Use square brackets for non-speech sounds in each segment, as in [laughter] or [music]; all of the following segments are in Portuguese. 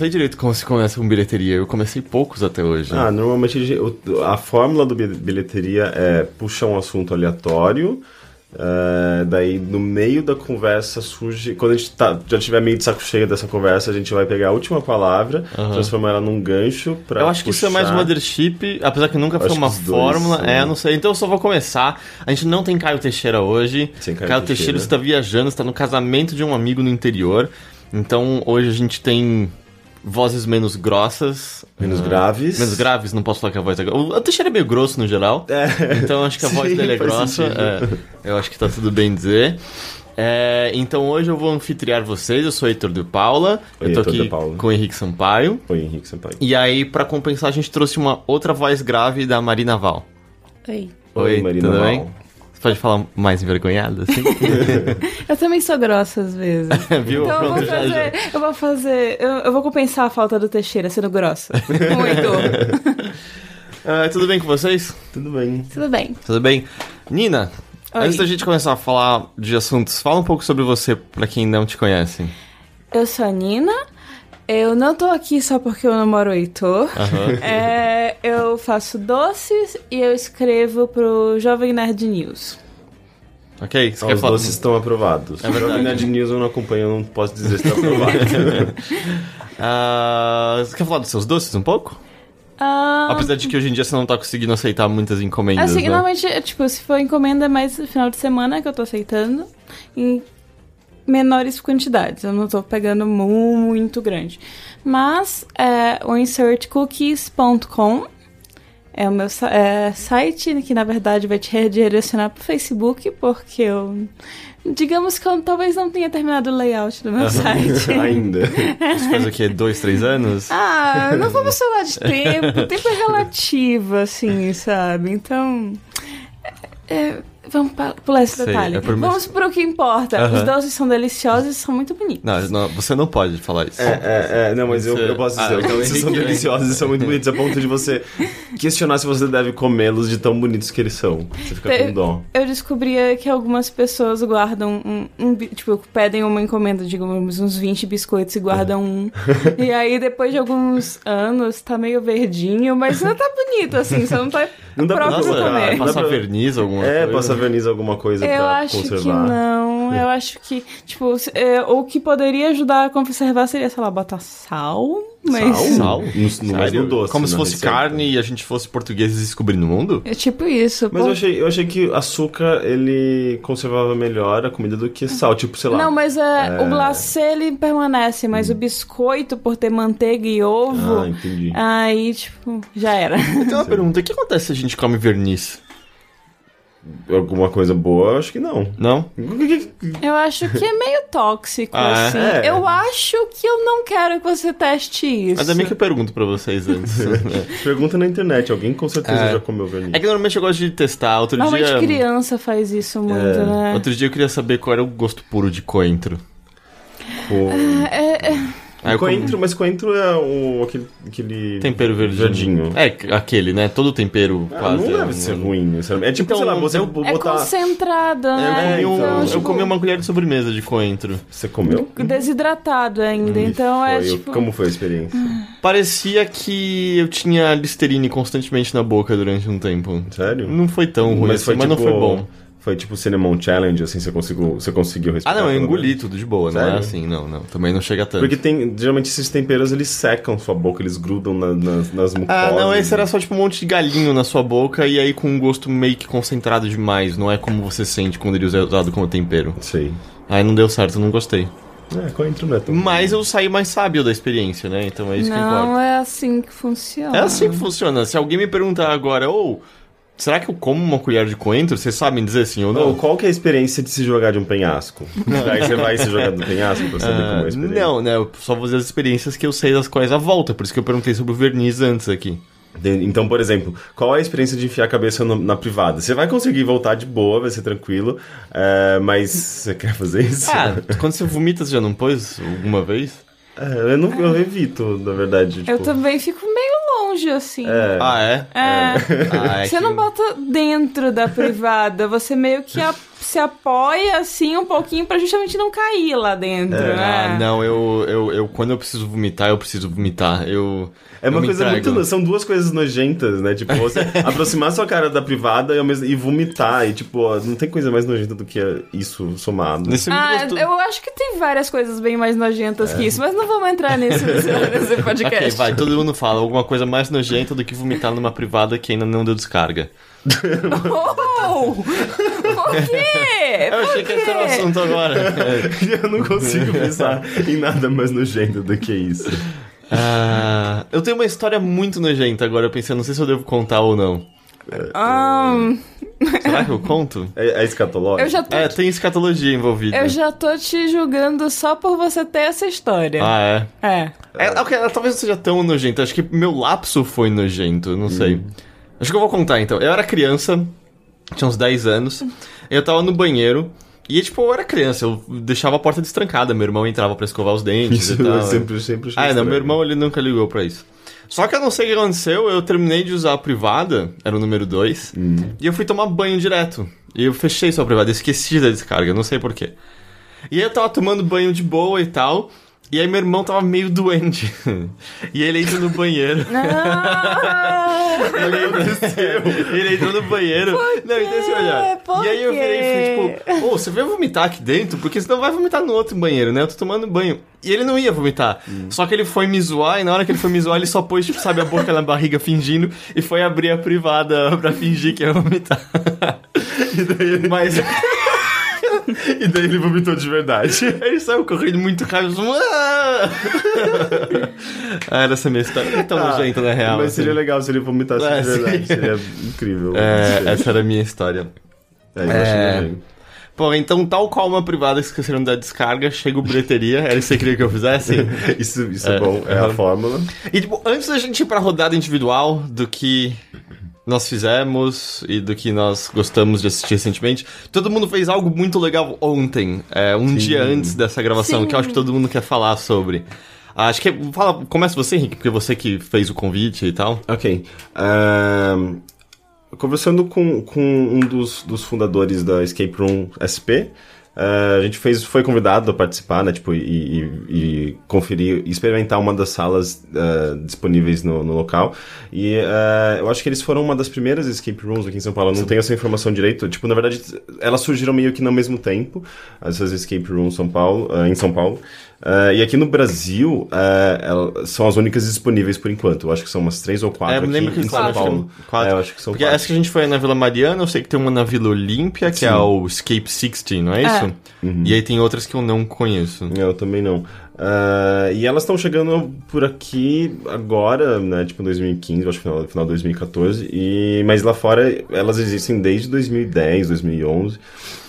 não sei direito como se começa com bilheteria. Eu comecei poucos até hoje. Ah, normalmente a fórmula do bilheteria é puxar um assunto aleatório. Uh, daí no meio da conversa surge. Quando a gente tá, já tiver meio de saco cheio dessa conversa, a gente vai pegar a última palavra, uhum. transformar ela num gancho pra. Eu acho que puxar. isso é mais mothership, apesar que nunca foi uma fórmula. Dois, é, não sei. Então eu só vou começar. A gente não tem Caio Teixeira hoje. Sem Caio, Caio Teixeira está viajando, está no casamento de um amigo no interior. Então hoje a gente tem vozes menos grossas. Menos uh, graves. Menos graves, não posso falar que a voz é grossa. O Teixeira é meio grosso no geral. É. Então acho que a [laughs] Sim, voz dele é grossa. É, eu acho que tá tudo bem dizer. É, então hoje eu vou anfitriar vocês, eu sou Heitor de Paula, Oi, eu tô Heitor aqui com o Henrique Sampaio. Oi, Henrique Sampaio. E aí, para compensar, a gente trouxe uma outra voz grave da Marina Val. Oi. Oi, Oi Marina tudo Val. bem? Pode falar mais envergonhada, assim? [laughs] eu também sou grossa às vezes. [laughs] Viu? Então eu vou fazer. Eu vou fazer. Eu, eu, vou compensar a falta do Teixeira sendo grossa. [laughs] Muito. uh, tudo bem com vocês? Tudo bem. Tudo bem. Tudo bem. Nina, Oi. antes da gente começar a falar de assuntos, fala um pouco sobre você, para quem não te conhece. Eu sou a Nina. Eu não tô aqui só porque eu namoro o Heitor. Uhum. É, eu faço doces e eu escrevo pro Jovem Nerd News. Ok, você ah, os falar... doces estão aprovados. É Jovem Nerd News eu não acompanho, eu não posso dizer se está aprovado. uh, [laughs] você quer falar dos seus doces um pouco? Uh... Apesar de que hoje em dia você não tá conseguindo aceitar muitas encomendas. Assim, né? normalmente, tipo, se for encomenda é mais no final de semana que eu tô aceitando. E menores quantidades, eu não estou pegando muito grande. Mas é, o insertcookies.com é o meu é, site que na verdade vai te redirecionar para o Facebook, porque eu Digamos que eu talvez não tenha terminado o layout do meu site. [laughs] Ainda. Isso faz o quê? Dois, três anos? Ah, não vamos falar de tempo. tempo é relativo, assim, sabe? Então. É, Vamos pular esse Sei, detalhe. É Vamos para o que importa. Os doces são deliciosos e são muito bonitos. Não, não, você não pode falar isso. É, é, é não, mas eu, eu posso dizer. Ah, os doces são deliciosos e são muito bonitos a ponto de você questionar se você deve comê-los de tão bonitos que eles são. Você fica com dó. Eu descobri que algumas pessoas guardam um, um, Tipo, pedem uma encomenda, digamos, uns 20 biscoitos e guardam um. e aí, depois de alguns anos, tá meio verdinho, mas não tá bonito, assim. Você não tá não dá pra comer. Passar verniz alguma é, coisa. É, passar verniz alguma coisa eu pra acho conservar. Que não, [laughs] eu acho que, tipo, é, o que poderia ajudar a conservar seria, sei lá, botar sal. Mas... Sal? No, no, no doce. Como se fosse receita. carne e a gente fosse portugueses descobrindo o mundo? É tipo isso. Mas eu achei, eu achei que açúcar, ele conservava melhor a comida do que sal, tipo, sei lá. Não, mas é, é... o glacê, ele permanece, mas hum. o biscoito, por ter manteiga e ovo... Ah, entendi. Aí, tipo, já era. Eu tenho uma [laughs] pergunta, o que acontece se a gente come verniz? Alguma coisa boa, acho que não. Não? Eu acho que é meio tóxico, ah, assim. É. Eu acho que eu não quero que você teste isso. Mas é meio que eu pergunto pra vocês antes. [laughs] Pergunta na internet, alguém com certeza é. já comeu verniz. É que normalmente eu gosto de testar. Outro normalmente dia... criança faz isso muito, é. né? Outro dia eu queria saber qual era o gosto puro de coentro. É, é... Ah, coentro, como... mas coentro é o, aquele, aquele tempero verdinho. verdinho. É, aquele, né? Todo tempero ah, quase. Não deve é, ser ruim. É tipo, então, sei lá, você eu, botar... É concentrada, né? Eu, comi, então, eu tipo... comi uma colher de sobremesa de coentro. Você comeu? Desidratado ainda, hum, então é foi. tipo... Como foi a experiência? Parecia que eu tinha Listerine constantemente na boca durante um tempo. Sério? Não foi tão ruim mas, assim, foi, mas tipo... não foi bom. Foi tipo Cinnamon Challenge, assim, você conseguiu, você conseguiu respirar. Ah, não, eu engoli tudo de boa, Sério? não é assim, não, não. Também não chega tanto. Porque tem, geralmente esses temperos, eles secam sua boca, eles grudam na, nas, nas mucosas. Ah, não, esse era só tipo um monte de galinho na sua boca e aí com um gosto meio que concentrado demais, não é como você sente quando ele é usado como tempero. Sei. Aí não deu certo, não gostei. É, coentro não é tão Mas eu saí mais sábio da experiência, né? Então é isso não, que importa. Não é assim que funciona. É assim que funciona. Se alguém me perguntar agora, ou... Oh, Será que eu como uma colher de coentro? Vocês sabem dizer sim ou não? Qual que é a experiência de se jogar de um penhasco? [laughs] Aí você vai se jogar do penhasco pra saber como é a experiência? Não, né? Eu só vou dizer as experiências que eu sei das quais a volta. Por isso que eu perguntei sobre o verniz antes aqui. Então, por exemplo, qual é a experiência de enfiar a cabeça no, na privada? Você vai conseguir voltar de boa, vai ser tranquilo, é, mas você quer fazer isso? Ah, quando você vomita, você já não pôs alguma vez? É, eu, não, eu evito, na verdade. Tipo... Eu também fico longe, assim. É. Ah, é? É. Ah, é você que... não bota dentro da privada, você meio que a [laughs] se apoia assim um pouquinho para justamente não cair lá dentro, é. né? Ah, não, eu, eu, eu quando eu preciso vomitar, eu preciso vomitar. Eu é uma coisa entrego. muito. São duas coisas nojentas, né? Tipo, você [laughs] aproximar sua cara da privada e, mesmo, e vomitar. E, tipo, não tem coisa mais nojenta do que isso somado. Nesse ah, eu acho que tem várias coisas bem mais nojentas é. que isso, mas não vamos entrar [laughs] nesse, nesse podcast. Ok, vai, todo mundo fala alguma coisa mais nojenta do que vomitar numa privada que ainda não deu descarga. Oh! Por quê? Eu achei que esse era o assunto agora. [laughs] eu não consigo pensar em nada mais nojento do que isso. Ah, eu tenho uma história muito nojenta agora, eu pensei, não sei se eu devo contar ou não. Um... Será que eu conto? É, é escatológico? Eu já tô é, tem escatologia envolvida. Eu já tô te julgando só por você ter essa história. Ah, é? É. é, é okay, talvez não seja tão nojento. Acho que meu lapso foi nojento, não hum. sei. Acho que eu vou contar então. Eu era criança, tinha uns 10 anos. Eu tava no banheiro. E, tipo, eu era criança, eu deixava a porta destrancada, meu irmão entrava para escovar os dentes isso e tal. sempre, sempre Ah, não, meu irmão, ele nunca ligou para isso. Só que eu não sei o que aconteceu, eu terminei de usar a privada, era o número 2, hum. e eu fui tomar banho direto. E eu fechei sua privada, esqueci da descarga, não sei porquê. E aí eu tava tomando banho de boa e tal, e aí meu irmão tava meio doente. e ele entra no banheiro. Ele, ele entrou no banheiro. Por não, então assim, olha. Por e aí eu virei e falei, tipo, ô, oh, você veio vomitar aqui dentro? Porque senão vai vomitar no outro banheiro, né? Eu tô tomando banho. E ele não ia vomitar. Hum. Só que ele foi me zoar, e na hora que ele foi me zoar, ele só pôs, tipo, sabe, a boca na barriga fingindo e foi abrir a privada pra fingir que ia vomitar. e daí... Mas [laughs] e daí ele vomitou de verdade. [laughs] Ele saiu correndo muito rápido. [laughs] ah, era essa minha história. Não é tão ah, nojenta, na real. Mas assim. seria legal se ele vomitasse é, de verdade. Sim. Seria incrível. É, essa era a minha história. É, eu é... Pô, então, tal qual uma privada esqueceram da descarga, chega o bilheteria. Era isso que você queria que eu fizesse? isso isso é, é bom, é a fórmula. E, tipo, antes da gente ir pra rodada individual do que nós fizemos e do que nós gostamos de assistir recentemente. Todo mundo fez algo muito legal ontem, é, um Sim. dia antes dessa gravação, Sim. que eu acho que todo mundo quer falar sobre. Acho que. Fala, começa você, Henrique, porque você que fez o convite e tal. Ok. Uh, conversando com, com um dos, dos fundadores da Escape Room SP, Uh, a gente fez, foi convidado a participar, né, tipo, e, e, e conferir, experimentar uma das salas uh, disponíveis no, no, local. E uh, eu acho que eles foram uma das primeiras escape rooms aqui em São Paulo. Eu não tenho essa informação direito. Tipo, na verdade, elas surgiram meio que no mesmo tempo, essas escape rooms São Paulo, em São Paulo. Uh, e aqui no Brasil, uh, são as únicas disponíveis por enquanto. Eu acho que são umas três ou quatro é, aqui em São quatro, Paulo. Quatro. É, eu acho que são Porque quatro. essa que a gente foi na Vila Mariana, eu sei que tem uma na Vila Olímpia, que é Sim. é o Escape 60, não é, é. isso? Uhum. E aí tem outras que eu não conheço. Eu também não. Uh, e elas estão chegando por aqui agora, né? Tipo em 2015, acho que final, final de 2014. E, mas lá fora elas existem desde 2010, 2011.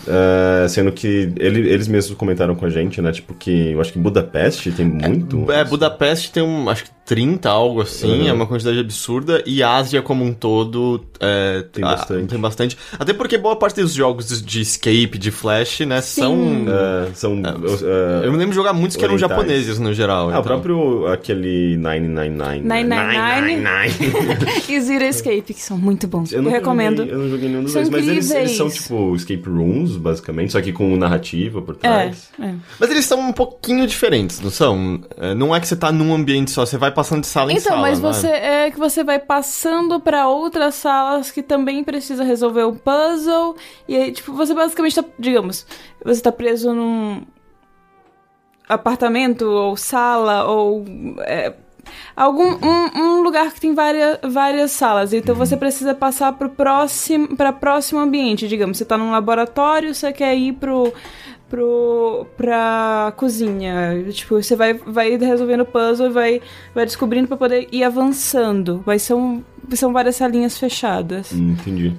Uh, sendo que ele, eles mesmos comentaram com a gente, né? Tipo, que eu acho que Budapeste tem muito. É, é Budapeste tem um, acho que 30, algo assim, uhum. é uma quantidade absurda. E Ásia como um todo é, tem, bastante. tem bastante. Até porque boa parte dos jogos de escape, de flash, né, Sim. são. Uh, são uh, eu me lembro de jogar muitos que eram japoneses no geral. Ah, então. o próprio aquele 999. 999. [laughs] e Zero Escape, que são muito bons. Eu, eu recomendo. Joguei, eu não joguei nenhum dos dois, mas eles, eles, são tipo escape rooms, basicamente, só que com narrativa por trás. É, é. Mas eles são um pouquinho diferentes, não são? É, não é que você tá num ambiente só, você vai passando de sala então, em sala. Então, mas é? você é? que você vai passando para outras salas que também precisa resolver um puzzle. E aí, tipo, você basicamente tá, digamos, você tá preso num apartamento ou sala ou é, algum um, um, lugar que tem várias, várias salas. Então você precisa passar para o próximo para próximo ambiente, digamos, você está num laboratório, você quer ir pro pro, cozinha. Tipo, você vai, vai resolvendo o puzzle e vai, vai descobrindo para poder ir avançando. Ser um, são várias salinhas fechadas. Hum, entendi.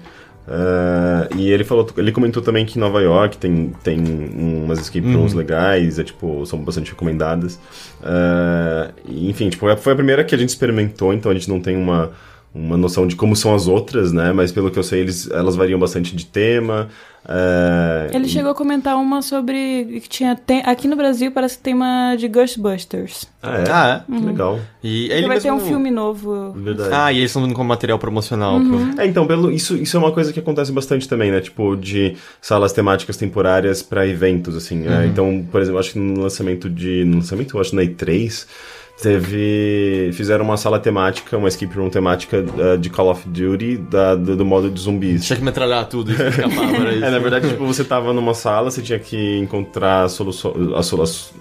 Uh, e ele falou, ele comentou também que em Nova York tem, tem umas escape rooms uhum. legais, é, tipo, são bastante recomendadas. Uh, enfim, tipo, foi a primeira que a gente experimentou, então a gente não tem uma, uma noção de como são as outras, né? Mas pelo que eu sei, eles, elas variam bastante de tema. É... Ele chegou a comentar uma sobre que tinha tem, aqui no Brasil parece que tem uma de Ghostbusters. Ah, é? Ah, é? Uhum. Legal. E ele vai mesmo... ter um filme novo. Verdade. Ah, e eles estão dando como material promocional. Uhum. Pro... É, então, pelo, isso, isso é uma coisa que acontece bastante também, né? Tipo, de salas temáticas temporárias para eventos, assim. Né? Uhum. Né? Então, por exemplo, acho que no lançamento de. No lançamento, eu acho na E3 teve fizeram uma sala temática, uma escape room temática uh, de Call of Duty da, do, do, modo de zumbis. Tinha que metralhar tudo e escapar, era [laughs] isso. É, na verdade, tipo, você tava numa sala, você tinha que encontrar soluções,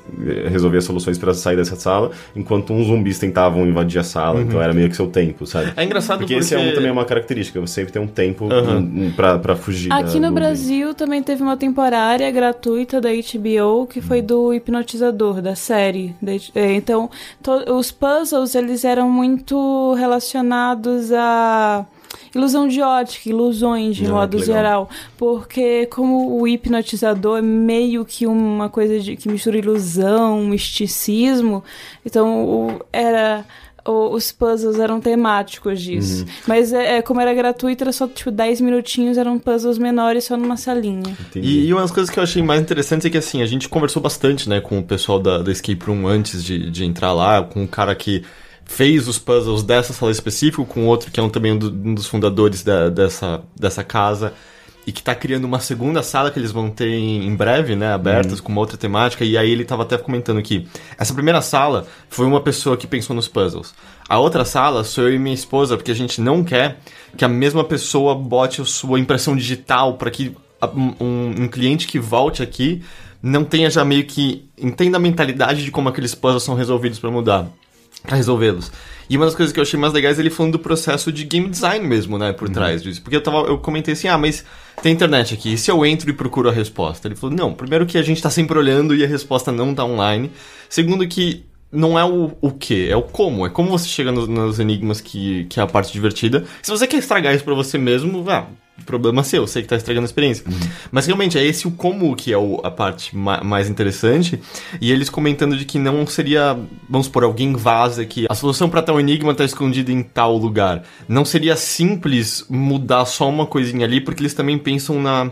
resolver as soluções para sair dessa sala, enquanto uns zumbis tentavam invadir a sala, uhum. então era meio que seu tempo, sabe? É engraçado porque... Porque esse é um, também é uma característica, você sempre tem um tempo uhum. para fugir. Aqui no Brasil também teve uma temporária gratuita da HBO, que foi do Hipnotizador, da série. É, então, os puzzles eles eram muito relacionados a ilusão de ótica, ilusões de ah, modo geral, porque como o hipnotizador é meio que uma coisa de que mistura ilusão, misticismo, então o, era os puzzles eram temáticos disso. Uhum. Mas é, é, como era gratuito, era só tipo 10 minutinhos, eram puzzles menores só numa salinha. E, e, uma das coisas que eu achei mais interessantes é que assim, a gente conversou bastante, né, com o pessoal da, da Escape Room antes de, de entrar lá, com o cara que fez os puzzles dessa sala específica, com outro que é um, também um, do, um dos fundadores da, dessa, dessa casa e que tá criando uma segunda sala que eles vão ter em breve, né, abertas uhum. com uma outra temática, e aí ele tava até comentando que essa primeira sala foi uma pessoa que pensou nos puzzles. A outra sala sou eu e minha esposa, porque a gente não quer que a mesma pessoa bote a sua impressão digital para que um, um, cliente que volte aqui não tenha já meio que entenda a mentalidade de como aqueles puzzles são resolvidos para mudar, para resolvê-los. E uma das coisas que eu achei mais legais é ele falando do processo de game design mesmo, né, por uhum. trás disso. Porque eu, tava, eu comentei assim, ah, mas tem internet aqui, e se eu entro e procuro a resposta? Ele falou, não, primeiro que a gente tá sempre olhando e a resposta não tá online. Segundo que não é o, o que, é o como. É como você chega nos, nos, enigmas que, que é a parte divertida. Se você quer estragar isso pra você mesmo, ah, problema seu, sei que tá estragando a experiência. Uhum. Mas realmente é esse o como que é o, a parte ma mais interessante. E eles comentando de que não seria, vamos supor, alguém vaza que a solução para tal enigma tá escondida em tal lugar. Não seria simples mudar só uma coisinha ali, porque eles também pensam na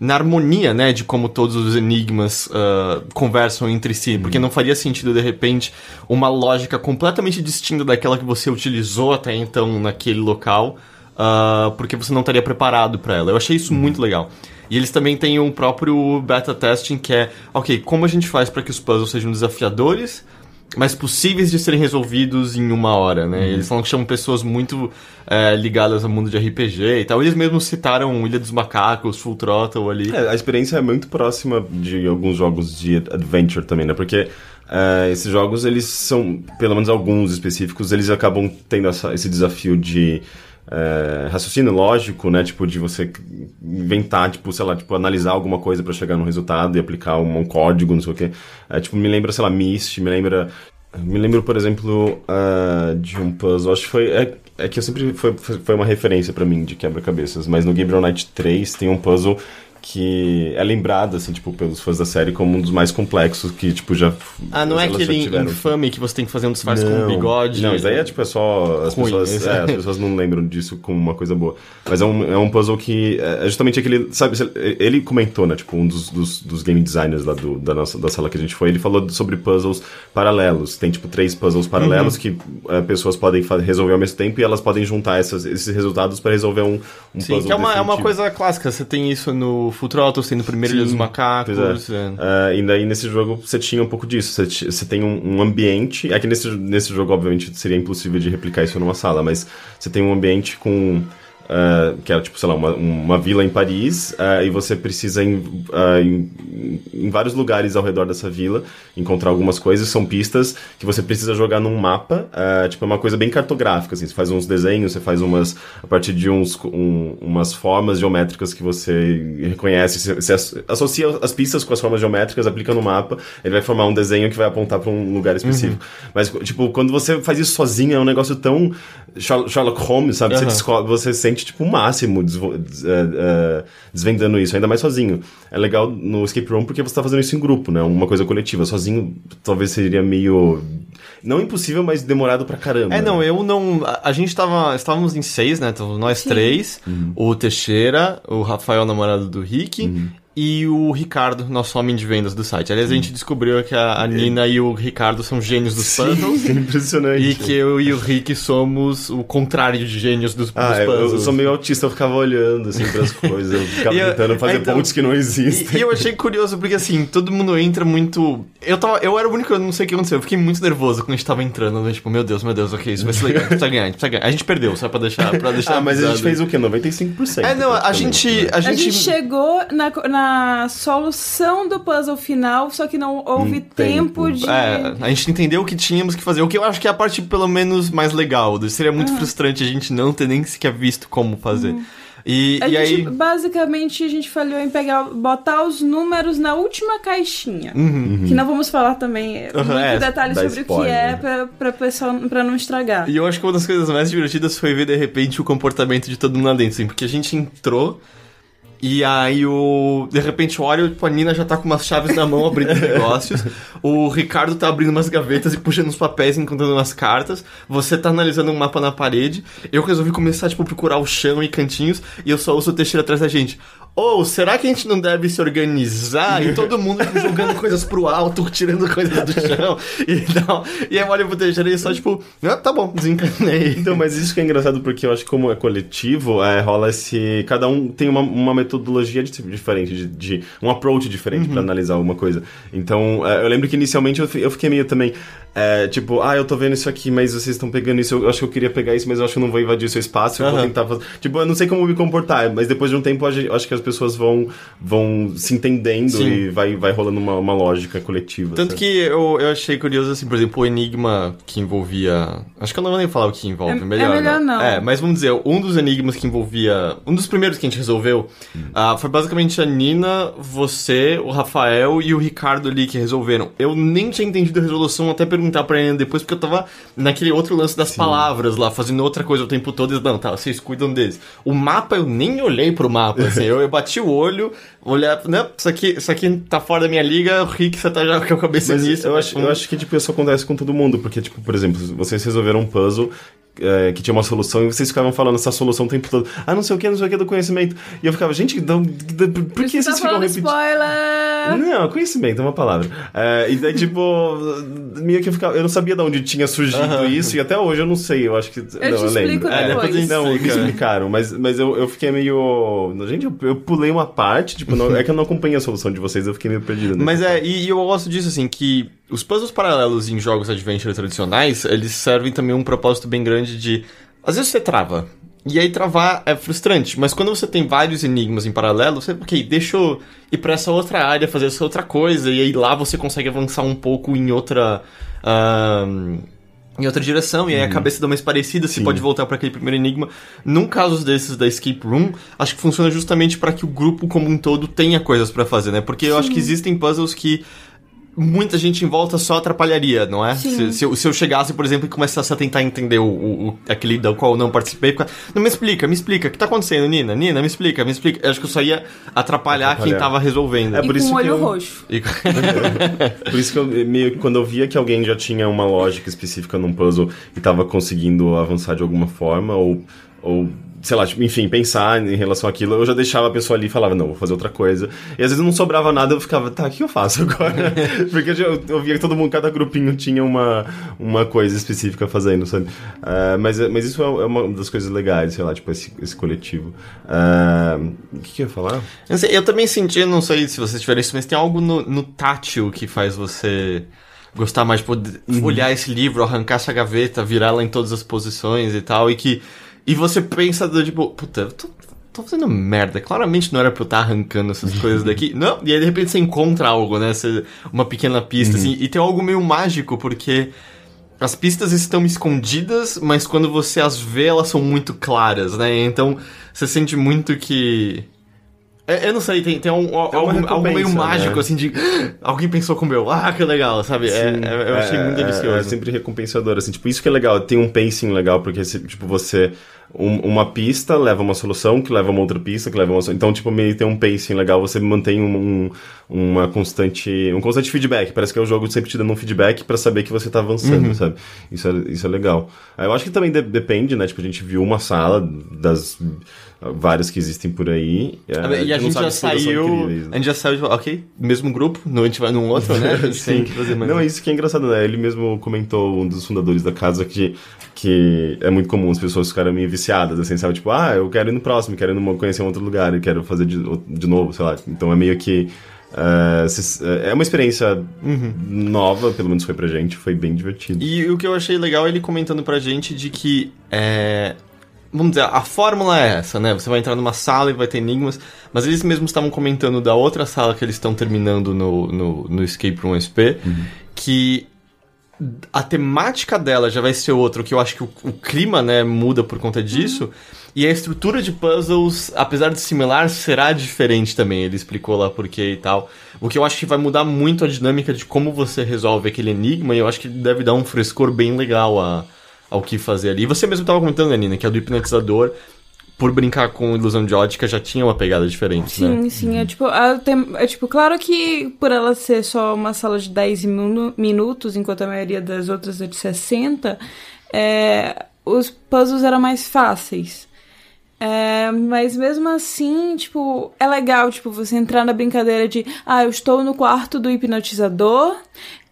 na harmonia, né, de como todos os enigmas uh, conversam entre si, porque não faria sentido de repente uma lógica completamente distinta daquela que você utilizou até então naquele local uh, porque você não estaria preparado para ela. Eu achei isso uhum. muito legal. E eles também têm um próprio beta testing que é, ok, como a gente faz para que os puzzles sejam desafiadores, mas possíveis de serem resolvidos em uma hora, né? Uhum. Eles falam que chamam pessoas muito é, ligadas ao mundo de RPG e tal. Eles mesmos citaram Ilha dos Macacos, Full Throttle ali. É, a experiência é muito próxima de alguns jogos de adventure também, né? Porque uh, esses jogos, eles são, pelo menos alguns específicos, eles acabam tendo essa, esse desafio de é, raciocínio lógico, né? Tipo, de você inventar, tipo, sei lá, tipo, analisar alguma coisa para chegar no resultado e aplicar um, um, código, não sei o quê. É, tipo, me lembra, sei lá, Myst, me lembra... Me lembro, por exemplo, uh, de um puzzle, acho que foi... É, é que eu sempre foi, foi uma referência para mim de quebra-cabeças, mas no Gabriel Knight 3 tem um puzzle que é lembrado, assim, tipo, pelos fãs da série como um dos mais complexos que, tipo, já... Ah, não é aquele infame que você tem que fazer um disfarce não, com um bigode? Não, isso aí é, tipo, é só... As, Ruim, pessoas, é, as pessoas não lembram disso como uma coisa boa. Mas é um, é um puzzle que... É justamente aquele... Sabe, ele comentou, né, tipo, um dos, dos, dos game designers lá do, da, nossa, da sala que a gente foi, ele falou sobre puzzles paralelos. Tem, tipo, três puzzles paralelos uhum. que é, pessoas podem resolver ao mesmo tempo e elas podem juntar essas, esses resultados para resolver um, um Sim, puzzle que é uma, é uma coisa clássica. Você tem isso no Full Autos, tem no primeiro Ilha dos Macacos. É. Uh, e daí nesse jogo você tinha um pouco disso. Você, você tem um, um, ambiente. É que nesse, nesse jogo, obviamente, seria impossível de replicar isso numa sala, mas você tem um ambiente com uh, que era tipo, sei lá, uma, uma vila em Paris, uh, e você precisa em, uh, em, em, vários lugares ao redor dessa vila encontrar algumas coisas, são pistas que você precisa jogar num mapa, tipo, é uma coisa bem cartográfica, assim, você faz uns desenhos, você faz umas, a partir de uns, um, umas formas geométricas que você reconhece, você, você, associa as pistas com as formas geométricas, aplica no mapa, ele vai formar um desenho que vai apontar para um lugar específico. Uhum. Mas, tipo, quando você faz isso sozinho, é um negócio tão Sherlock Holmes, sabe? Uhum. Você, descobre, você sente tipo, o máximo des, des, uh, desvendando isso, ainda mais sozinho. É legal no escape room porque você tá fazendo isso em grupo, né? Uma coisa coletiva. Sozinho talvez seria meio. Não impossível, mas demorado pra caramba. É, não, eu não. A, a gente tava. Estávamos em seis, né? Então, nós Sim. três, uhum. o Teixeira, o Rafael, namorado do Rick, uhum e o Ricardo, nosso homem de vendas do site. Aliás, a gente descobriu que a, a Nina e o Ricardo são gênios dos Sim, puzzles. impressionante. E que eu e o Rick somos o contrário de gênios dos, ah, dos puzzles. Eu, eu sou meio autista, eu ficava olhando assim para as [laughs] coisas, eu ficava tentando fazer então, pontos que não existem. E, e, eu achei curioso porque assim, todo mundo entra muito. Eu tava, eu era o único, eu não sei o que aconteceu. Eu fiquei muito nervoso quando a gente tava entrando, né? tipo, meu Deus, meu Deus, ok, isso vai ser legal, a gente precisa ganhar, a gente precisa ganhar. A gente perdeu, só para deixar, para [laughs] deixar. ah, mas a gente fez o quê? 95%. É, não, a gente, a gente, a gente chegou na, na solução do puzzle final, só que não houve um tempo. tempo. de. É, a gente entendeu o que tínhamos que fazer. O que eu acho que é a parte, pelo menos, mais legal. Seria muito uhum. frustrante a gente não ter nem sequer visto como fazer. Uhum. E, a e gente, aí... basicamente, a gente falhou em pegar, botar os números na última caixinha. Uhum. Que não vamos falar também uhum, muito é, detalhes sobre spoiler. o que é pra, pra, pessoal, pra não estragar. E eu acho que uma das coisas mais divertidas foi ver, de repente, o comportamento de todo mundo lá dentro, assim, porque a gente entrou e aí o. De repente eu olho, tipo, a Nina já tá com umas chaves na mão abrindo [laughs] negócios. O Ricardo tá abrindo umas gavetas e puxando uns papéis e encontrando umas cartas. Você tá analisando um mapa na parede. Eu resolvi começar, tipo, procurar o chão e cantinhos. E eu só ouço o Teixeira atrás da gente. Ou oh, será que a gente não deve se organizar? E todo mundo [laughs] jogando coisas pro alto, tirando coisas do [laughs] chão e tal. E aí eu olho pro Teixeira e só, tipo, ah, tá bom, desencanei. Então, mas isso que é engraçado porque eu acho que como é coletivo, é, rola esse. Cada um tem uma, uma metodologia diferente, de, de um approach diferente uhum. para analisar alguma coisa. Então, é, eu lembro que inicialmente eu, eu fiquei meio também. É, tipo, ah, eu tô vendo isso aqui, mas vocês estão pegando isso, eu acho que eu queria pegar isso, mas eu acho que eu não vou invadir o seu espaço, eu uhum. vou tentar fazer. Tipo, eu não sei como me comportar, mas depois de um tempo eu acho que as pessoas vão, vão se entendendo Sim. e vai, vai rolando uma, uma lógica coletiva. Tanto sabe? que eu, eu achei curioso, assim, por exemplo, o enigma que envolvia. Acho que eu não vou nem falar o que envolve, é, melhor. É melhor não. não. É, mas vamos dizer, um dos enigmas que envolvia. Um dos primeiros que a gente resolveu hum. uh, foi basicamente a Nina, você, o Rafael e o Ricardo ali que resolveram. Eu nem tinha entendido a resolução até perguntar pra Nina depois, porque eu tava naquele outro lance das Sim. palavras lá, fazendo outra coisa o tempo todo. E, não, tá, vocês cuidam deles. O mapa eu nem olhei pro mapa, assim, eu, eu bati o olho, olhar, não, isso aqui, isso aqui tá fora da minha liga, o Rick, você tá já com a cabeça Mas nisso. Eu acho, eu acho que, tipo, isso acontece com todo mundo, porque, tipo, por exemplo, vocês resolveram um puzzle é, que tinha uma solução e vocês ficavam falando essa solução o tempo todo. Ah, não sei o que, não sei o que do conhecimento. E eu ficava, gente, não, por que vocês tá ficam repetindo? Spoiler! Não, conhecimento é uma palavra. É, e daí, tipo, meio que eu ficava, eu não sabia de onde tinha surgido uh -huh. isso e até hoje eu não sei. Eu acho que. Eu não, te eu lembro. É, depois. Não, me explicaram, mas, mas eu, eu fiquei meio. Gente, eu, eu pulei uma parte, tipo, não, é que eu não acompanhei a solução de vocês, eu fiquei meio perdido. Mas é, e, e eu gosto disso, assim, que os puzzles paralelos em jogos adventure tradicionais, eles servem também um propósito bem grande de às vezes você trava. E aí travar é frustrante, mas quando você tem vários enigmas em paralelo, você, ok, deixa eu ir para essa outra área, fazer essa outra coisa, e aí lá você consegue avançar um pouco em outra. Uh, em outra direção, e aí a uhum. cabeça dá mais parecida, você pode voltar para aquele primeiro enigma. Num caso desses da Escape Room, acho que funciona justamente para que o grupo como um todo tenha coisas para fazer, né? Porque Sim. eu acho que existem puzzles que muita gente em volta só atrapalharia, não é? Se, se, eu, se, eu, chegasse, por exemplo, e começasse a tentar entender o, o, aquele do qual eu não participei, não me explica, me explica, o que tá acontecendo, Nina? Nina, me explica, me explica. Eu acho que eu só ia atrapalhar, atrapalhar. quem tava resolvendo. É por e isso com o olho eu... roxo. [laughs] E... por isso que eu meio que quando eu via que alguém já tinha uma lógica específica num puzzle e tava conseguindo avançar de alguma forma, ou, ou sei lá, tipo, enfim, pensar em relação àquilo, eu já deixava a pessoa ali e falava, não, vou fazer outra coisa. E às vezes não sobrava nada, eu ficava, tá, o que eu faço [laughs] agora? [laughs] Porque eu, eu via que todo mundo, cada grupinho tinha uma, uma coisa específica fazendo, sabe? Uh, mas, mas isso é, é uma das coisas legais, sei lá, tipo, esse, esse coletivo. Uh, o que, que eu ia falar? Eu, sei, eu, também senti, não sei se vocês tiveram isso, mas tem algo no, no tátil que faz você gostar mais, tipo, uhum. olhar esse livro, arrancar essa gaveta, virar ela em todas as posições e tal, e que e você pensa, do, tipo, puta, eu tô, tô fazendo merda. Claramente não era pra eu estar tá arrancando essas [laughs] coisas daqui. Não, e aí de repente você encontra algo, né? Você, uma pequena pista, uhum. assim. E tem algo meio mágico, porque as pistas estão escondidas, mas quando você as vê, elas são muito claras, né? Então você sente muito que. É, eu não sei, tem, tem, um, tem algo, algo, meio né? mágico, assim, de. [gasps] Alguém pensou como eu, ah, que legal, sabe? É, Sim, é, eu achei muito é, delicioso. É, sempre recompensador, assim, tipo, isso que é legal, tem um pacing legal, porque, tipo, você um, uma pista leva uma solução, que leva uma outra pista, que leva uma Então, tipo, meio tem um pacing legal, você mantém um, um, uma constante, um constante feedback. Parece que é o jogo sempre te dando um feedback para saber que você tá avançando, uhum. sabe? Isso é, isso é legal. Eu acho que também de, depende, né? Tipo, a gente viu uma sala das várias que existem por aí. É, e a, gente, gente já saiu. Né? A gente já saiu, ok, mesmo grupo, não, a gente vai num outro, né? [laughs] Sim. Não, é isso que é engraçado, né? Ele mesmo comentou, um dos fundadores da casa, que, que é muito comum as pessoas ficarem meio viciadas, assim, sabe? Tipo, ah, eu quero ir no próximo, quero ir conhecer um outro lugar, eu quero fazer de, de novo, sei lá. Então é meio que. Uh, é uma experiência uhum. nova, pelo menos foi pra gente, foi bem divertido. E o que eu achei legal é ele comentando pra gente de que é, vamos dizer, a fórmula é essa, né? Você vai entrar numa sala e vai ter enigmas, mas eles mesmos estavam comentando da outra sala que eles estão terminando no, no, no Escape Room SP, uhum. que a temática dela já vai ser outra, que eu acho que o, o clima, né, muda por conta disso. Uhum. E a estrutura de puzzles, apesar de similar, será diferente também. Ele explicou lá por quê e tal. O que eu acho que vai mudar muito a dinâmica de como você resolve aquele enigma, e eu acho que deve dar um frescor bem legal a, ao que fazer ali. Você mesmo estava comentando, Nina, que a do hipnotizador por brincar com ilusão de ótica já tinha uma pegada diferente, sim, né? Sim, sim. É tipo, é tipo, claro que por ela ser só uma sala de 10 minutos, enquanto a maioria das outras é de 60, é, os puzzles eram mais fáceis. É, mas mesmo assim, tipo, é legal, tipo, você entrar na brincadeira de, ah, eu estou no quarto do hipnotizador,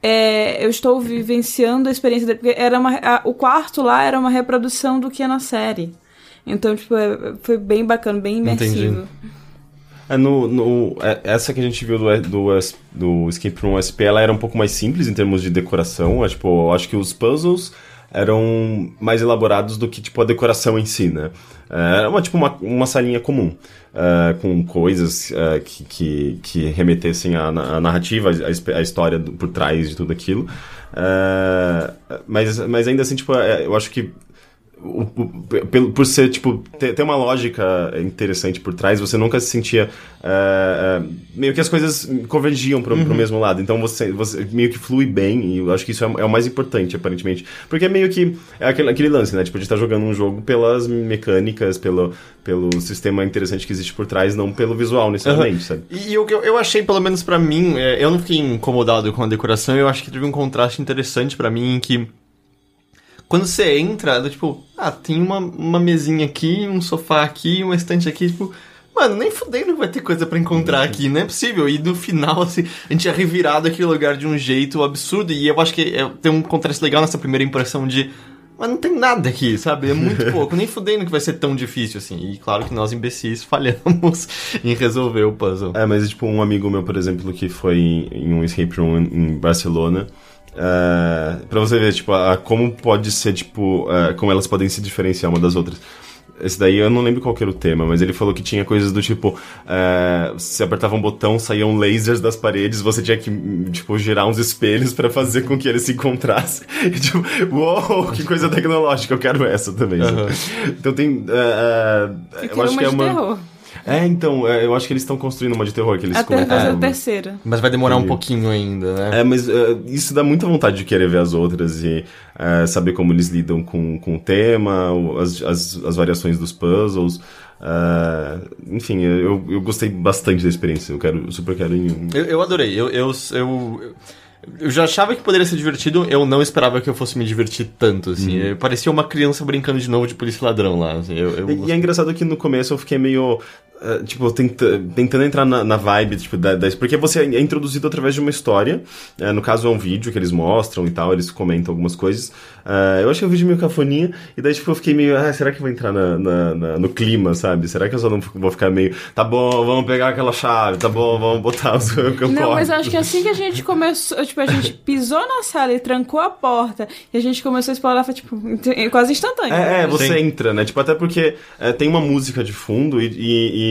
é, eu estou vivenciando a experiência dele, porque era uma, a, o quarto lá era uma reprodução do que é na série. Então, tipo, é, foi bem bacana, bem imersivo. É, no, no, é, essa que a gente viu do, do, do Escape Room SP, ela era um pouco mais simples em termos de decoração. É, tipo, eu acho que os puzzles eram mais elaborados do que, tipo, a decoração em si, né? Era é uma, tipo, uma, uma salinha comum. Uh, com coisas uh, que, que, que, remetessem à, à narrativa, à, à, história do, por trás de tudo aquilo. Mas, mas ainda assim, tipo, eu acho que o, o, por ser, tipo, ter, ter, uma lógica interessante por trás, você nunca se sentia. Uh, uh, meio que as coisas convergiam pro, uhum. pro mesmo lado. Então você, você meio que flui bem, e eu acho que isso é, é o mais importante, aparentemente. Porque é meio que. É aquele, aquele lance, né? Tipo, de estar tá jogando um jogo pelas mecânicas, pelo, pelo sistema interessante que existe por trás, não pelo visual necessariamente, uhum. sabe? E o que eu, eu achei, pelo menos para mim, é, eu não fiquei incomodado com a decoração, eu acho que teve um contraste interessante para mim em que quando você entra, tipo, ah, tem uma, uma mesinha aqui, um sofá aqui, uma estante aqui, tipo, mano, nem fudendo vai ter coisa para encontrar aqui, não é possível. E no final, assim, a gente é revirado aquele lugar de um jeito absurdo. E eu acho que é, tem um contraste legal nessa primeira impressão de. Mas não tem nada aqui, sabe? É muito [laughs] pouco. Nem fudendo que vai ser tão difícil assim. E claro que nós, imbecis, falhamos [laughs] em resolver o puzzle. É, mas tipo, um amigo meu, por exemplo, que foi em um escape room em Barcelona. Uh, pra você ver, tipo, a, como pode ser, tipo, uh, como elas podem se diferenciar uma das outras. Esse daí eu não lembro qual era o tema, mas ele falou que tinha coisas do tipo: uh, se apertava um botão, saíam lasers das paredes, você tinha que, tipo, girar uns espelhos para fazer com que eles se encontrassem. [laughs] E, tipo, uou, que coisa tecnológica, eu quero essa também. Uhum. Então tem. Uh, eu acho que é uma. É, então, é, eu acho que eles estão construindo uma de terror que eles Até comentaram. a terceira. Mas vai demorar um pouquinho ainda, né? É, mas uh, isso dá muita vontade de querer ver as outras e uh, saber como eles lidam com, com o tema, as, as, as variações dos puzzles. Uh, enfim, eu, eu gostei bastante da experiência. Eu quero, eu super quero ir. Eu, eu adorei. Eu, eu, eu, eu já achava que poderia ser divertido, eu não esperava que eu fosse me divertir tanto, assim. Uhum. Parecia uma criança brincando de novo de polícia ladrão lá. Assim. Eu, eu... E, e, é engraçado que no começo eu fiquei meio. Uh, tipo, tenta, tentando entrar na, na vibe, tipo, da, da, porque você é introduzido através de uma história. Uh, no caso, é um vídeo que eles mostram e tal, eles comentam algumas coisas. Uh, eu achei o vídeo meio cafoninha, e daí, tipo, eu fiquei meio, ah, será que eu vou entrar na, na, na, no clima, sabe? Será que eu só não vou ficar meio, tá bom, vamos pegar aquela chave, tá bom, vamos botar os [laughs] Não, mas acho que assim que a gente começou, [laughs] tipo, a gente pisou na sala e trancou a porta, e a gente começou a explorar, foi, tipo, [laughs] quase instantâneo. É, é você Sim. entra, né? Tipo, até porque é, tem uma música de fundo e, e,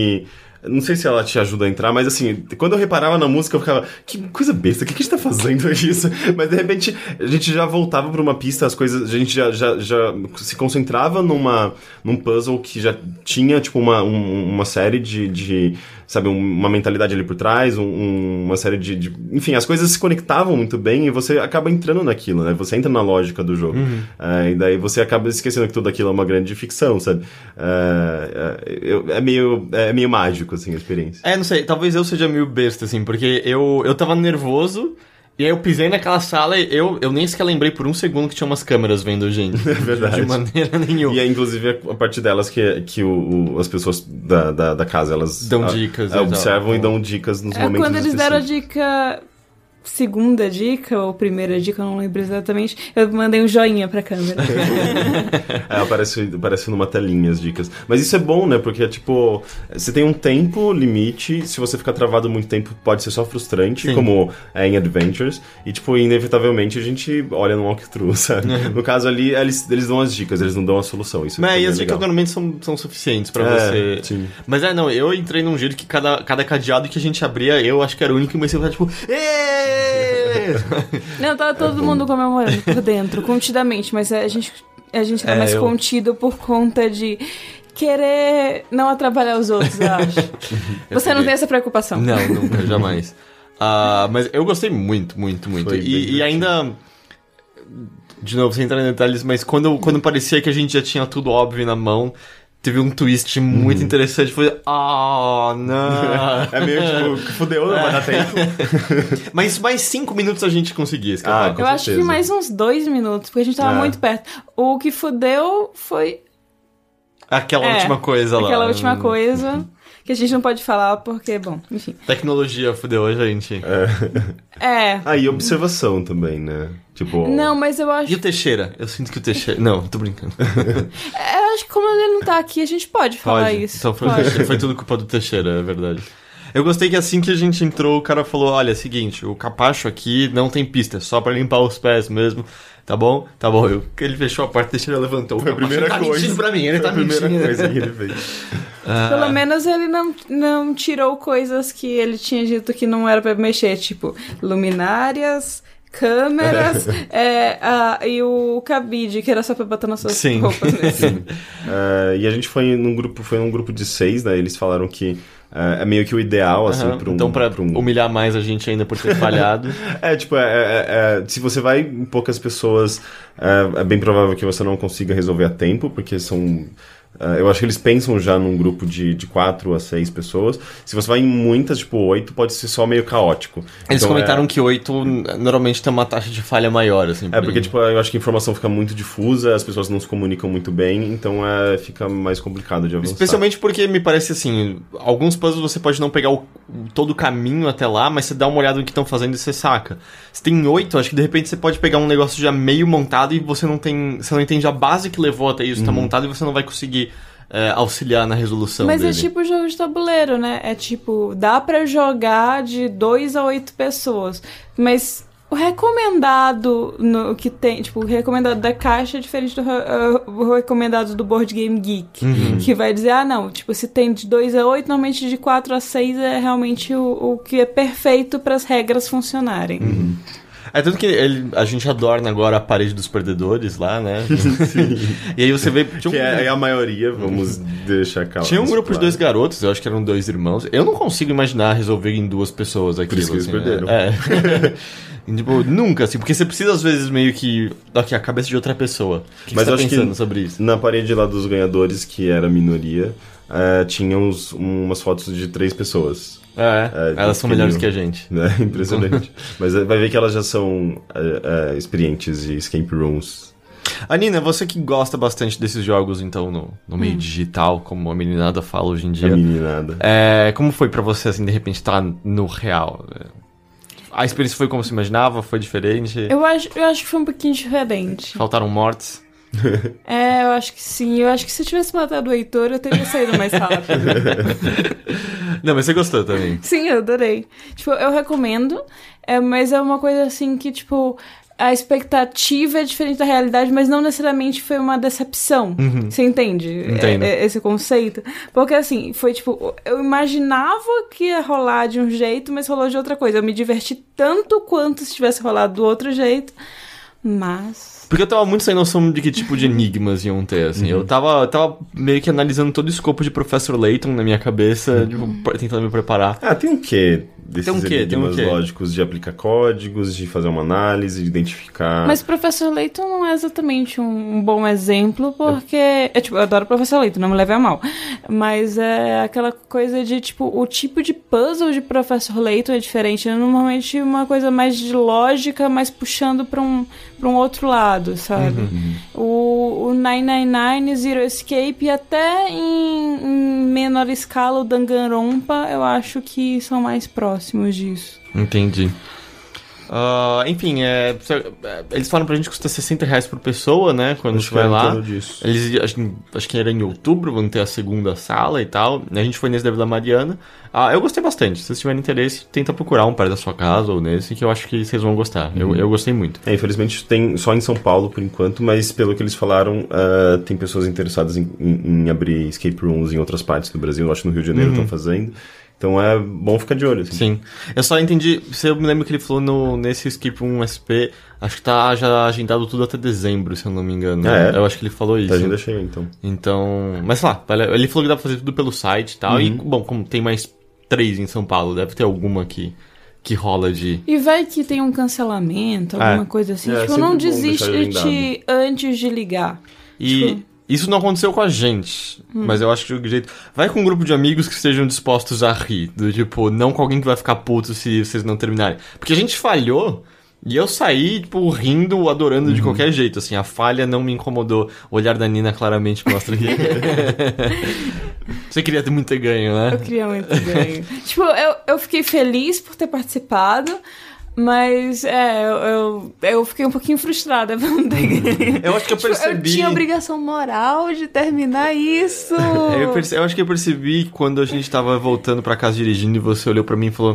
não sei se ela te ajuda a entrar, mas assim, quando eu reparava na música, eu ficava, que coisa besta, o que, que a gente tá fazendo [laughs] isso? Mas de repente a gente já voltava pra uma pista, as coisas, a gente já, já, já se concentrava numa, num puzzle que já tinha, tipo, uma, um, uma série de, de sabe, uma mentalidade ali por trás, um, uma série de, de, Enfim, as coisas se conectavam muito bem e você acaba entrando naquilo, né? Você entra na lógica do jogo. Uhum. Uh, e daí você acaba esquecendo que tudo aquilo é uma grande ficção, sabe? Uh, é, meio, é meio mágico, assim, a experiência. É, não sei, talvez eu seja meio besta, assim, porque eu, eu tava nervoso. E aí eu pisei naquela sala e eu, eu nem sequer lembrei por um segundo que tinha umas câmeras vendo gente. [laughs] É verdade. De maneira nenhuma. E é inclusive a partir delas que, que o, o as pessoas da, da, da, casa, elas... Dão dicas. A, observam e dão dicas nos é momentos quando eles deram a dica segunda dica ou primeira dica, eu não lembro exatamente, eu mandei um joinha pra câmera. [laughs] é, aparece, aparece numa telinha as dicas. Mas isso é bom, né? Porque é tipo, você tem um tempo limite, se você ficar travado muito tempo, pode ser só frustrante, Sim. como é em Adventures. E, tipo, inevitavelmente a gente olha no walkthrough, [laughs] sabe? no caso ali, eles, eles dão as dicas, eles não dão a solução. Isso Mas é e as dicas normalmente são, são suficientes pra é, você. Sim. Mas é, não, eu entrei num jeito que cada, cada cadeado que a gente abria, eu acho que era o único que comecei a falar, tipo, Êêê! Não, tava todo é mundo comemorando por dentro, contidamente, mas a gente, a gente tá é, mais eu... contido por conta de querer não atrapalhar os outros, eu acho. [laughs] eu Você não tem essa preocupação. Não, nunca, jamais. Uh, mas eu gostei muito, muito, muito. E, e, ainda. De novo, sem entrar em detalhes, mas quando, quando parecia que a gente já tinha tudo óbvio na mão, teve um twist muito hum. interessante. Foi, ah, oh, não. [laughs] é meio tipo, fudeu, não vai dar tempo. [laughs] Mas mais cinco minutos a gente conseguia escapar. Ah, eu certeza. acho que mais uns dois minutos, porque a gente tava é. muito perto. O que fudeu foi. Aquela é, última coisa lá. Aquela última coisa que a gente não pode falar porque, bom, enfim. Tecnologia fudeu a gente. É. é. Ah, e observação também, né? Tipo... Não, mas eu acho... E o Teixeira? Eu sinto que o Teixeira... Não, tô brincando. É, [laughs] eu acho que como ele não tá aqui, a gente pode falar pode. isso. Então foi, foi tudo culpa do Teixeira, é verdade. Eu gostei que assim que a gente entrou, o cara falou: olha, é seguinte, o capacho aqui não tem pista, é só para limpar os pés mesmo. Tá bom? Tá bom. Eu, ele fechou a porta, deixa ele levantou. Foi a primeira tá coisa. pra mim, ele tá Foi a primeira mentindo. coisa que ele fez. [laughs] Ah. Pelo menos ele não, não tirou coisas que ele tinha dito que não era pra mexer, tipo luminárias, câmeras [laughs] é, a, e o cabide, que era só pra botar nas suas Sim. roupas mesmo. Sim. Uh, e a gente foi num grupo, foi num grupo de seis, né? Eles falaram que é, é meio que o ideal, assim, uhum. pra um... Então, pra, pra um... humilhar mais a gente ainda por ter falhado... [laughs] é, tipo, é, é, é, se você vai em poucas pessoas, é, é bem provável que você não consiga resolver a tempo, porque são Uh, eu acho que eles pensam já num grupo de, de quatro a seis pessoas. Se você vai em muitas, tipo oito, pode ser só meio caótico. Eles então, comentaram é... que oito normalmente tem uma taxa de falha maior, assim. É, porque, tipo, eu acho que a informação fica muito difusa, as pessoas não se comunicam muito bem, então é, fica mais complicado de avançar. Especialmente porque me parece assim, alguns puzzles você pode não pegar o, todo o caminho até lá, mas você dá uma olhada no que estão fazendo e você saca. Se tem oito, acho que de repente você pode pegar um negócio já meio montado e você não tem. Você não entende a base que levou até isso, tá uhum. tá montado e você não vai conseguir é, auxiliar na resolução Mas é dele. é tipo jogo de tabuleiro, né? É tipo, dá para jogar de 2 a 8 pessoas. Mas o recomendado no que tem, tipo, o recomendado da caixa é diferente do uh, recomendado do Board Game Geek. Uhum. Que vai dizer, ah, não, tipo, se tem de 2 a 8, normalmente de 4 a 6 é realmente o, o que é perfeito para as regras funcionarem. Uhum. É tanto que ele, a gente adorna agora a parede dos perdedores lá, né? [laughs] Sim. e aí você vê. Um... Que é, é, a maioria, vamos deixar calmo. Tinha um grupo claro. de dois garotos, eu acho que eram dois irmãos. Eu não consigo imaginar resolver em duas pessoas aquilo. Por isso que assim, eles perderam. É. é. [laughs] tipo, nunca, assim, porque você precisa às vezes meio que. Ok, a cabeça de outra pessoa. O que Mas você tá pensando sobre isso? Na parede lá dos ganhadores, que era a minoria, uh, tinha uns, umas fotos de três pessoas. É, é elas são melhores que a gente. É, [laughs] impressionante. Mas é, vai ver que elas já são é, é, experientes de escape rooms. Anina, você que gosta bastante desses jogos, então, no, no meio hum. digital, como a meninada fala hoje em dia. A meninada. É, como foi para você, assim, de repente, estar tá no real? A experiência foi como se imaginava? Foi diferente? Eu acho, eu acho que foi um pouquinho diferente. Faltaram mortes? [laughs] é, eu acho que sim. Eu acho que se eu tivesse matado o Heitor, eu teria saído mais rápido. [laughs] Não, mas você gostou também. Sim, eu adorei. Tipo, eu recomendo, é, mas é uma coisa assim que, tipo, a expectativa é diferente da realidade, mas não necessariamente foi uma decepção. Uhum. Você entende? É, é, esse conceito? Porque assim, foi tipo, eu imaginava que ia rolar de um jeito, mas rolou de outra coisa. Eu me diverti tanto quanto se tivesse rolado do outro jeito. Mas. Porque eu tava muito sem noção de que tipo de [laughs] enigmas iam ter, assim. Uhum. Eu tava, tava meio que analisando todo o escopo de Professor Layton na minha cabeça, uhum. tipo, tentando me preparar. Ah, tem um quê desses tem um quê? enigmas tem um quê? lógicos de aplicar códigos, de fazer uma análise, de identificar. Mas Professor Layton não é exatamente um bom exemplo, porque. É, é tipo, eu adoro Professor Layton, não me leve a mal. Mas é aquela coisa de, tipo, o tipo de puzzle de Professor Layton é diferente. É normalmente uma coisa mais de lógica, mas puxando pra um para um outro lado, sabe? Uhum. O, o 999, Zero Escape e até em, em menor escala o Danganronpa, eu acho que são mais próximos disso. Entendi. Uh, enfim, é, é, eles falam pra gente que custa 60 reais por pessoa, né? Quando acho a gente vai é lá. Eles, acho, acho, que era em outubro, vão ter a segunda sala e tal. A gente foi nesse da Vila Mariana. Ah, eu gostei bastante. Se vocês tiverem interesse, tenta procurar um perto da sua casa ou nesse, que eu acho que vocês vão gostar. Uhum. Eu, eu gostei muito. É, infelizmente tem só em São Paulo por enquanto, mas pelo que eles falaram, uh, tem pessoas interessadas em, em, em, abrir escape rooms em outras partes do Brasil. Eu acho que no Rio de Janeiro estão uhum. fazendo. Então é bom ficar de olho. Assim. Sim. Eu só entendi. Se eu me lembro que ele falou no, nesse Skip 1 SP, acho que tá já agendado tudo até dezembro, se eu não me engano. Ah, é? Eu acho que ele falou isso. Tá agenda cheia, então. Então. Mas sei lá, ele falou que dá pra fazer tudo pelo site e tal. Uhum. E, bom, como tem mais três em São Paulo, deve ter alguma aqui que rola de. E vai que tem um cancelamento, alguma é. coisa assim. É, tipo, não desiste antes de ligar. E. Tipo... Isso não aconteceu com a gente, hum. mas eu acho que o jeito. Vai com um grupo de amigos que estejam dispostos a rir. Do tipo, não com alguém que vai ficar puto se vocês não terminarem. Porque a gente falhou e eu saí, tipo, rindo, adorando uhum. de qualquer jeito. Assim, a falha não me incomodou. O olhar da Nina claramente mostra que. [laughs] Você queria ter muito ganho, né? Eu queria muito ganho. [laughs] tipo, eu, eu fiquei feliz por ter participado. Mas, é, eu, eu fiquei um pouquinho frustrada. [laughs] Eu acho que eu percebi. Tipo, eu tinha obrigação moral de terminar isso. [laughs] eu, perce... eu acho que eu percebi quando a gente tava voltando para casa dirigindo e você olhou para mim e falou.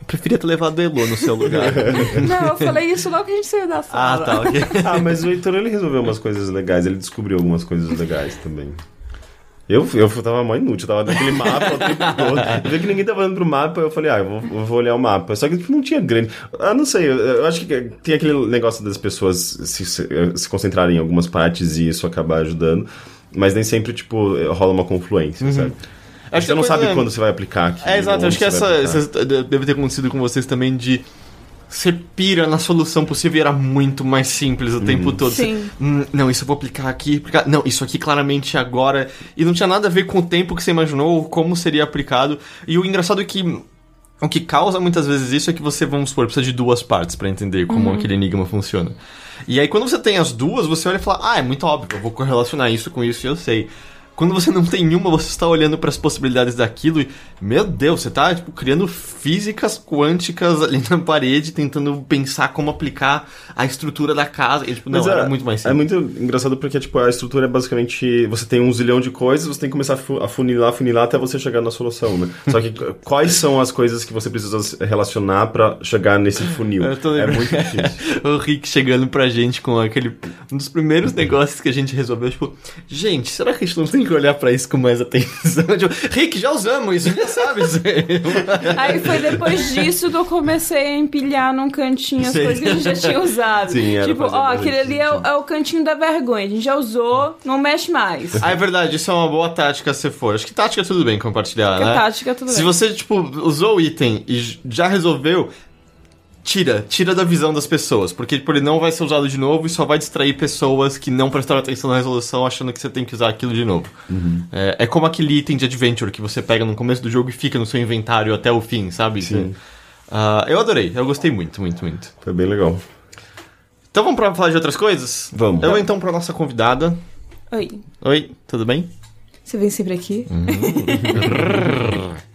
Eu preferia ter levado o Elo no seu lugar. [laughs] não, eu falei isso logo que a gente saiu da ah, sala. Ah, tá, ok. ah, mas o Heitor ele resolveu umas coisas legais, ele descobriu algumas coisas legais também. Eu, eu tava mó inútil, tava naquele mapa o tempo [laughs] todo. Eu vi que ninguém tava olhando pro mapa, eu falei, ah, eu vou, eu vou olhar o mapa. Só que tipo, não tinha grande. Ah, não sei, eu, eu, acho que tem aquele negócio das pessoas se, se, se concentrarem em algumas partes e isso acabar ajudando. Mas nem sempre, tipo, rola uma confluência, uhum. sabe? Acho você não sabe é... quando você vai aplicar aqui. É, exato. Acho que essa, essa deve ter acontecido com vocês também de você pira na solução possível e era muito mais simples o uhum. tempo todo. Sim. Você, hum, não, isso eu vou aplicar aqui, aplicar. Não, isso aqui claramente agora. E não tinha nada a ver com o tempo que você imaginou ou como seria aplicado. E o engraçado é que o que causa muitas vezes isso é que você, vamos supor, precisa de duas partes para entender como uhum. aquele enigma funciona. E aí quando você tem as duas, você olha e fala, ah, é muito óbvio, eu vou correlacionar isso com isso e eu sei. Quando você não tem uma, você está olhando para as possibilidades daquilo e, meu Deus, você está tipo, criando físicas quânticas ali na parede, tentando pensar como aplicar a estrutura da casa. E, tipo, não, é, era muito mais é simples. É muito engraçado porque tipo, a estrutura é basicamente. Você tem um zilhão de coisas, você tem que começar a funilar, funilar até você chegar na solução, né? Só que [laughs] quais são as coisas que você precisa relacionar para chegar nesse funil? É muito [laughs] difícil. o Rick chegando pra gente com aquele. Um dos primeiros negócios que a gente resolveu, tipo, gente, será que a gente não tem que olhar para isso com mais atenção. [laughs] Tipo, Rick, já usamos isso, já sabe. Aí foi depois [laughs] disso que eu comecei a empilhar num cantinho as Sim. coisas que a gente já tinha usado. Sim, tipo, ó, aquele ali é o, é o, cantinho da vergonha. A gente já usou, não mexe mais. Ah, é verdade, isso é uma boa tática se for. Acho que tática tudo bem compartilhar, Porque né? Tática tudo se bem. Se você, tipo, usou o item e já resolveu, tira, tira da visão das pessoas, porque tipo, ele não vai ser usado de novo e só vai distrair pessoas que não prestaram atenção na resolução achando que você tem que usar aquilo de novo. Uhum. É, é, como aquele item de adventure que você pega no começo do jogo e fica no seu inventário até o fim, sabe? Sim. Uh, eu adorei, eu gostei muito, muito, muito. Foi bem legal. Então vamos pra falar de outras coisas? Vamos. Eu vou então pra nossa convidada. Oi. Oi, tudo bem? Você vem sempre aqui? Uhum. [laughs] [laughs]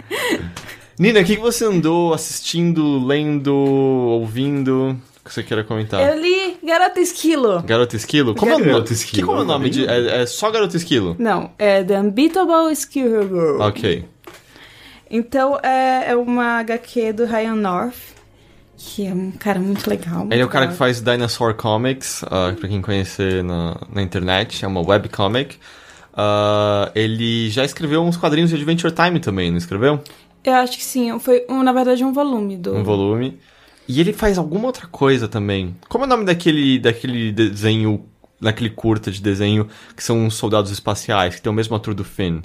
Nina, o que você andou assistindo, lendo, ouvindo? Que você queira comentar? Eu li Garota Esquilo. Garota Esquilo? Como é o nome? Que, como é o nome de. É, é, só Garota Esquilo? Não, é The Unbeatable Skill Girl. Ok. Então é, é uma HQ do Ryan North, que é um cara muito legal. Muito Ele é o cara legal. que faz Dinosaur Comics, uh, pra quem conhecer na, na internet, é uma webcomic. Uh, ele já escreveu uns quadrinhos de Adventure Time também, não escreveu? Eu acho que sim. Foi, um, na verdade, um volume do. Um volume. E ele faz alguma outra coisa também. Como é o nome daquele, daquele desenho, daquele curta de desenho que são soldados espaciais, que tem o mesmo ator do Finn?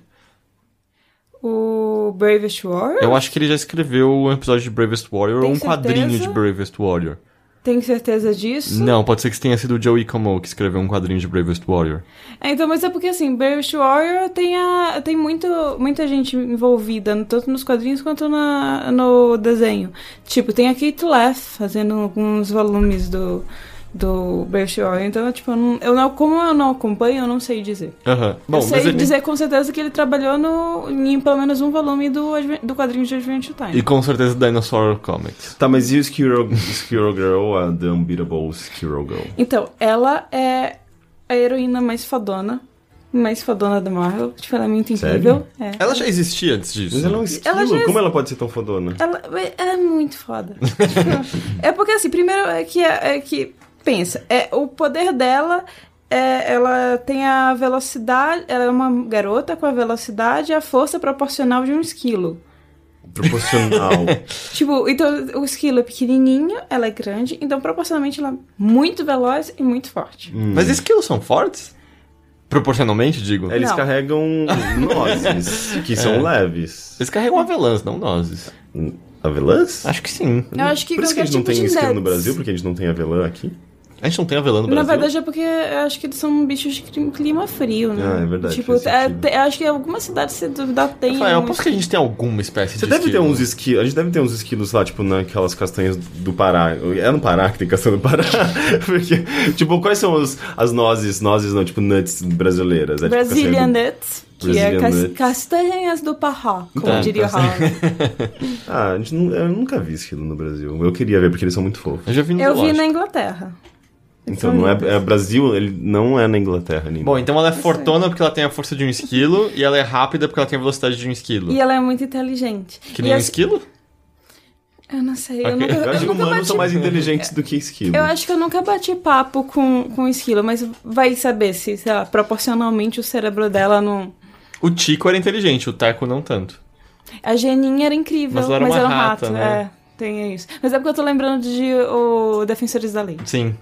O Bravest Warrior? Eu acho que ele já escreveu um episódio de Bravest Warrior ou um certeza? quadrinho de Bravest Warrior. Tem certeza disso? Não, pode ser que tenha sido o Joey Como que escreveu um quadrinho de Bravest Warrior. É, então, mas é porque assim, Bravest Warrior tem, a, tem muito, muita gente envolvida, tanto nos quadrinhos quanto na, no desenho. Tipo, tem a Kate Leff fazendo alguns volumes do, do Berkshire. Então, tipo, eu não, eu não, como eu não acompanho, eu não sei dizer. Uhum. Bom, eu sei dizer com certeza que ele trabalhou no, em pelo menos um volume do, do quadrinho de Adventure Time. E com certeza Dinosaur Comics. Tá, mas e o Squirrel Girl, a The Unbeatable Squirrel Girl? Então, ela é a heroína mais fodona mais fodona da Marvel. Tipo, ela é muito incrível. É. Ela já existia antes disso. Mas ela é um esquilo. Ela Como ela pode ser tão fodona? Ela, ela é muito foda. [laughs] tipo, é porque, assim, primeiro é que, é, é que pensa, é o poder dela é, ela tem a velocidade, ela é uma garota com a velocidade e a força proporcional de um esquilo. Proporcional. [laughs] tipo, então o esquilo é pequenininho, ela é grande, então proporcionalmente ela é muito veloz e muito forte. Hum. Mas esquilos são fortes? Proporcionalmente, digo. Eles não. carregam [laughs] nozes, que são é. leves. Eles carregam avelãs, não nozes. Avelãs? Acho que sim. Eu acho que Por isso que a gente tipo não tem esquilo no Brasil, porque a gente não tem avelã aqui. A gente não tem avelã no Brasil? Na verdade é porque eu acho que eles são bichos de clima frio, né? Ah, é verdade. Tipo, é, acho que algumas cidades, se duvidar, tem. Rafael, eu posso que a gente tem alguma espécie Você de deve esquilo. ter uns esquilos. A gente deve ter uns esquilos lá, tipo, naquelas castanhas do Pará. É no Pará que tem castanha do Pará. [laughs] porque, tipo, quais são os, as nozes, nozes não, tipo, nuts brasileiras? É, tipo, Brazilian do... nuts. Que é cas nuts. castanhas do Pará, como tá, diria tá. o [laughs] Ah, a gente não, eu nunca vi esquilo no Brasil. Eu queria ver porque eles são muito fofos. Eu já vi no Eu vi na Inglaterra. Então não é, é, Brasil, ele não é na Inglaterra nem. Bom, então ela é fortona porque ela tem a força de um esquilo e ela é rápida porque ela tem a velocidade de um esquilo. E ela é muito inteligente. Que nem e um as... esquilo? Eu não sei. Okay. Eu, nunca, eu acho que humanos bati... são mais inteligentes do que esquilo. Eu acho que eu nunca bati papo com, com esquilo, mas vai saber se, sei lá, proporcionalmente o cérebro dela não. O Tico era inteligente, o Taco não tanto. A Geninha era incrível, mas ela era, mas era um rata, rato. Né? É, tem isso. Mas é porque eu tô lembrando de o Defensores da Lei. Sim.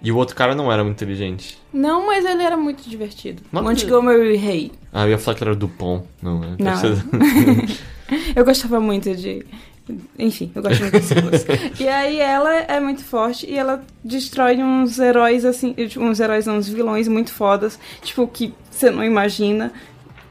E o outro cara não era muito inteligente. Não, mas ele era muito divertido. Não Montgomery Hay. Ah, eu ia falar que era Dupont. Não, né? Não. [laughs] eu gostava muito de... Enfim, eu gosto muito desse [laughs] E aí ela é muito forte e ela destrói uns heróis, assim... Uns heróis, não, uns vilões muito fodas. Tipo, que você não imagina.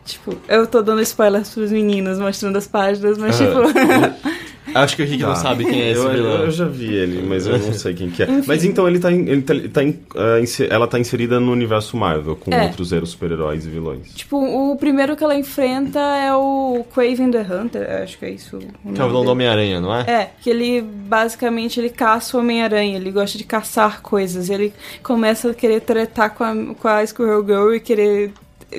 Tipo, eu tô dando spoilers pros meninos, mostrando as páginas, mas tipo... [laughs] Acho que o Rick tá. não sabe quem é esse eu, vilão. Eu já vi ele, mas eu não sei quem que é. Mas então ele tá, ele tá, ele tá uh, ela tá inserida no universo Marvel, com é. outros heróis, super-heróis e vilões. Tipo, o primeiro que ela enfrenta é o Craven the Hunter, acho que é isso. Que é o vilão do Homem-Aranha, não é? É, que ele basicamente ele caça o Homem-Aranha, ele gosta de caçar coisas. Ele começa a querer tretar com a, com a Squirrel Girl e querer,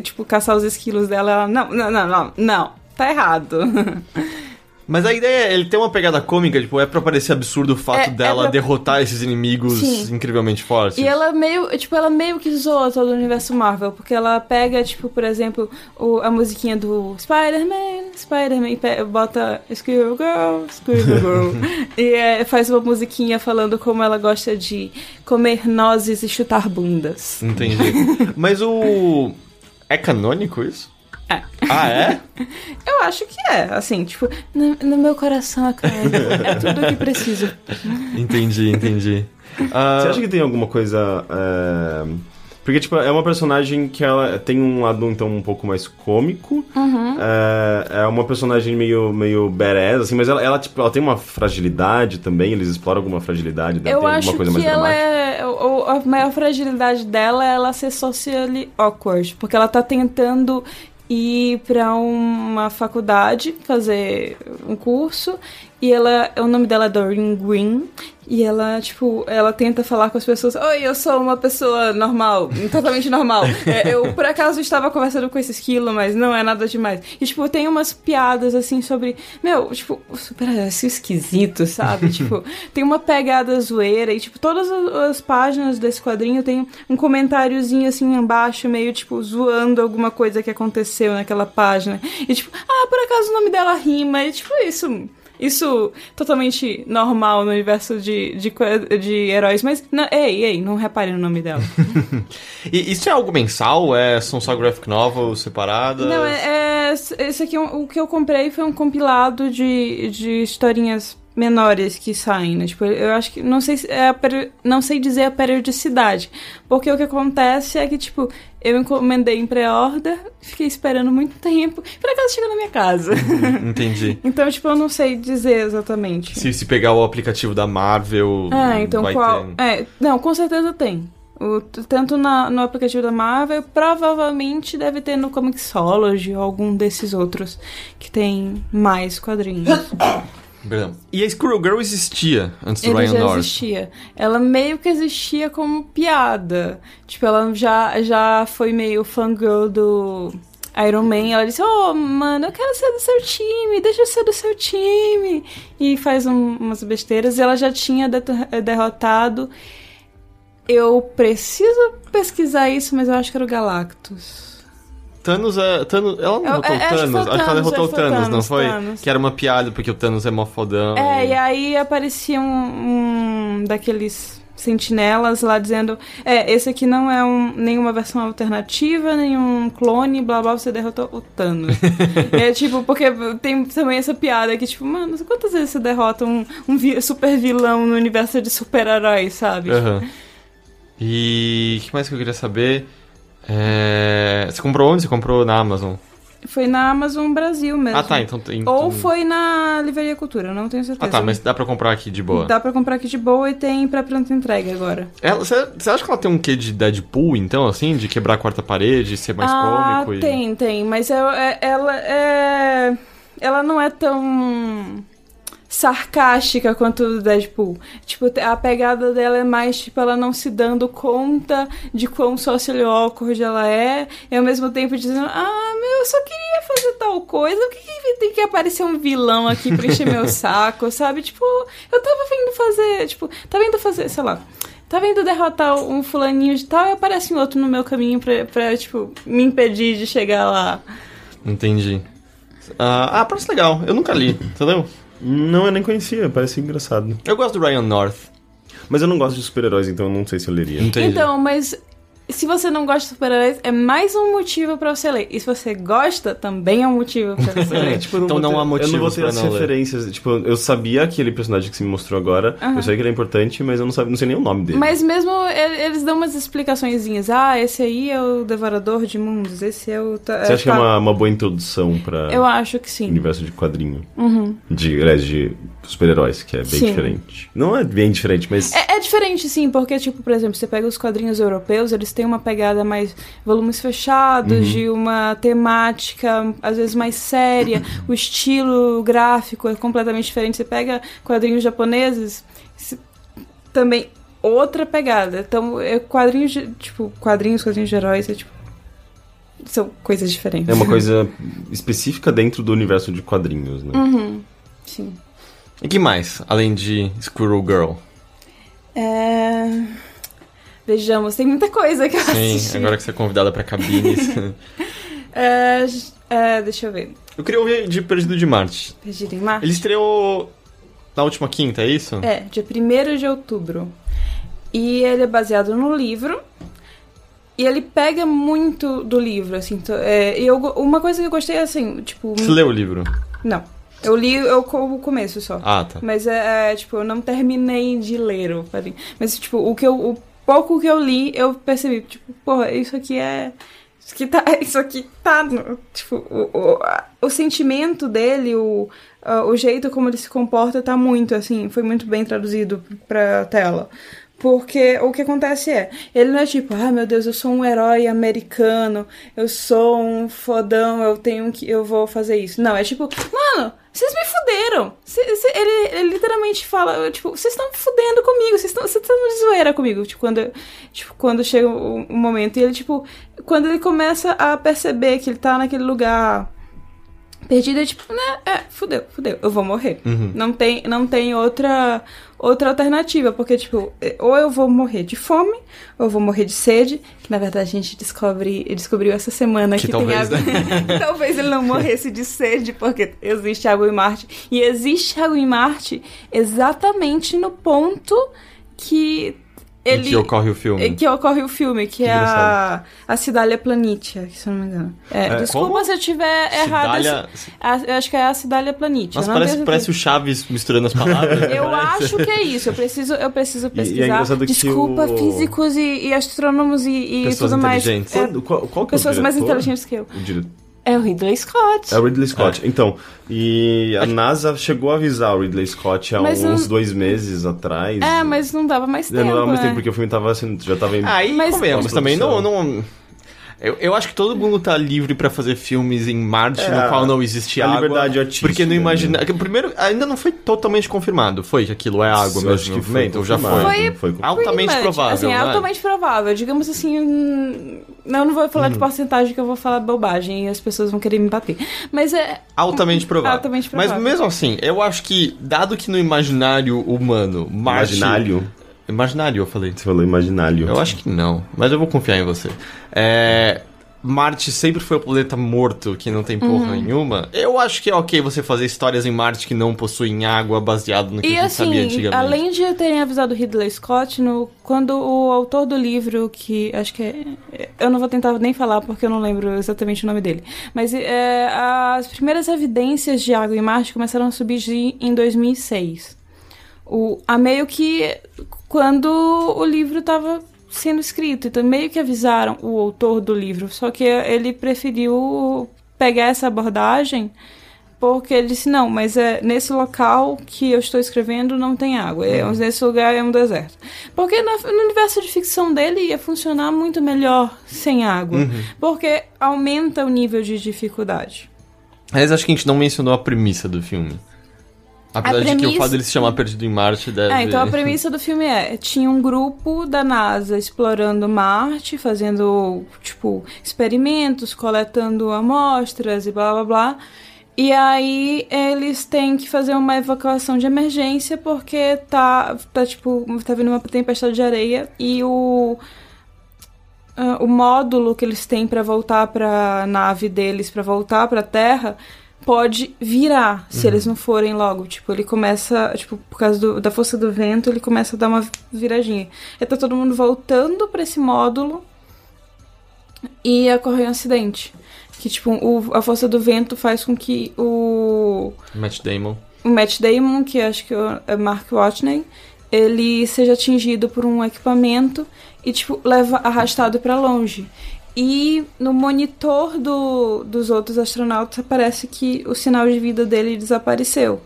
tipo, caçar os esquilos dela. Ela, não, não, não, não, não, tá errado. [laughs] Mas a ideia é, ele tem uma pegada cômica, tipo, é pra parecer absurdo o fato é, é dela é pra... derrotar esses inimigos Sim. incrivelmente fortes. E ela meio, tipo, ela meio que zoa todo o universo Marvel, porque ela pega, tipo, por exemplo, o, a musiquinha do Spider-Man, Spider-Man, bota Squirrel Girl, Squirrel Girl, [laughs] e é, faz uma musiquinha falando como ela gosta de comer nozes e chutar bundas. Entendi. [laughs] Mas o... É canônico isso? É. Ah, é? [laughs] Eu acho que é, assim, tipo, no, no meu coração é claro, é tudo o que preciso. [laughs] Entendi, entendi. Uh... Você acha que tem alguma coisa... É... Porque, tipo, é uma personagem que ela tem um lado, então, um pouco mais cômico. Uhum. É, é, uma personagem meio, meio badass, assim, mas ela, ela, tipo, ela tem uma fragilidade também, eles exploram alguma fragilidade dela, Eu tem alguma coisa mais ela dramática. É, a maior fragilidade dela é ela ser socially awkward, porque ela tá tentando ir para uma faculdade fazer um curso e ela o nome dela é Doreen Green e ela, tipo, ela tenta falar com as pessoas: Oi, eu sou uma pessoa normal, [laughs] totalmente normal. É, eu, por acaso, estava conversando com esse esquilo, mas não é nada demais. E, tipo, tem umas piadas, assim, sobre. Meu, tipo, super assim, esquisito, sabe? [laughs] tipo, tem uma pegada zoeira. E, tipo, todas as páginas desse quadrinho tem um comentáriozinho, assim, embaixo, meio, tipo, zoando alguma coisa que aconteceu naquela página. E, tipo, ah, por acaso o nome dela rima. E, tipo, isso isso totalmente normal no universo de, de, de heróis, mas. Não, ei, ei, não repare no nome dela. [laughs] e isso é algo mensal? É, são só graphic novels separadas? Não, é. é esse aqui, o que eu comprei foi um compilado de, de historinhas menores que saem, né? Tipo, eu acho que não sei é não sei dizer a periodicidade, porque o que acontece é que tipo eu encomendei em pré-order, fiquei esperando muito tempo, por acaso chegou na minha casa. Uhum, entendi. [laughs] então, tipo, eu não sei dizer exatamente. Se, se pegar o aplicativo da Marvel, é, então qual? Ter... É, não, com certeza tem. O, tanto na, no aplicativo da Marvel, provavelmente deve ter no Comixology ou algum desses outros que tem mais quadrinhos. [laughs] E a Squirrel Girl existia antes do Ele Ryan já North? existia. Ela meio que existia como piada. Tipo, ela já, já foi meio fangirl do Iron Man. Ela disse, oh, mano, eu quero ser do seu time, deixa eu ser do seu time. E faz um, umas besteiras. E ela já tinha derrotado... Eu preciso pesquisar isso, mas eu acho que era o Galactus. Thanos é. Thanos, ela não derrotou é, o Thanos? Acho, que ela derrotou o Thanos, Thanos, não foi? Thanos. Que era uma piada, porque o Thanos é mó fodão. É, e, e aí aparecia um, um, daqueles sentinelas lá dizendo: É, esse aqui não é um, nenhuma versão alternativa, nenhum clone, blá blá, você derrotou o Thanos. [laughs] é tipo, porque tem também essa piada que, tipo, mano, quantas vezes você derrota um, um super vilão no universo de super-heróis, sabe? Uhum. E o que mais que eu queria saber? É... Você comprou onde? Você comprou na Amazon? Foi na Amazon Brasil mesmo. Ah, tá. Então, então... Ou foi na Livraria Cultura, não tenho certeza. Ah, tá. Mas dá pra comprar aqui de boa. Dá pra comprar aqui de boa e tem pra pronta entrega agora. Ela, você, acha que ela tem um quê de Deadpool, então, assim? De quebrar a quarta parede, ser mais ah, cômico? Ah, tem, e... tem. Mas ela, é, ela é... Ela não é tão sarcástica quanto o Deadpool. Tipo, a pegada dela é mais, tipo, ela não se dando conta de quão awkward ela é, e ao mesmo tempo dizendo, ah, meu, eu só queria fazer tal coisa, por que, tem que aparecer um vilão aqui pra encher meu saco, [laughs] sabe? Tipo, eu tava vindo fazer, tipo, tá vindo fazer, sei lá, tá vindo derrotar um fulaninho de tal e aparece um outro no meu caminho pra, pra tipo, me impedir de chegar lá. Entendi. Uh, ah, parece legal. Eu nunca li, entendeu? Não, eu nem conhecia, parece engraçado. Eu gosto do Ryan North. Mas eu não gosto de super-heróis, então eu não sei se eu leria. Entendi. Então, mas se você não gosta de super-heróis, é mais um motivo para você ler. E se você gosta, também é um motivo pra você ler. [laughs] tipo, então não há motivo Eu não vou ter as referências. Ler. Tipo, eu sabia aquele personagem que você me mostrou agora. Uhum. Eu sei que ele é importante, mas eu não, sabia, não sei nem o nome dele. Mas mesmo eles dão umas explicaçõezinhas. Ah, esse aí é o Devorador de Mundos, esse é o... Você acha tá... que é uma, uma boa introdução para Eu acho que sim. Universo de quadrinho. Uhum. De, aliás, de super-heróis, que é bem sim. diferente. Não é bem diferente, mas... É, é diferente, sim, porque, tipo, por exemplo, você pega os quadrinhos europeus, eles têm uma pegada mais volumes fechados, uhum. de uma temática às vezes mais séria, o estilo gráfico é completamente diferente. Você pega quadrinhos japoneses, também outra pegada. Então, é quadrinhos de, tipo, quadrinhos, quadrinhos de heróis, é tipo são coisas diferentes. É uma coisa específica dentro do universo de quadrinhos, né? Uhum. Sim. E que mais, além de Squirrel Girl? É... Vejamos, tem muita coisa que eu Sim, assisti. agora que você é convidada pra cabines. [laughs] é, é, deixa eu ver. Eu queria ouvir de Perdido de Marte. Perdido em Marte? Ele estreou na última quinta, é isso? É, dia 1 de outubro. E ele é baseado no livro. E ele pega muito do livro, assim. É, eu, uma coisa que eu gostei é assim, tipo. Você leu o livro? Não. Eu li eu, o começo só. Ah, tá. Mas é, é, tipo, eu não terminei de ler o Mas, tipo, o que eu. O pouco que eu li, eu percebi, tipo, porra, isso aqui é. Isso aqui tá. [laughs] Isso aqui tá. No, tipo, o, o, o sentimento dele, o, o jeito como ele se comporta tá muito, assim, foi muito bem traduzido pra tela. Porque o que acontece é, ele não é tipo, ah, meu Deus, eu sou um herói americano, eu sou um fodão, eu tenho que, eu vou fazer isso. Não, é tipo, mano, vocês me fuderam. Ele, ele, literalmente fala, tipo, vocês estão fudendo comigo, vocês estão de zoeira comigo. Tipo, quando, tipo, quando chega o, momento. E ele, tipo, quando ele começa a perceber que ele tá naquele lugar Perdida, tipo, né? É, fudeu, fudeu, eu vou morrer. Uhum. Não, tem, não tem outra, outra alternativa, porque, tipo, é, ou eu vou morrer de fome, ou eu vou morrer de sede, que na verdade a gente descobre, descobriu essa semana que, que talvez, tem água. Né? [laughs] talvez ele não morresse de sede, porque existe água em Marte. E existe água em Marte exatamente no ponto que ele, que ocorre o filme. Que ocorre o filme, que, que é a, a Cidália Planitia, se eu não me engano. É, é, desculpa como? se eu estiver errado. eu acho que é a Cidália Planitia. Mas parece, parece o Chaves misturando as palavras. eu acho que é isso. Eu preciso, eu preciso pesquisar. E, e é desculpa, o... físicos e, e astrônomos e, e tudo mais. É, qual, qual que é pessoas mais inteligentes que eu. O diretor é o Ridley Scott. É o Ridley Scott. É. Então, e a NASA chegou a avisar o Ridley Scott há mas uns não... dois meses atrás. É, mas não dava mais tempo. É, não dava mais né? tempo, porque o filme tava assim, já tava em. Aí, mas, mas também não, não eu, eu acho que todo mundo tá livre para fazer filmes em Marte, é, no qual não existe a água. liberdade artística. Porque não imagina. Né? Primeiro, ainda não foi totalmente confirmado. Foi que aquilo é água mesmo acho que movimento? Ou já foi? Foi, foi altamente provável. Assim, é né? altamente provável. Digamos assim. Hum, não, não vou falar hum. de porcentagem que eu vou falar bobagem e as pessoas vão querer me bater. Mas é. Altamente [laughs] provável. Altamente provável. Mas mesmo assim, eu acho que, dado que no imaginário humano, Marte. Imaginário? Imaginário, eu falei. Você falou imaginário. Eu acho que não, mas eu vou confiar em você. É. Marte sempre foi o planeta morto, que não tem porra uhum. nenhuma. Eu acho que é ok você fazer histórias em Marte que não possuem água baseado no que e a gente assim, sabia antigamente. Além de terem avisado Ridley Scott, no, quando o autor do livro, que acho que é. Eu não vou tentar nem falar porque eu não lembro exatamente o nome dele. Mas é, as primeiras evidências de água em Marte começaram a surgir em 2006. O, a meio que quando o livro estava sendo escrito. Então, meio que avisaram o autor do livro, só que ele preferiu pegar essa abordagem porque ele disse: não, mas é nesse local que eu estou escrevendo não tem água, é, uhum. nesse lugar é um deserto. Porque no, no, universo de ficção dele ia funcionar muito melhor sem água, uhum. porque aumenta o nível de dificuldade. Mas acho que a gente não mencionou a premissa do filme. Apesar premissa... de que o fato dele se chamar Perdido em Marte deve... É, então a premissa do filme é, tinha um grupo da NASA explorando Marte, fazendo, tipo, experimentos, coletando amostras e blá blá blá. E aí eles têm que fazer uma evacuação de emergência porque tá, tá tipo, tá vindo uma tempestade de areia e o... Uh, o módulo que eles têm para voltar para nave deles, para voltar para Terra, pode virar se uhum. eles não forem logo. Tipo, ele começa, tipo, por causa do, da força do vento, ele começa a dar uma viradinha. E tá todo mundo voltando para esse módulo e ocorre um acidente. Que, tipo, o, a força do vento faz com que o. Matt Damon. O Matt Damon, que acho que é Mark Watney, ele seja atingido por um equipamento e, tipo, leva arrastado para longe. E no monitor do, dos outros astronautas aparece que o sinal de vida dele desapareceu.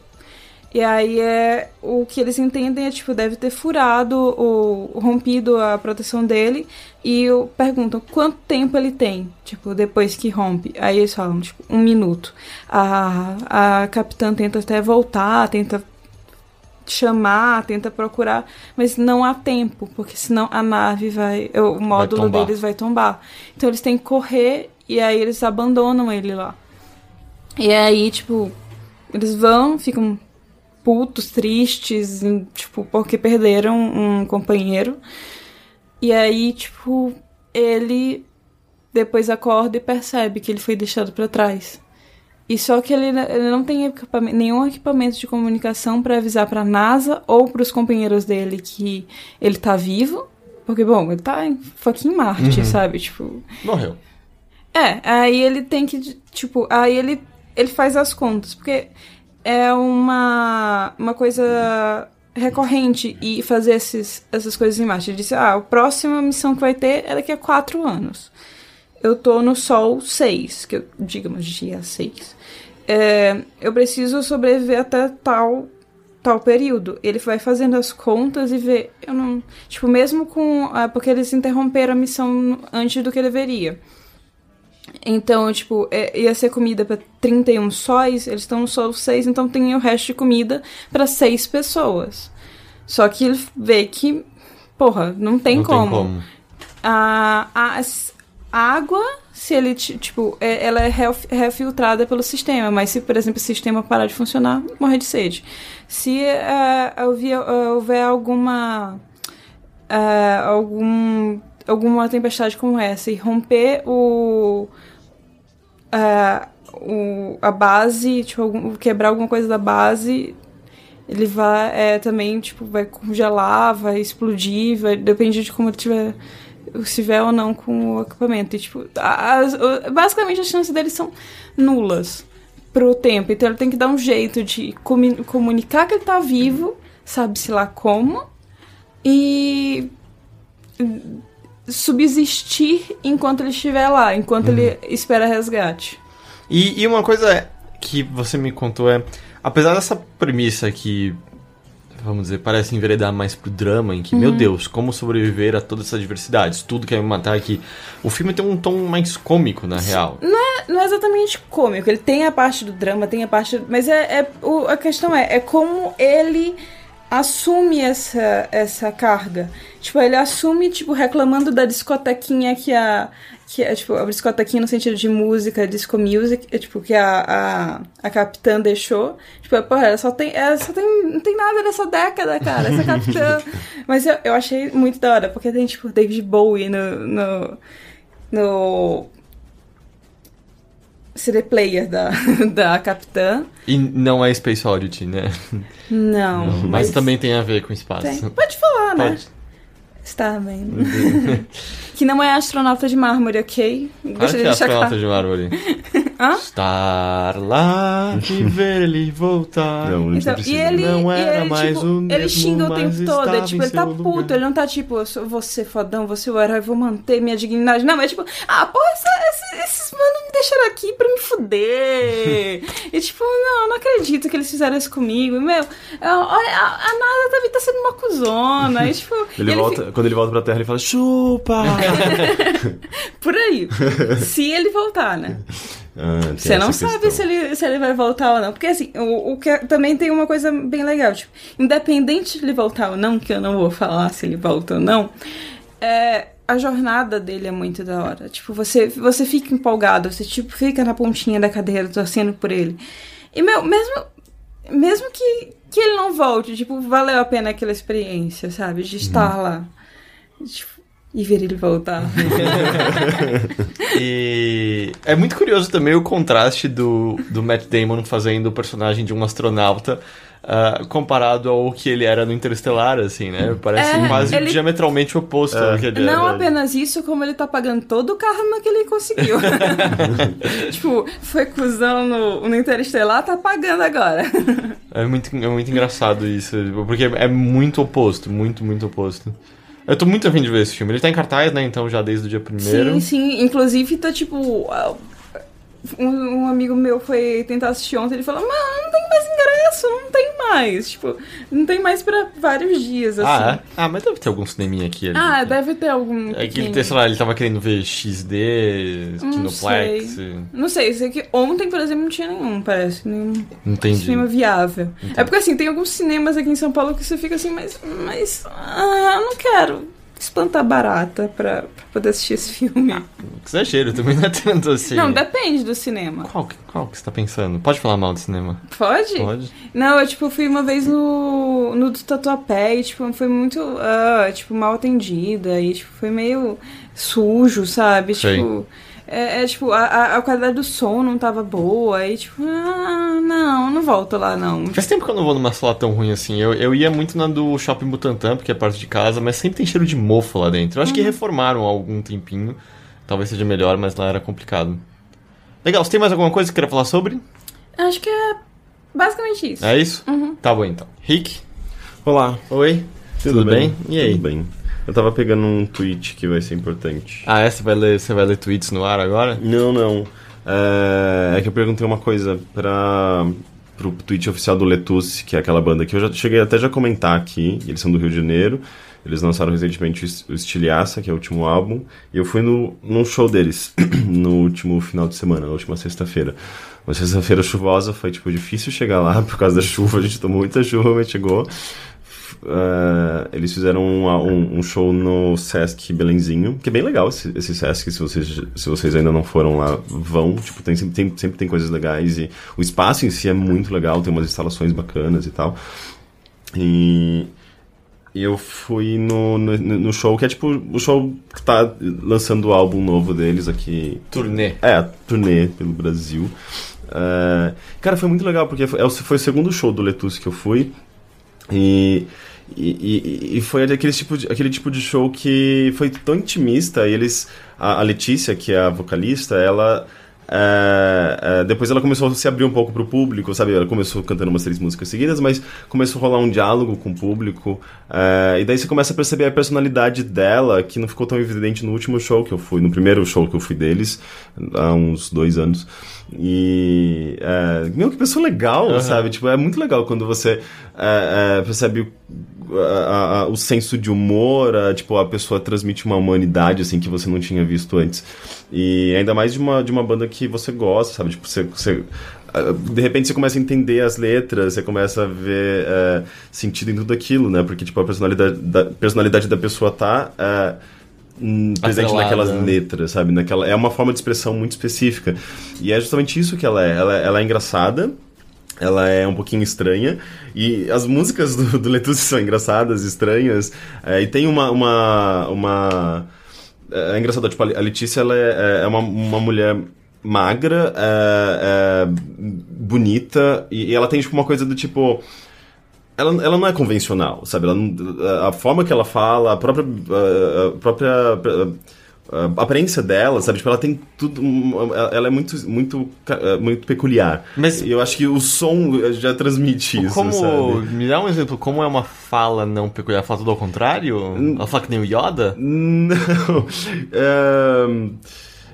E aí é o que eles entendem é tipo deve ter furado ou rompido a proteção dele e perguntam quanto tempo ele tem, tipo, depois que rompe. Aí eles falam, tipo, um minuto. A, a capitã tenta até voltar, tenta chamar, tenta procurar, mas não há tempo, porque senão a nave vai, o módulo vai deles vai tombar. Então eles têm que correr e aí eles abandonam ele lá. E aí, tipo, eles vão, ficam putos, tristes, tipo, porque perderam um companheiro. E aí, tipo, ele depois acorda e percebe que ele foi deixado para trás. E só que ele, ele não tem equipamento, nenhum equipamento de comunicação para avisar para a NASA ou para os companheiros dele que ele tá vivo. Porque, bom, ele tá em fucking Marte, uhum. sabe? Tipo. Morreu. É, aí ele tem que. Tipo, aí ele, ele faz as contas. Porque é uma, uma coisa recorrente e fazer esses, essas coisas em Marte. Ele disse: ah, a próxima missão que vai ter é daqui a quatro anos. Eu tô no Sol 6, que eu, digamos, dia 6 é, eu preciso sobreviver até tal tal período. Ele vai fazendo as contas e vê, eu não, tipo, mesmo com, ah, porque eles interromperam a missão antes do que deveria. Então, tipo, é, ia ser comida para 31 sóis, eles estão no solo 6, então tem o resto de comida para 6 pessoas. Só que ele vê que, porra, não tem não como. Tem como. A, a, a água se ele, tipo, é, ela é refiltrada pelo sistema, mas se, por exemplo, o sistema parar de funcionar, morrer de sede. Se uh, houver, houver alguma. Uh, algum, alguma tempestade como essa e romper o. O a base, tipo, algum, quebrar alguma coisa da base, ele vai é, também, tipo, vai congelar, vai explodir, vai, depende de como ele tiver se tiver ou não com o equipamento. E, tipo, as, basicamente as chances deles são nulas pro tempo. Então ele tem que dar um jeito de comunicar que ele tá vivo, sabe-se lá como, e subsistir enquanto ele estiver lá, enquanto uhum. ele espera resgate. E, e uma coisa que você me contou é, apesar dessa premissa que vamos dizer, parece enveredar mais pro drama, em que, uhum. meu Deus, como sobreviver a toda essa diversidade, tudo quer me matar aqui. O filme tem um tom mais cômico, na real. Não é, não é exatamente cômico, ele tem a parte do drama, tem a parte. Mas é, é o, a questão é, é como ele assume essa, essa carga. Tipo, ele assume, tipo, reclamando da discotequinha que a. Que é, tipo, a discotequinha no sentido de música, disco music, é, tipo, que a, a, a capitã deixou. Tipo, porra, ela só tem. Ela só tem. Não tem nada dessa década, cara, essa capitã. [laughs] Mas eu, eu achei muito da hora, porque tem, tipo, David Bowie no. no, no CD player da, [laughs] da Capitã. E não é Space Oddity, né? Não. não mas, mas, também tem a ver com espaço. Tem. Pode falar, né? Pode. Está bem. [laughs] que não é astronauta de mármore, ok? Gostaria que é astronauta de mármore. [laughs] Hã? Estar lá [laughs] e ver ele voltar. Não, então, e ele, não era ele, mais tipo, o mesmo, Ele xinga o tempo todo. Ele, tipo, ele tá puto. Lugar. Ele não tá tipo, eu sou você fodão, você é o herói, vou manter minha dignidade. Não, é tipo, ah, porra, essa, essa, esses manos me deixaram aqui pra me fuder. [laughs] e tipo, não, não acredito que eles fizeram isso comigo. Meu, olha, a, a Nada também tá sendo uma cuzona. E, tipo, ele, ele volta, fica... Quando ele volta pra Terra, ele fala, chupa! [laughs] Por aí. Se ele voltar, né? Ah, você não sabe se ele, se ele vai voltar ou não. Porque assim, o, o que também tem uma coisa bem legal. Tipo, independente de ele voltar ou não, que eu não vou falar se ele volta ou não, é, a jornada dele é muito da hora. Tipo, você, você fica empolgado, você tipo, fica na pontinha da cadeira torcendo por ele. E, meu, mesmo, mesmo que, que ele não volte, tipo, valeu a pena aquela experiência, sabe? De estar uhum. lá. Tipo, e ver ele voltar. [laughs] e é muito curioso também o contraste do, do Matt Damon fazendo o personagem de um astronauta uh, comparado ao que ele era no Interestelar, assim, né? Parece é, quase ele... diametralmente oposto é. ao que ele Não era. apenas isso, como ele tá pagando todo o karma que ele conseguiu. [laughs] tipo, foi cuzão no, no Interestelar, tá pagando agora. é, muito, é muito engraçado isso, porque é muito oposto, muito, muito oposto. Eu tô muito afim de ver esse filme. Ele tá em cartaz, né? Então, já desde o dia primeiro. Sim, sim. Inclusive, tá tipo. Um, um, amigo meu foi tentar assistir ontem, ele falou, mano, não tem mais ingresso, não tem mais. Tipo, não tem mais pra vários dias, assim. Ah, é? ah mas deve ter algum cineminha aqui. Ali, ah, deve ter algum. É que ele, sei lá, ele tava querendo ver XD, Kinoplex. Sei. Não sei, sei que ontem, por exemplo, não tinha nenhum, parece. Nenhum Entendi. cinema viável. Entendi. É porque assim, tem alguns cinemas aqui em São Paulo que você fica assim, mas. Mas. Ah, eu não quero espantar barata pra, pra poder assistir esse filme. Ah, exagero, também não é tanto assim. Não, depende do cinema. Qual, qual que você tá pensando? Pode falar mal do cinema? Pode? Pode. Não, eu, tipo, fui uma vez no, no do Tatuapé e, tipo, foi muito, uh, tipo, mal atendida e, tipo, foi meio sujo, sabe? Sei. Tipo... É, é, tipo, a, a qualidade do som não tava boa, aí tipo, ah, não, não volto lá não. Faz tempo que eu não vou numa sala tão ruim assim. Eu, eu ia muito na do Shopping Butantã, porque é parte de casa, mas sempre tem cheiro de mofo lá dentro. Eu acho uhum. que reformaram há algum tempinho. Talvez seja melhor, mas lá era complicado. Legal, você tem mais alguma coisa que queira falar sobre? Acho que é basicamente isso. É isso? Uhum. Tá bom então. Rick? Olá. Oi. Tudo, Tudo bem? bem? E aí? Tudo bem. Eu tava pegando um tweet que vai ser importante. Ah, é? Você vai ler, você vai ler tweets no ar agora? Não, não. É, é que eu perguntei uma coisa pra, pro tweet oficial do Letus, que é aquela banda que eu já cheguei até já comentar aqui. Eles são do Rio de Janeiro. Eles lançaram recentemente o Estilhaça, que é o último álbum. E eu fui no, num show deles [clears throat] no último final de semana, na última sexta-feira. Uma sexta-feira chuvosa, foi tipo difícil chegar lá [laughs] por causa da chuva. A gente tomou muita chuva, mas chegou uh, eles fizeram um, um, um, show no Sesc Belenzinho, que é bem legal esse, esse Sesc, se vocês, se vocês ainda não foram lá, vão, tipo, tem, sempre, tem, sempre tem coisas legais e o espaço em si é muito legal, tem umas instalações bacanas e tal. E eu fui no, no, no, show, que é tipo o show que tá lançando o álbum novo deles aqui. Turnê. É, turnê pelo Brasil. Uh, cara, foi muito legal, porque foi, é foi o segundo show do Letus que eu fui. E, e, e, foi aquele tipo, de, aquele tipo de show que foi tão intimista. E eles. A, a Letícia, que é a vocalista, ela é, é, depois ela começou a se abrir um pouco para o público, sabe? Ela começou cantando umas três músicas seguidas, mas começou a rolar um diálogo com o público. É, e daí você começa a perceber a personalidade dela, que não ficou tão evidente no último show que eu fui, no primeiro show que eu fui deles, há uns dois anos. E. É, meu, que pessoa legal, uhum. sabe? Tipo, é muito legal quando você percebe o, a, a, o senso de humor, a, tipo, a pessoa transmite uma humanidade, assim, que você não tinha visto antes. E ainda mais de uma, de uma banda que você gosta, sabe? Tipo, você, você de repente você começa a entender as letras, você começa a ver é, sentido em tudo aquilo, né? Porque, tipo, a personalidade da, personalidade da pessoa tá hum, presente Atrelada. naquelas letras, sabe? Naquela, é uma forma de expressão muito específica. E é justamente isso que ela é. Ela, ela é engraçada, ela é um pouquinho estranha e as músicas do, do são engraçadas, estranhas é, e tem uma, uma, uma é, é engraçado, tipo, a Letícia ela é, é, é uma, uma mulher magra, é, é, bonita, e, e, ela tem tipo, uma coisa do tipo. Ela, ela não é convencional, sabe? Ela, a forma que ela fala, a própria. A própria a aparência dela, sabe? Tipo, ela tem tudo. Ela é muito, muito, muito peculiar. Mas. eu acho que o som já transmite isso. Como. Sabe? Me dá um exemplo, como é uma fala não peculiar? Fala tudo ao contrário? Ela fala que nem o Yoda? [laughs] Não. É...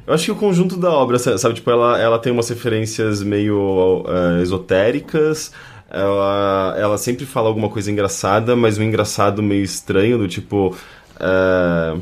Eu acho que o conjunto da obra, sabe? Tipo, ela, ela tem umas referências meio uh, esotéricas. Ela, ela sempre fala alguma coisa engraçada, mas um engraçado meio estranho, do tipo. Uh,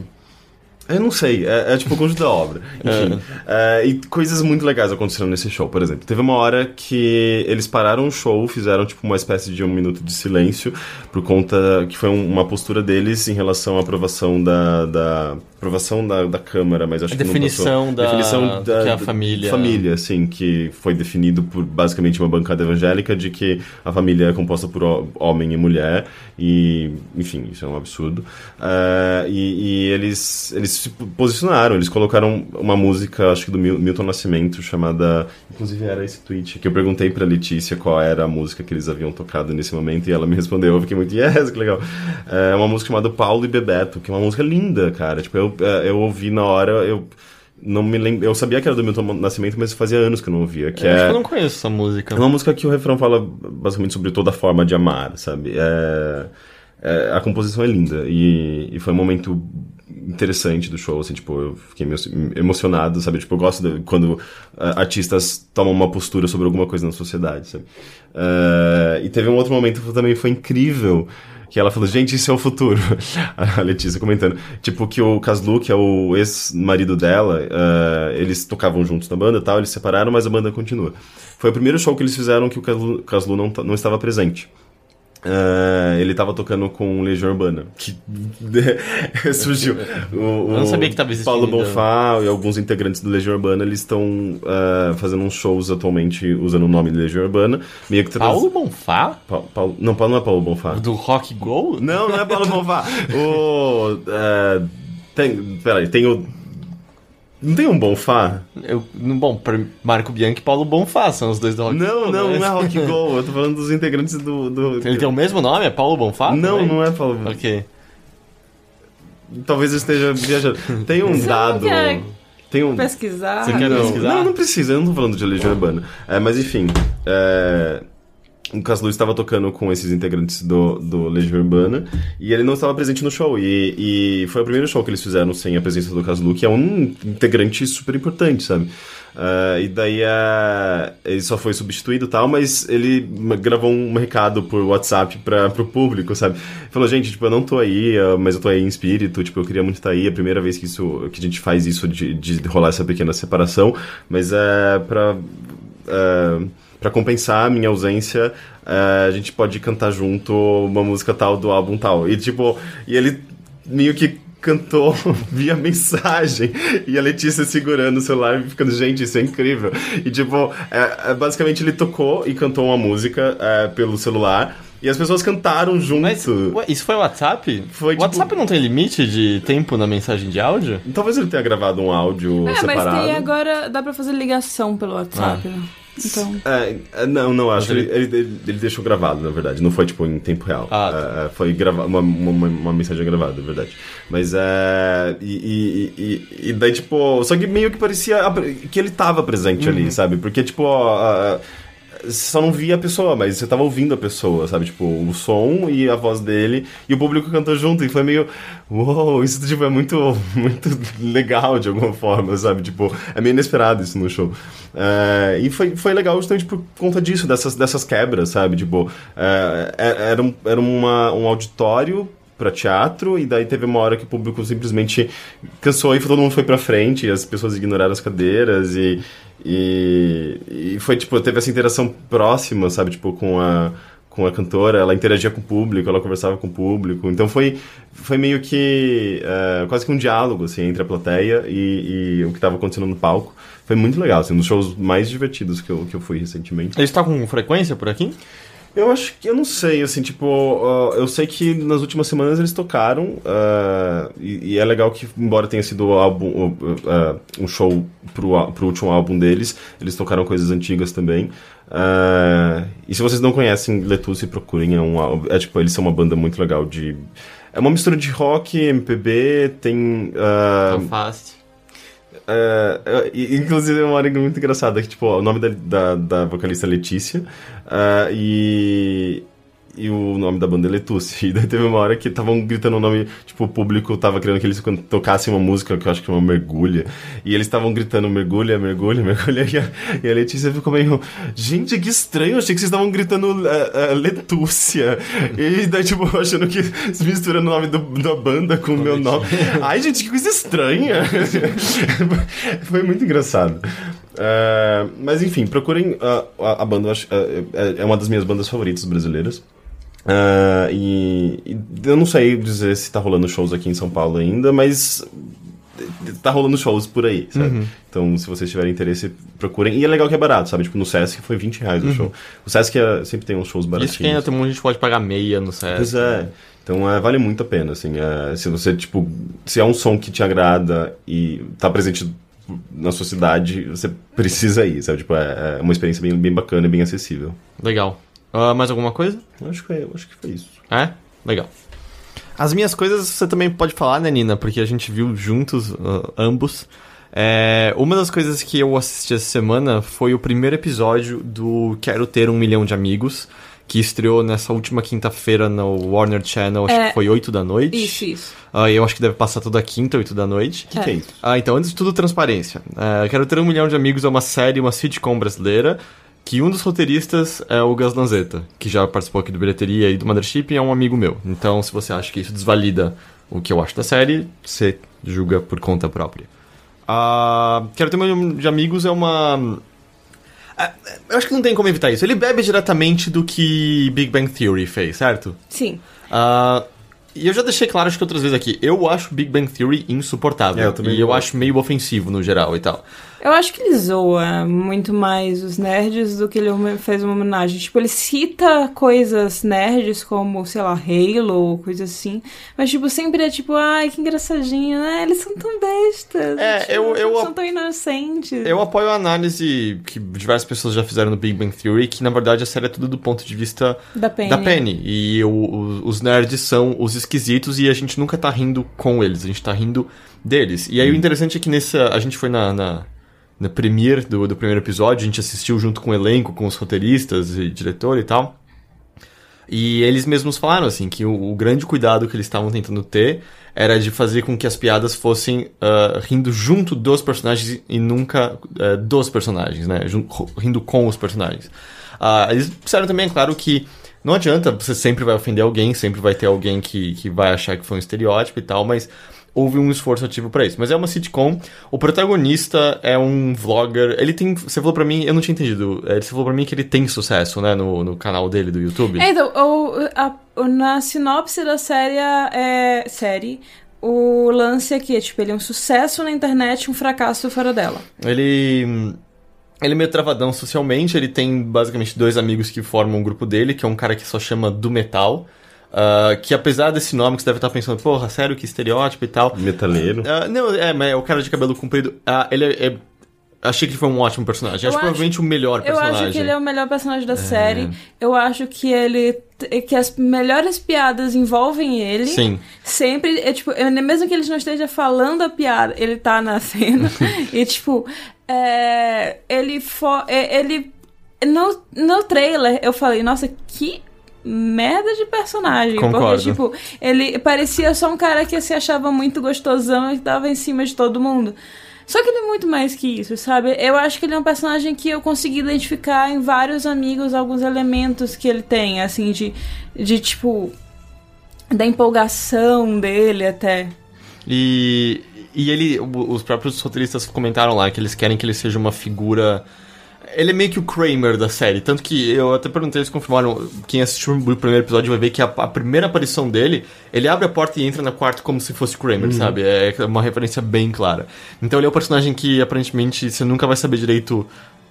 eu não sei, é, é tipo o conjunto da obra. [laughs] Enfim. É. É, e coisas muito legais aconteceram nesse show, por exemplo. Teve uma hora que eles pararam o show, fizeram tipo uma espécie de um minuto de silêncio, por conta que foi um, uma postura deles em relação à aprovação da, da aprovação da, da Câmara, mas acho a que definição não da, definição da, que é a família. Família, assim, que foi definido por basicamente uma bancada evangélica de que a família é composta por homem e mulher, e, enfim, isso é um absurdo. Uh, e, e eles, eles se posicionaram, eles colocaram uma música, acho que do Milton Nascimento, chamada. Inclusive era esse tweet, que eu perguntei pra Letícia qual era a música que eles haviam tocado nesse momento, e ela me respondeu, eu fiquei muito, yes, que legal. É uma música chamada Paulo e Bebeto, que é uma música linda, cara. Tipo, eu, é, eu ouvi na hora, eu não me lembro. Eu sabia que era do Milton Nascimento, mas fazia anos que eu não ouvia. Que eu é... acho que eu não conheço essa música. É uma música que o refrão fala basicamente sobre toda forma de amar, sabe? É... É... a composição é linda e... e foi um momento interessante do show, assim, tipo, eu fiquei meio emocionado, sabe? Tipo, eu gosto de, quando uh, artistas tomam uma postura sobre alguma coisa na sociedade, sabe? Uh, e teve um outro momento que também foi incrível, que ela falou, gente, isso é o futuro. [laughs] A Letícia comentando. Tipo, que o Caslu, que é o ex-marido dela, uh, eles tocavam juntos na banda e tal, eles separaram, mas a banda continua. Foi o primeiro show que eles fizeram que o Caslu, não, não estava presente. Uh, ele tava tocando com Legião Urbana, que [laughs] surgiu. O, o Eu não sabia que tava existindo. Paulo Bonfá e alguns integrantes do Legião Urbana, eles estão uh, fazendo uns shows atualmente usando o nome de Legião Urbana. Meio que. Paulo Bonfá? Pa Paulo... Não, Paulo não é Paulo Bonfá. Do Rock Go? Não, não é Paulo Bonfá. o... Uh, tem, peraí, tem o não tem um Bonfá? Eu, bom, Marco Bianchi e Paulo Bonfá são os dois do Rock Não, Go, não, né? não é Rock [laughs] Go. Eu tô falando dos integrantes do, do... Ele tem o mesmo nome? É Paulo Bonfá? Não, também? não é Paulo Bonfá. Ok. Talvez eu esteja viajando. Tem um Você dado... Quer tem um... pesquisar? Você quer não, pesquisar? Não, não precisa. Eu não tô falando de Legião Urbana. É, mas enfim... É o Caslu estava tocando com esses integrantes do, do Legião Urbana e ele não estava presente no show. E, e foi o primeiro show que eles fizeram sem a presença do Caslu, que é um integrante super importante, sabe? Uh, e daí uh, ele só foi substituído e tal, mas ele gravou um recado por WhatsApp para pro público, sabe? Falou, gente, tipo, eu não tô aí, uh, mas eu tô aí em espírito, tipo, eu queria muito estar aí, é a primeira vez que, isso, que a gente faz isso de, de rolar essa pequena separação, mas é pra Uh, para compensar a minha ausência, uh, a gente pode cantar junto uma música tal do álbum tal. E tipo, e ele meio que cantou [laughs] via mensagem e a Letícia segurando o celular e ficando, gente, isso é incrível. E tipo, é, é, basicamente ele tocou e cantou uma música é, pelo celular. E as pessoas cantaram junto. Mas, ué, isso foi o WhatsApp? Foi, o tipo... WhatsApp não tem limite de tempo na mensagem de áudio? Talvez ele tenha gravado um áudio é, separado. mas tem agora, dá pra fazer ligação pelo WhatsApp, ah. né? Então... É, é, não, não, acho. Ele... Ele, ele, ele, deixou gravado, na verdade. Não foi, tipo, em tempo real. Ah, tá. é, foi grava uma, uma, uma, mensagem gravada, na verdade. Mas é... E, e, e, e, daí, tipo... Só que meio que parecia que ele tava presente uhum. ali, sabe? Porque, tipo... Ó, você só não via a pessoa, mas você tava ouvindo a pessoa, sabe? Tipo, o som e a voz dele, e o público cantou junto, e foi meio. Uou, wow, isso tipo, é muito, [laughs] muito legal de alguma forma, sabe? Tipo, é meio inesperado isso no show. É, e foi, foi legal justamente por conta disso, dessas, dessas quebras, sabe? Tipo, é era, um, era uma, um auditório para teatro, e daí teve uma hora que o público simplesmente cansou e todo mundo foi para frente, e as pessoas ignoraram as cadeiras, e, e, e foi, tipo, teve essa interação próxima, sabe, tipo, com a, com a cantora, ela interagia com o público, ela conversava com o público, então foi, foi meio que uh, quase que um diálogo, assim, entre a plateia e, e o que estava acontecendo no palco. Foi muito legal, assim, um dos shows mais divertidos que eu, que eu fui recentemente. Ele está com frequência por aqui? Eu acho que eu não sei, assim, tipo, uh, eu sei que nas últimas semanas eles tocaram, uh, e, e, é legal que, embora tenha sido álbum, uh, um show pro, pro último álbum deles, eles tocaram coisas antigas também. e se vocês não conhecem Letusse, procurem, é, um, é tipo, eles são uma banda muito legal de. É uma mistura de rock, MPB, tem. Uh, Fast. Uh, inclusive, é uma hora muito engraçada que, tipo, o nome da, da, da vocalista é Letícia. Uh, e e o nome da banda é Letusse. [laughs] E daí teve uma hora que estavam gritando o nome, tipo, o público tava querendo que eles tocassem uma música que eu acho que é uma mergulha. E eles estavam gritando mergulha, mergulha, [laughs] mergulha. E a, e a Letícia ficou meio, gente, que estranho, achei que vocês estavam gritando uh, uh, Letúcia. E daí, tipo, achando que misturando o nome do, da banda com o meu nome. Ai, gente, que coisa estranha. [laughs] Foi muito engraçado. Uh, mas enfim, procurem uh, a, a, banda, acho, uh, é uma das minhas bandas favoritas brasileiras. Uh, e, e, eu não sei dizer se tá rolando shows aqui em São Paulo ainda, mas tá rolando shows por aí, sabe? Uhum. Então, se vocês tiverem interesse, procurem. E é legal que é barato, sabe? Tipo, no Sesc foi 20 reais uhum. o show. O Sesc é, sempre tem uns shows baratinhos. Isso que ainda tem muita gente pode pagar meia no Sesc. Pois é. Né? Então, é, vale muito a pena, assim. É, se você, tipo, se é um som que te agrada e tá presente na sua cidade, você precisa ir, sabe? Tipo, é, é uma experiência bem, bem bacana e bem acessível. Legal. Uh, mais alguma coisa? Acho que, foi, acho que foi isso. É? Legal. As minhas coisas você também pode falar, né, Nina? Porque a gente viu juntos, uh, ambos. É, uma das coisas que eu assisti essa semana foi o primeiro episódio do Quero Ter Um Milhão de Amigos, que estreou nessa última quinta-feira no Warner Channel, acho é, que foi 8 da noite. Isso, isso. Uh, eu acho que deve passar toda quinta, 8 da noite. O que, é. que, é isso? Ah, então, antes de tudo, transparência. Uh, Quero Ter Um Milhão de Amigos é uma série, uma sitcom brasileira, que um dos roteiristas é o Gus Lanzetta, que já participou aqui do Bilheteria e do Mothership e é um amigo meu. Então, se você acha que isso desvalida o que eu acho da série, você julga por conta própria. Uh, Quero Ter Um de Amigos é uma... É, eu acho que não tem como evitar isso. Ele bebe diretamente do que Big Bang Theory fez, certo? Sim. Uh, e eu já deixei claro, acho que outras vezes aqui, eu acho Big Bang Theory insuportável. É, eu também e eu acho meio ofensivo no geral e tal. Eu acho que ele zoa muito mais os nerds do que ele fez uma homenagem. Tipo, ele cita coisas nerds como, sei lá, Halo, coisa assim. Mas, tipo, sempre é tipo, ai, que engraçadinho, né? Eles são tão bestas. É, tipo, eu, eu. São tão inocentes. Eu apoio a análise que diversas pessoas já fizeram no Big Bang Theory, que na verdade a série é tudo do ponto de vista da Penny. Da Penny. E o, os nerds são os esquisitos e a gente nunca tá rindo com eles, a gente tá rindo deles. E aí hum. o interessante é que nessa. A gente foi na, na na premiere do, do primeiro episódio, a gente assistiu junto com o elenco, com os roteiristas e diretor e tal. E eles mesmos falaram assim que o, o grande cuidado que eles estavam tentando ter era de fazer com que as piadas fossem uh, rindo junto dos personagens e nunca uh, dos personagens, né? rindo com os personagens. Uh, eles disseram também, é claro, que não adianta, você sempre vai ofender alguém, sempre vai ter alguém que, que vai achar que foi um estereótipo e tal, mas houve um esforço ativo para isso. Mas é uma sitcom. O protagonista é um vlogger. Ele tem. Você falou para mim, eu não tinha entendido. É, você falou para mim que ele tem sucesso, né, no, no canal dele do YouTube. É, então, o, a, na sinopse da série é série o lance aqui é, tipo, ele é um sucesso na internet um fracasso fora dela. Ele. Ele é meio travadão socialmente, ele tem basicamente dois amigos que formam um grupo dele, que é um cara que só chama do metal. Uh, que apesar desse nome que você deve estar pensando, porra, sério, que estereótipo e tal. Metaleiro. Uh, não, é, mas é o cara de cabelo comprido. Uh, ele é, é Achei que ele foi um ótimo personagem. Eu acho, acho provavelmente o melhor personagem. Eu acho que ele é o melhor personagem da é. série. Eu acho que ele. que as melhores piadas envolvem ele. Sim. Sempre. É, tipo, mesmo que ele não esteja falando a piada, ele tá na cena. [laughs] e, tipo, é, ele. For, é, ele no, no trailer, eu falei, nossa, que merda de personagem. Concordo. Porque, tipo, ele parecia só um cara que se achava muito gostosão e tava em cima de todo mundo. Só que ele é muito mais que isso, sabe? Eu acho que ele é um personagem que eu consegui identificar em vários amigos alguns elementos que ele tem, assim, de, de tipo. da empolgação dele até. E, e ele. Os próprios roteiristas comentaram lá que eles querem que ele seja uma figura ele é meio que o Kramer da série. Tanto que eu até perguntei, eles confirmaram. Quem assistiu o primeiro episódio vai ver que a, a primeira aparição dele, ele abre a porta e entra no quarto como se fosse Kramer, uhum. sabe? É uma referência bem clara. Então ele é o personagem que aparentemente você nunca vai saber direito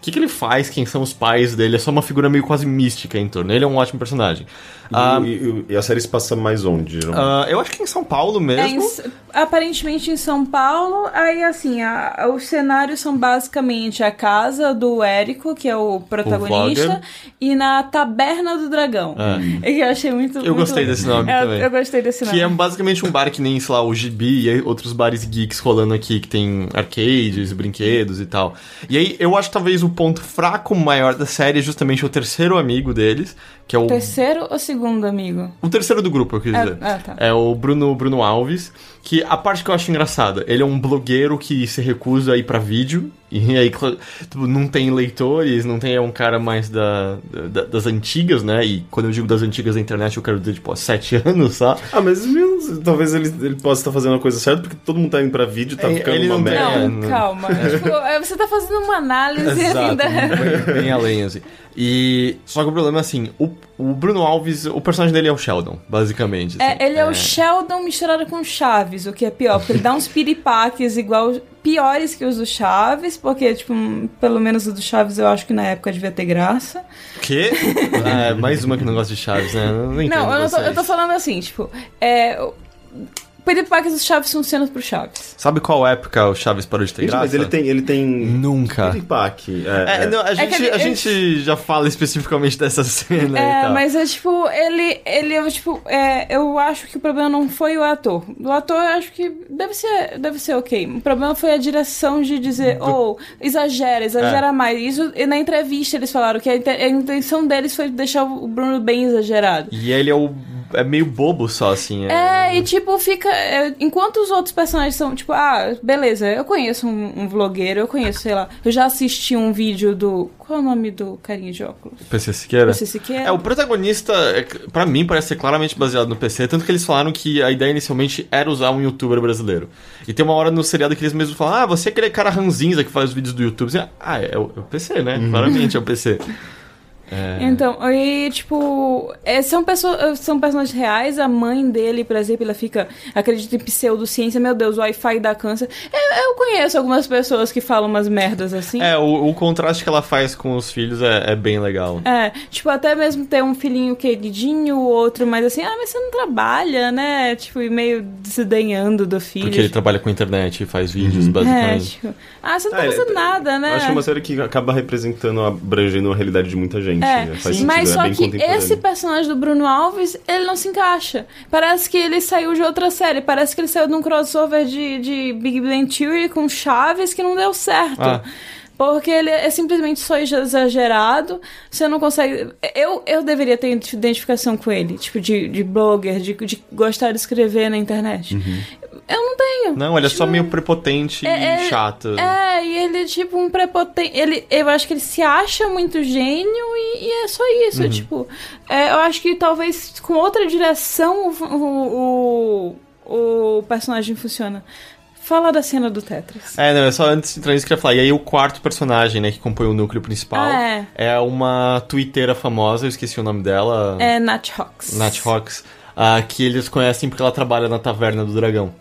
que, que ele faz, quem são os pais dele, é só uma figura meio quase mística em torno. Ele é um ótimo personagem. E, uh, e, e a série se passa mais onde? Uh, eu acho que em São Paulo mesmo. É em, aparentemente em São Paulo. Aí, assim, a, os cenários são basicamente a casa do Érico, que é o protagonista, o e na Taberna do Dragão. É. [laughs] Eu achei muito. Eu muito gostei desse nome eu, também. Eu gostei desse nome. Que é basicamente um bar que nem, sei lá, o Gibi e outros bares geeks rolando aqui, que tem arcades, brinquedos e tal. E aí, eu acho que talvez o ponto fraco maior da série é justamente o terceiro amigo deles, que é o... Terceiro ou segundo amigo? O terceiro do grupo, eu quis dizer. É, é, tá. é o Bruno, Bruno Alves, que a parte que eu acho engraçada, ele é um blogueiro que se recusa a ir pra vídeo, e aí tipo, não tem leitores, não tem é um cara mais da, da, das antigas, né? E quando eu digo das antigas da internet, eu quero dizer, tipo, há sete [laughs] anos, sabe? Ah, mas talvez ele, ele possa estar fazendo uma coisa certa, porque todo mundo tá indo pra vídeo, tá é, ficando ele uma merda. Não, calma. tipo, é, você tá fazendo uma análise Exato, ainda. Bem, bem além, assim. E. Só que o problema é assim, o, o Bruno Alves, o personagem dele é o Sheldon, basicamente. É, assim. É, ele é, é, o Sheldon misturado com Chaves, o que é pior, porque ele dá uns piripaques igual piores que os do Chaves, porque, tipo, pelo menos o do Chaves eu acho que na época devia ter graça. Quê? [laughs] ah, mais uma que não gosta de Chaves, né? Não, não, eu, não tô, eu tô falando assim, tipo, é Peter Parker dos Chaves funcionam pro Chaves. Sabe qual época o Chaves parou de ter graça? Mas ele tem, ele tem... Nunca. Peter Parker. É, é, não, a, é gente, ele, a ele... gente já fala especificamente dessa [laughs] cena é, e tal. mas é tipo, ele, ele tipo, é, eu acho que o problema não foi o ator. O ator eu acho que deve ser, deve ser ok. O problema foi a direção de dizer, Do... oh, exagera, exagera é. mais. Isso, e na entrevista eles falaram que a, a intenção deles foi deixar o Bruno bem exagerado. E ele é o é meio bobo só, assim. É, é e tipo, fica. É, enquanto os outros personagens são, tipo, ah, beleza, eu conheço um, um vlogueiro, eu conheço, sei lá. Eu já assisti um vídeo do. Qual é o nome do carinha de óculos? PC Siqueira? PC Siqueira. É, o protagonista, é, para mim, parece ser claramente baseado no PC, tanto que eles falaram que a ideia inicialmente era usar um youtuber brasileiro. E tem uma hora no seriado que eles mesmos falam, ah, você é aquele cara ranzinza que faz os vídeos do YouTube. Você, ah, é o, é o PC, né? Uhum. Claramente é o PC. [laughs] É... Então, aí, tipo, é, são, pessoas, são personagens reais. A mãe dele, por exemplo, ela fica, acredita em pseudociência. Meu Deus, o Wi-Fi dá câncer. Eu, é, eu, conheço algumas pessoas que falam umas merdas assim. É, o, o contraste que ela faz com os filhos é, é, bem legal. É, tipo, até mesmo ter um filhinho queridinho, o outro, mas assim, ah, mas você não trabalha, né? Tipo, e meio desdenhando do filho. Porque ele trabalha com internet e faz vídeos, uhum. basicamente. É, tipo, ah, você não tá fazendo nada, né? Acho que é uma série que acaba representando, abrangendo a realidade de muita gente. É, né? Faz mas só é que esse personagem do Bruno Alves, ele não se encaixa. Parece que ele saiu de outra série. Parece que ele saiu de um crossover de, de Big Bang Theory com Chaves que não deu certo. Ah. Porque ele é simplesmente só exagerado. Você não consegue. Eu, eu deveria ter identificação com ele, tipo, de, de blogger, de, de gostar de escrever na internet. Uhum. Eu não tenho. Não, ele tipo, é só tipo, meio prepotente é, e é, chato. É, e ele é tipo um prepotente. Ele, eu acho que ele se acha muito gênio e, e é só isso. Uhum. Tipo, é, eu acho que talvez com outra direção o, o, o personagem funciona. Fala da cena do Tetris. É, não, é só antes de entrar nisso que eu ia falar. E aí o quarto personagem, né, que compõe o núcleo principal ah, é. é uma twitteira famosa, eu esqueci o nome dela. É Nat Hawks. Nat Hawks. Uh, que eles conhecem porque ela trabalha na Taverna do Dragão.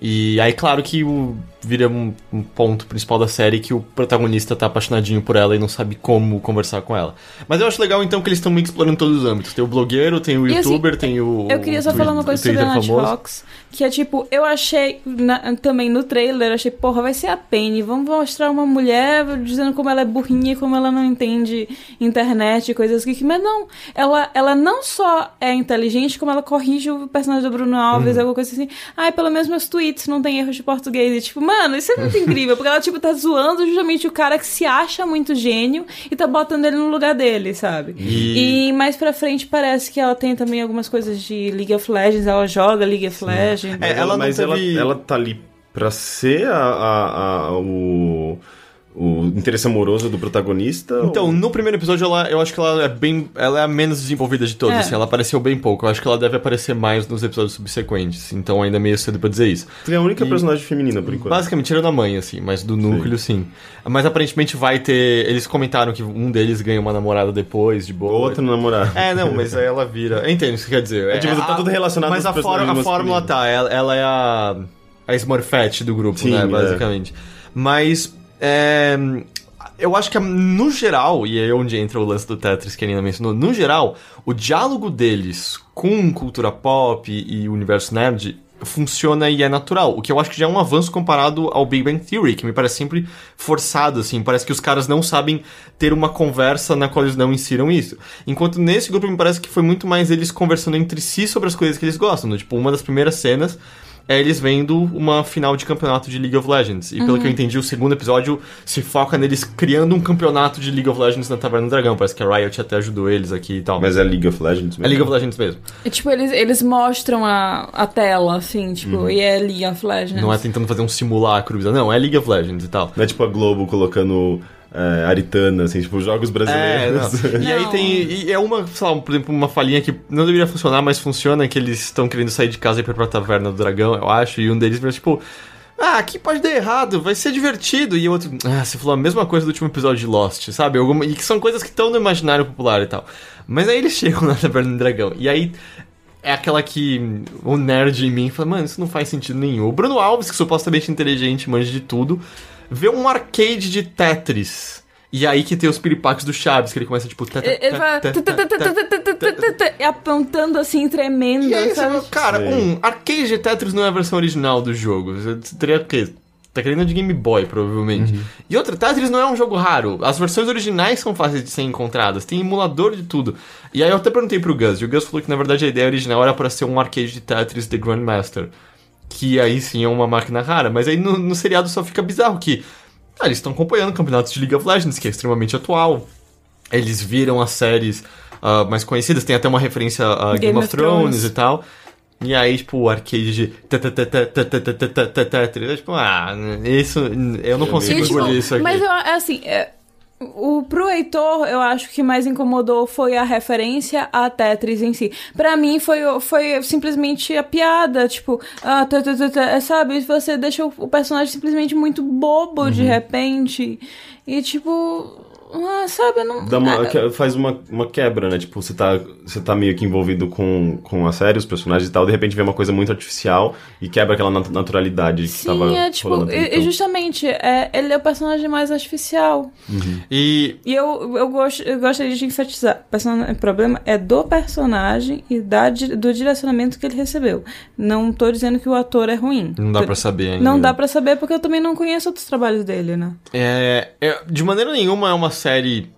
E aí, claro que o, vira um, um, ponto principal da série que o protagonista tá apaixonadinho por ela e não sabe como conversar com ela. Mas eu acho legal, então, que eles estão explorando todos os âmbitos. Tem o blogueiro, tem o e assim, youtuber, assim, tem o. Eu queria só falar uma coisa sobre a Night Hawks. Que é tipo, eu achei na, também no trailer, achei, porra, vai ser a Penny. Vamos mostrar uma mulher dizendo como ela é burrinha, como ela não entende internet e coisas assim. Mas não, ela, ela não só é inteligente, como ela corrige o personagem do Bruno Alves, uhum. alguma coisa assim. Ai, pelo menos meus tweets não tem erros de português. E tipo, mano, isso é muito [laughs] incrível, porque ela, tipo, tá zoando justamente o cara que se acha muito gênio e tá botando ele no lugar dele, sabe? E, e mais pra frente parece que ela tem também algumas coisas de League of Legends, ela joga League of. Legends. É, ela mas teve... ela, ela tá ali pra ser a, a, a o o interesse amoroso do protagonista? Então, ou... no primeiro episódio, ela, eu acho que ela é bem. Ela é a menos desenvolvida de todas, é. assim, ela apareceu bem pouco. Eu acho que ela deve aparecer mais nos episódios subsequentes. Então ainda é meio cedo pra dizer isso. Tem a única e, personagem feminina, por enquanto. Basicamente, tirando a mãe, assim, mas do núcleo, sim. sim. Mas aparentemente vai ter. Eles comentaram que um deles ganha uma namorada depois, de boa. Outro namorado. É, não, mas aí ela vira. Eu entendo o que quer dizer. É, tipo, tá tudo relacionado Mas a, for, a fórmula tá, ela, ela, é a. A Smurfette do grupo, sim, né? É. Basicamente. Mas. É, eu acho que no geral, e é onde entra o lance do Tetris que a Nina mencionou, no geral, o diálogo deles com cultura pop e universo nerd funciona e é natural, o que eu acho que já é um avanço comparado ao Big Bang Theory, que me parece sempre forçado, assim, parece que os caras não sabem ter uma conversa na qual eles não insiram isso. Enquanto nesse grupo me parece que foi muito mais eles conversando entre si sobre as coisas que eles gostam, tipo, uma das primeiras cenas é eles vendo uma final de campeonato de League of Legends. E uhum. pelo que eu entendi, o segundo episódio se foca neles criando um campeonato de League of Legends na Taverna do Dragão. Parece que a Riot até ajudou eles aqui e tal. Mas é League of Legends mesmo? É League of Legends mesmo. E, tipo, eles, eles mostram a, a tela, assim, tipo, uhum. e é League of Legends. Não é tentando fazer um simulacro, não, é League of Legends e tal. Não é tipo a Globo colocando é, aritana, assim, tipo, jogos brasileiros. É, [laughs] e aí tem. E é uma, sei lá, por exemplo, uma falinha que não deveria funcionar, mas funciona, que eles estão querendo sair de casa e ir pra Taverna do Dragão, eu acho, e um deles vira tipo. Ah, aqui pode dar errado, vai ser divertido. E o outro, ah, você falou a mesma coisa do último episódio de Lost, sabe? Alguma, e que são coisas que estão no imaginário popular e tal. Mas aí eles [laughs] chegam na Taverna do Dragão. E aí é aquela que o nerd em mim fala, mano, isso não faz sentido nenhum. O Bruno Alves, que supostamente é inteligente, manja de tudo, vê um arcade de Tetris. E aí que tem os piripaques do Chaves, que ele começa, tipo... E apontando assim, tremendo, e aí, sabe? Cara, um, arcade de Tetris não é a versão original do jogo. Você teria o quê? Tá querendo de Game Boy, provavelmente. Uhum. E outra, Tetris não é um jogo raro. As versões originais são fáceis de ser encontradas. Tem emulador de tudo. E aí eu até perguntei pro Gus. E o Gus falou que, na verdade, a ideia original era para ser um arcade de Tetris The Grandmaster que aí sim é uma máquina rara. Mas aí no, no seriado só fica bizarro que ah, eles estão acompanhando campeonatos de League of Legends, que é extremamente atual. Eles viram as séries uh, mais conhecidas, tem até uma referência a Game, Game of, Thrones, Thrones e tal. E aí, tipo, o arcade de. Tipo, ah, isso. Eu não consigo engolir isso aqui. Mas assim, o, pro Heitor, eu acho que mais incomodou foi a referência a Tetris em si. Para mim, foi, foi simplesmente a piada, tipo, ah, tá, tá, tá, tá, sabe? Você deixa o personagem simplesmente muito bobo uhum. de repente. E, tipo, ah, sabe, não. Dá uma, ah, faz uma, uma quebra, né? Tipo, você tá, você tá meio que envolvido com, com a série, os personagens e tal, de repente vê uma coisa muito artificial e quebra aquela naturalidade Sim, que tava é, tipo, e, então. justamente, é, ele é o personagem mais artificial. Uhum. E, e eu, eu, gosto, eu gostaria de enfatizar: o problema é do personagem e da, do direcionamento que ele recebeu. Não tô dizendo que o ator é ruim. Não dá pra saber ainda. Não dá pra saber porque eu também não conheço outros trabalhos dele, né? É, é de maneira nenhuma é uma série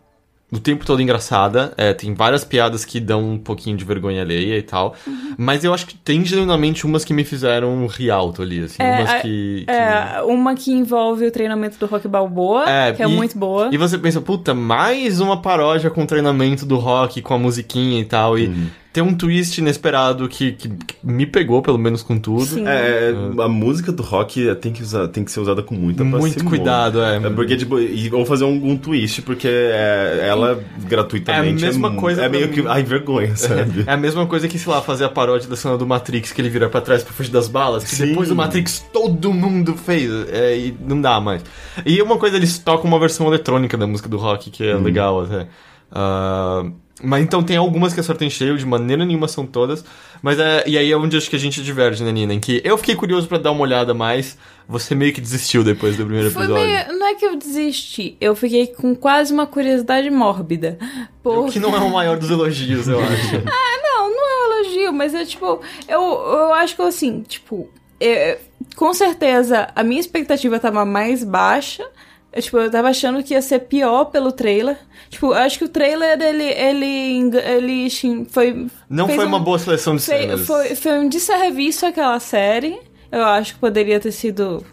o tempo todo engraçada. É, tem várias piadas que dão um pouquinho de vergonha alheia e tal. Uhum. Mas eu acho que tem genuinamente umas que me fizeram rir alto ali, assim. É, umas que, que, É, uma que envolve o treinamento do Rock Balboa, é, que é e, muito boa. E você pensa, puta, mais uma paródia com o treinamento do Rock, com a musiquinha e tal. E. Uhum. Tem um twist inesperado que, que, que, me pegou, pelo menos com tudo. Sim. É, é, a música do rock tem que, usar, tem que ser usada com muita Muito cuidado, é. é. Porque, tipo, e, ou fazer um, um twist, porque é, ela gratuitamente é a mesma é, coisa é meio mim. que. Ai, vergonha, sabe? É, a mesma coisa que, sei lá, fazer a paródia da cena do Matrix, que ele vira pra trás pra fugir das balas, que Sim. depois do Matrix todo mundo fez. É, e não dá mais. E uma coisa, eles tocam uma versão eletrônica da música do rock, que é hum. legal até. Uh, mas então tem algumas que a sorte encheu, de maneira nenhuma são todas. Mas é, e aí é onde acho que a gente diverge, né, Nina? Em que eu fiquei curioso para dar uma olhada mais, você meio que desistiu depois do primeiro Foi episódio. Meio, não é que eu desisti, eu fiquei com quase uma curiosidade mórbida. Por... O que não é o maior dos elogios, eu [laughs] acho. ah, não, não é um elogio, mas é tipo, eu, eu acho que assim, tipo, eu, com certeza a minha expectativa tava mais baixa. Eu, tipo, eu tava achando que ia ser pior pelo trailer. Tipo, acho que o trailer, ele, ele, ele foi... Não foi uma boa seleção de foi, cenas. Foi, foi um desserviço aquela série. Eu acho que poderia ter sido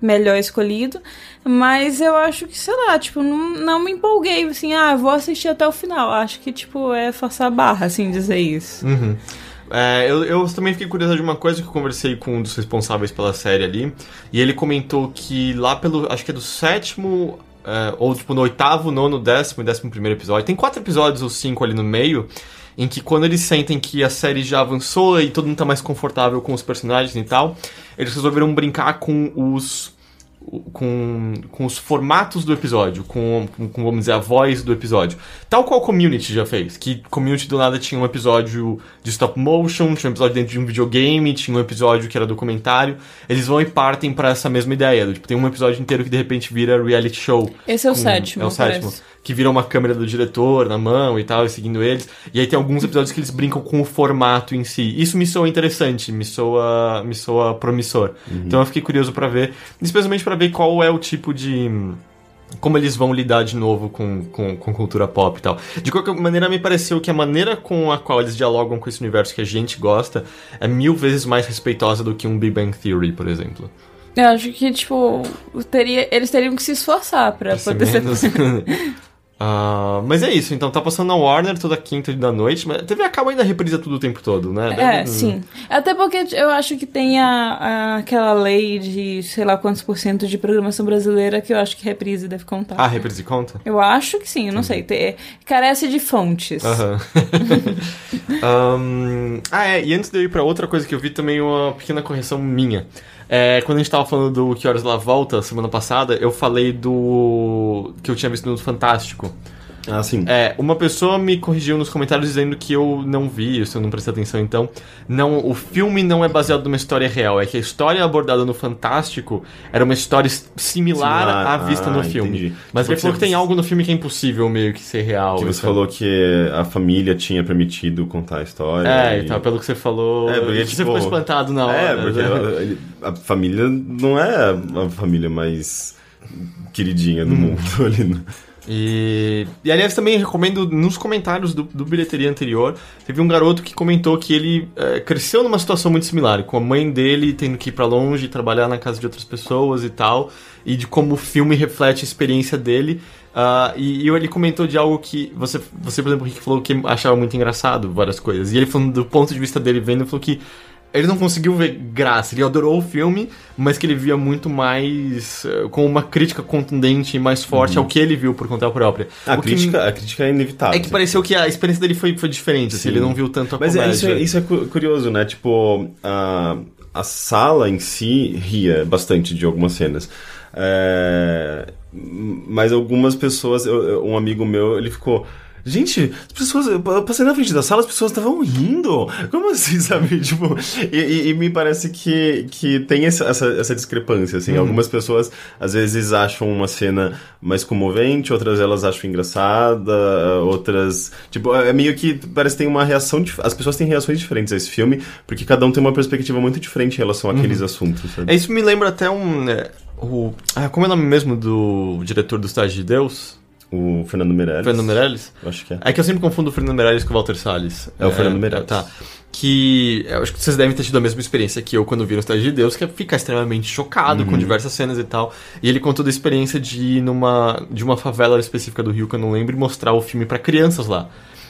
melhor escolhido. Mas eu acho que, sei lá, tipo, não, não me empolguei, assim, ah, vou assistir até o final. Acho que, tipo, é forçar a barra, assim, dizer isso. Uhum. É, eu, eu, também fiquei curioso de uma coisa que eu conversei com um dos responsáveis pela série ali. E ele comentou que lá pelo. Acho que é do sétimo. É, ou tipo no oitavo, nono, décimo e décimo primeiro episódio. Tem quatro episódios ou cinco ali no meio. Em que quando eles sentem que a série já avançou e todo mundo tá mais confortável com os personagens e tal, eles resolveram brincar com os com, com os formatos do episódio, com, com, vamos dizer, a voz do episódio. Tal qual Community já fez, que Community do nada tinha um episódio de stop motion, tinha um episódio dentro de um videogame, tinha um episódio que era documentário. Eles vão e partem para essa mesma ideia, tipo, tem um episódio inteiro que de repente vira reality show. Esse é o com, sétimo, É o sétimo. Parece que vira uma câmera do diretor na mão e tal, e seguindo eles. E aí tem alguns episódios que eles brincam com o formato em si. Isso me soa interessante, me soa, me soa promissor. Uhum. Então eu fiquei curioso para ver, especialmente para ver qual é o tipo de como eles vão lidar de novo com, com, com, cultura pop e tal. De qualquer maneira, me pareceu que a maneira com a qual eles dialogam com esse universo que a gente gosta é mil vezes mais respeitosa do que um Big Bang Theory, por exemplo. Eu acho que, tipo, teria, eles teriam que se esforçar pra poder menos. ser. [laughs] [laughs] Uh, mas é isso, então tá passando na Warner toda quinta da noite, mas a TV acaba ainda reprisa tudo o tempo todo, né? Deve... É, sim. Até porque eu acho que tem a, a, aquela lei de sei lá quantos por cento de programação brasileira que eu acho que reprise deve contar. Ah, reprise conta? Eu acho que sim, eu não sei. Tem, carece de fontes. Uhum. [laughs] um, ah, é, e antes de eu ir pra outra coisa que eu vi também uma pequena correção minha. É, quando a gente tava falando do Que Horas Ela Volta, semana passada, eu falei do. que eu tinha visto no Fantástico. Ah, sim. É, uma pessoa me corrigiu nos comentários dizendo que eu não vi isso, eu não prestei atenção, então. Não, o filme não é baseado numa história real, é que a história abordada no Fantástico era uma história similar, similar. à vista ah, no filme. Entendi. Mas ele falou que tem algo no filme que é impossível meio que ser real. Que você então. falou que a família tinha permitido contar a história. É, e... então, pelo que você falou. É, porque, tipo, você ficou espantado na é, hora. É, porque né? a, a, família não é a família mais queridinha do hum. mundo [laughs] ali. E, e aliás, também recomendo nos comentários do, do bilheteria anterior, teve um garoto que comentou que ele é, cresceu numa situação muito similar, com a mãe dele tendo que ir para longe, trabalhar na casa de outras pessoas e tal, e de como o filme reflete a experiência dele. Uh, e, e, ele comentou de algo que você, você por exemplo, Rick falou que achava muito engraçado, várias coisas. E ele falou do ponto de vista dele vendo, falou que ele não conseguiu ver graça. Ele adorou o filme, mas que ele via muito mais uh, com uma crítica contundente e mais forte uhum. ao que ele viu por conta própria. A, crítica, que, a crítica é inevitável. É que pareceu que a experiência dele foi, foi diferente, assim, ele não viu tanto a mas é, comédia. Mas é, isso, é, isso é curioso, né? Tipo, a, a sala em si ria bastante de algumas cenas. É, mas algumas pessoas, um amigo meu, ele ficou Gente, as pessoas. Eu passei na frente da sala, as pessoas estavam rindo. Como assim, [laughs] sabe? Tipo, e, e, e, me parece que, que tem essa, essa, essa discrepância, assim. Hum. Algumas pessoas, às vezes, acham uma cena mais comovente, outras elas acham engraçada, outras. Tipo, é meio que parece que tem uma reação. As pessoas têm reações diferentes a esse filme, porque cada um tem uma perspectiva muito diferente em relação àqueles uhum. assuntos, sabe? É, isso me lembra até um. É, o, ah, como é o nome mesmo do diretor do Estágio de Deus? O Fernando Meirelles. Fernando Meirelles? Eu acho que é. É que eu sempre confundo o Fernando Meirelles com o Walter Salles. É, é o Fernando Meirelles. Tá. Que eu acho que vocês devem ter tido a mesma experiência que eu quando vi no Estágio de Deus, que é ficar extremamente chocado uhum. com diversas cenas e tal. E ele contou da experiência de ir numa de uma favela específica do Rio que eu não lembro e mostrar o filme para crianças lá.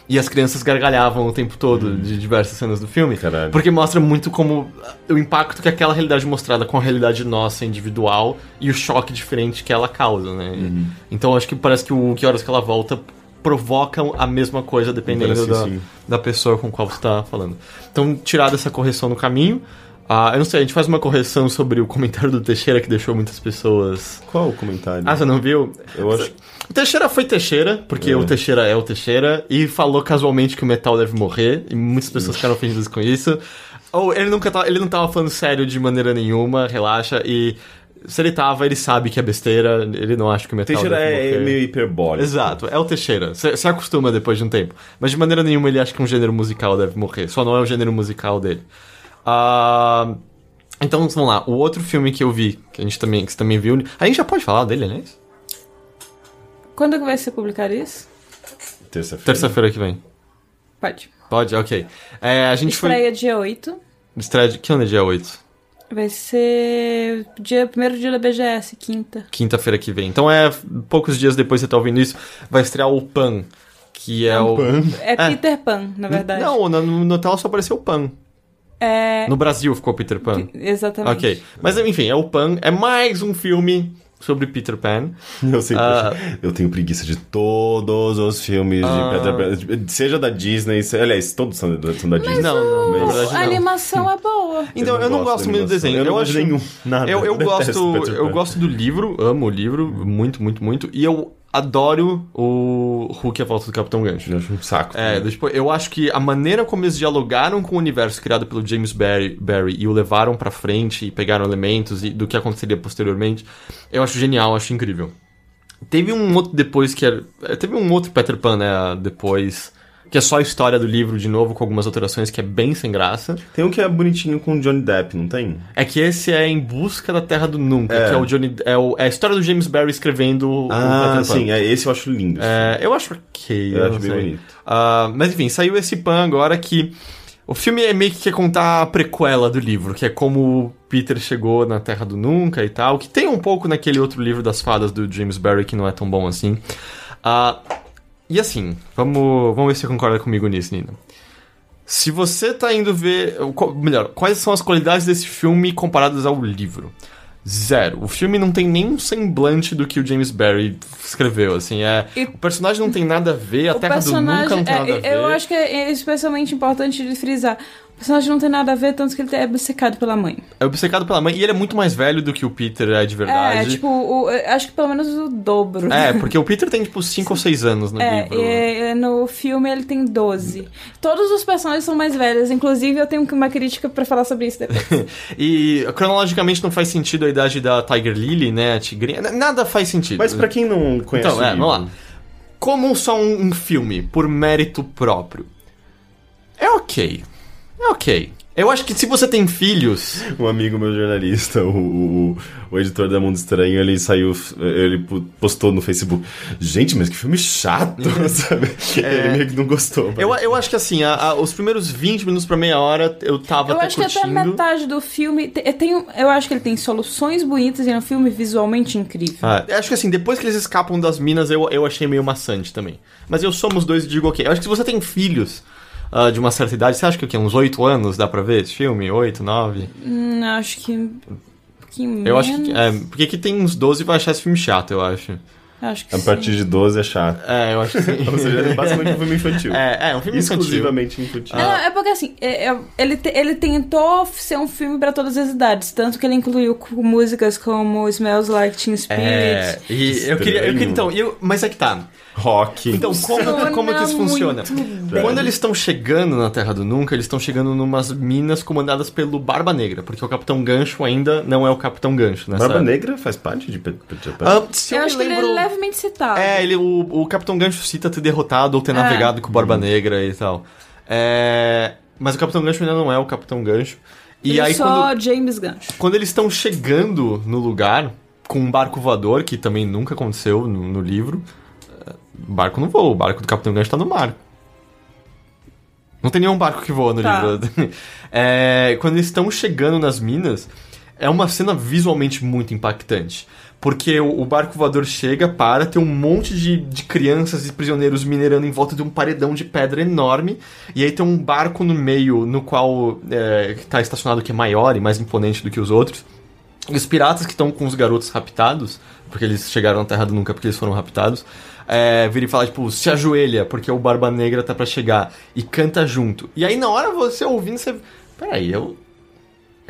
E as crianças gargalhavam o tempo todo hum. de diversas cenas do filme. Caralho. Porque mostra muito como o impacto que aquela realidade mostrada com a realidade nossa, individual, e o choque diferente que ela causa, né? Uhum. Então acho que parece que o Que Horas Que Ela Volta provocam a mesma coisa dependendo da, da pessoa com qual você está falando. Então, tirada essa correção no caminho, ah, eu não sei, a gente faz uma correção sobre o comentário do Teixeira que deixou muitas pessoas. Qual o comentário? Ah, você não viu? Eu acho. O Teixeira foi Teixeira, porque é. o Teixeira é o Teixeira, e falou casualmente que o metal deve morrer, e muitas pessoas ficaram ofendidas com isso. Ou ele nunca tá, ele não tava falando sério de maneira nenhuma, relaxa, e se ele tava, ele sabe que é besteira, ele não acha que o metal Teixeira é, é meio hiperbólico. Exato, é o Teixeira. Você acostuma depois de um tempo. Mas de maneira nenhuma ele acha que um gênero musical deve morrer. Só não é o gênero musical dele. Uh, então, vamos lá. O outro filme que eu vi, que a gente também, que você também viu. A gente já pode falar dele, aliás? Quando que vai ser publicado isso? Terça-feira. Terça-feira que vem. Pode. Pode, ok. É, a gente Estreia foi... dia 8. Estreia de... Que ano é dia 8? Vai ser dia, primeiro dia da BGS, quinta. Quinta-feira que vem. Então é poucos dias depois que você tá ouvindo isso, vai estrear o Pan, que é, é o... Pan. É, é Peter Pan, na verdade. Não, no, no tela só apareceu o Pan. É... No Brasil ficou Peter Pan. Exatamente. Ok. Mas enfim, é o Pan. É mais um filme sobre Peter Pan. Eu sei, uh, eu tenho preguiça de todos os filmes uh, de ah. Peter Pan, seja da Disney, se, aliás, todos são, são da Disney. Não, não, verdade, não. A animação é boa. Então, eu não, eu não gosto muito do desenho. Eu, eu não gosto nenhum, nada. Eu, eu gosto, eu gosto do livro, amo o livro, muito, muito, muito, e eu adoro o Hulk a volta do Capitão Gancho. Eu acho um saco. É, tipo, eu acho que a maneira como eles dialogaram com o universo criado pelo James Barry, Barry e o levaram para frente e pegaram elementos e do que aconteceria posteriormente, eu acho genial, acho incrível. Teve um outro depois que era. Teve um outro Peter Pan, né? Depois que é só a história do livro de novo, com algumas alterações, que é bem sem graça. Tem um que é bonitinho com o Johnny Depp, não tem? É que esse é Em Busca da Terra do Nunca, é. que é o Johnny. É, o, é, a história do James Barry escrevendo ah, o sim, é, esse eu acho lindo. É, eu acho ok. Eu, eu acho bem bonito. Uh, mas enfim, saiu esse pan agora que. O filme é meio que quer contar a prequela do livro, que é como o Peter chegou na Terra do Nunca e tal, que tem um pouco naquele outro livro das fadas do James Barry que não é tão bom assim. Uh, e assim, vamos, vamos ver se você concorda comigo nisso, Nina. Se você tá indo ver. Melhor, quais são as qualidades desse filme comparadas ao livro? Zero. O filme não tem nenhum semblante do que o James Barry escreveu, assim, é... E o personagem não tem nada a ver, a Terra do Nunca não tem é, nada a ver. Eu acho que é especialmente importante de frisar personagem não tem nada a ver, tanto que ele é obcecado pela mãe. É obcecado pela mãe, e ele é muito mais velho do que o Peter é de verdade. É, tipo, o, acho que pelo menos o dobro. É, porque o Peter tem, tipo, 5 ou 6 anos no [laughs] é, livro. É, no filme ele tem 12. Todos os personagens são mais velhos, inclusive eu tenho uma crítica para falar sobre isso depois. [laughs] e cronologicamente não faz sentido a idade da Tiger Lily, né, a tigrinha, nada faz sentido. Mas para quem não conhece Então, é, vamos lá. Como só um, um filme, por mérito próprio, é ok. É ok. Eu acho que se você tem filhos. Um amigo meu jornalista, o, o, o, editor da Mundo Estranho, ele saiu. Ele postou no Facebook. Gente, mas que filme chato, [laughs] sabe? É... Ele meio que não gostou. Eu, eu acho que assim, a, a, os primeiros 20 minutos pra meia hora eu tava eu até acho curtindo. que até metade do filme. Tem, tem, eu acho que ele tem soluções bonitas e é um filme visualmente incrível. Ah, acho que assim, depois que eles escapam das minas, eu, eu achei meio maçante também. Mas eu somos dois e digo ok. Eu acho que se você tem filhos uh, de uma certa idade. Você acha que o quê? Uns 8 anos dá pra ver esse filme? 8, 9? Hum, acho que. que eu acho que. É, porque aqui tem uns 12 vai achar esse filme chato, eu acho. Acho que a partir sim. de 12 é chato. É, eu acho que sim. [laughs] Ou seja, é basicamente um filme infantil. É, é um filme Exclusivamente infantil. É, é porque assim, é, é, ele, te, ele tentou ser um filme para todas as idades, tanto que ele incluiu músicas como Smells Like Teen Spirit. É, e eu queria, eu queria então, eu, mas é que tá rock. Então, como, como que isso funciona? Quando eles estão chegando na Terra do Nunca, eles estão chegando numas minas comandadas pelo Barba Negra, porque o Capitão Gancho ainda não é o Capitão Gancho, né? Barba Negra faz parte de Peter Pan? Uh, se eu, eu acho lembro... que ele é levemente citado. É, ele, o, o Capitão Gancho cita ter derrotado ou ter é. navegado com o Barba Negra e tal. É... Mas o Capitão Gancho ainda não é o Capitão Gancho. E ele aí, só quando, James Gancho. Quando eles estão chegando no lugar, com um barco voador, que também nunca aconteceu no, no livro, barco não voa, o barco do Capitão Gancho tá no mar. Não tem nenhum barco que voa no tá. livro. [laughs] É, quando eles estão chegando nas minas, é uma cena visualmente muito impactante. Porque o, o barco voador chega, para, tem um monte de, de crianças e prisioneiros minerando em volta de um paredão de pedra enorme. E aí tem um barco no meio, no qual é, está estacionado que é maior e mais imponente do que os outros. E os piratas que estão com os garotos raptados, porque eles chegaram na Terra do Nunca porque eles foram raptados, é, vira e fala, tipo, se ajoelha, porque o Barba Negra tá para chegar. E canta junto. E aí na hora você ouvindo, você. Peraí, eu,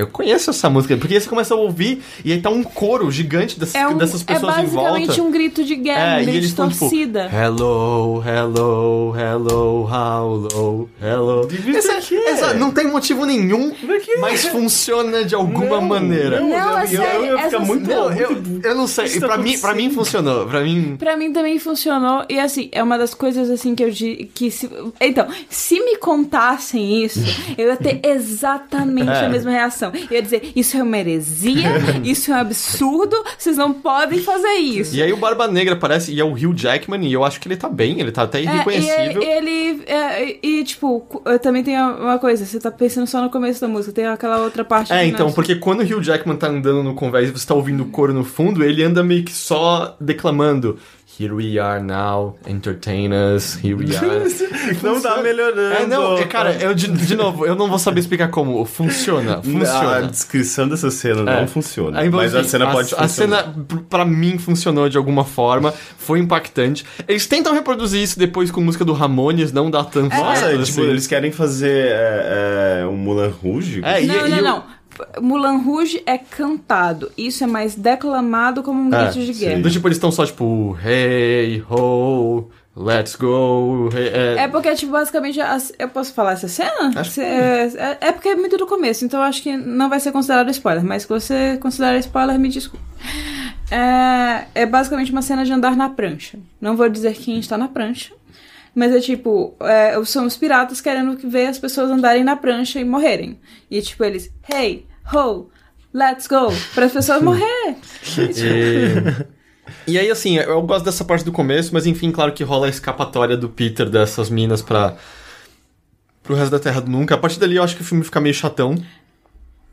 eu conheço essa música, porque você começa a ouvir e aí tá um coro gigante dessas, é um, dessas pessoas é em volta. É basicamente um grito de guerra, é, um grito de torcida. Tipo, hello, hello, hello, how low, hello. Essa, essa, não tem motivo nenhum, mas funciona de alguma não, maneira. Não, não é sério. Eu, eu, muito, não, eu, eu, não sei, pra mim, pra mim funcionou. Pra mim... pra mim também funcionou. E assim, é uma das coisas assim que eu que se, Então, se me contassem isso, eu ia ter exatamente é. a mesma reação. Eu ia dizer, isso é uma heresia, [laughs] isso é um absurdo, vocês não podem fazer isso. E aí o Barba Negra aparece, e é o Hugh Jackman, e eu acho que ele tá bem, ele tá até é, irreconhecível. É, e ele, é, e tipo, também tem uma coisa, você tá pensando só no começo da música, tem aquela outra parte. É, então, porque quando o Hugh Jackman tá andando no convés e você tá ouvindo o coro no fundo, ele anda meio que só declamando. Here we are now, entertain us, here we are. [laughs] não tá melhorando. É, não, é, cara, eu, de, de novo, eu não vou saber explicar como. Funciona, [laughs] funciona. A descrição dessa cena é. não funciona. Aí, mas a cena pode a, funcionar. A cena, pra mim, funcionou de alguma forma, foi impactante. Eles tentam reproduzir isso depois com música do Ramones, não dá tanto. É. Nossa, tipo, assim. eles querem fazer é, é, um Mulan Rouge? É, não, e, não, e não. Mulan Rouge é cantado. Isso é mais declamado como um é, grito de guerra. Do tipo, eles estão só tipo, hey, ho, let's go. Hey, é... é porque, tipo, basicamente, eu posso falar essa cena? Acho que... é, é, é porque é muito do começo, então eu acho que não vai ser considerado spoiler. Mas se você considerar spoiler, me desculpe. É, é basicamente uma cena de andar na prancha. Não vou dizer quem está na prancha. Mas é tipo, é, são os piratas querendo ver as pessoas andarem na prancha e morrerem. E tipo, eles, hey, ho, let's go, para as pessoas [laughs] morrer. E... [laughs] e aí, assim, eu gosto dessa parte do começo, mas enfim, claro que rola a escapatória do Peter dessas minas pra. pro resto da Terra do Nunca. A partir dali eu acho que o filme fica meio chatão.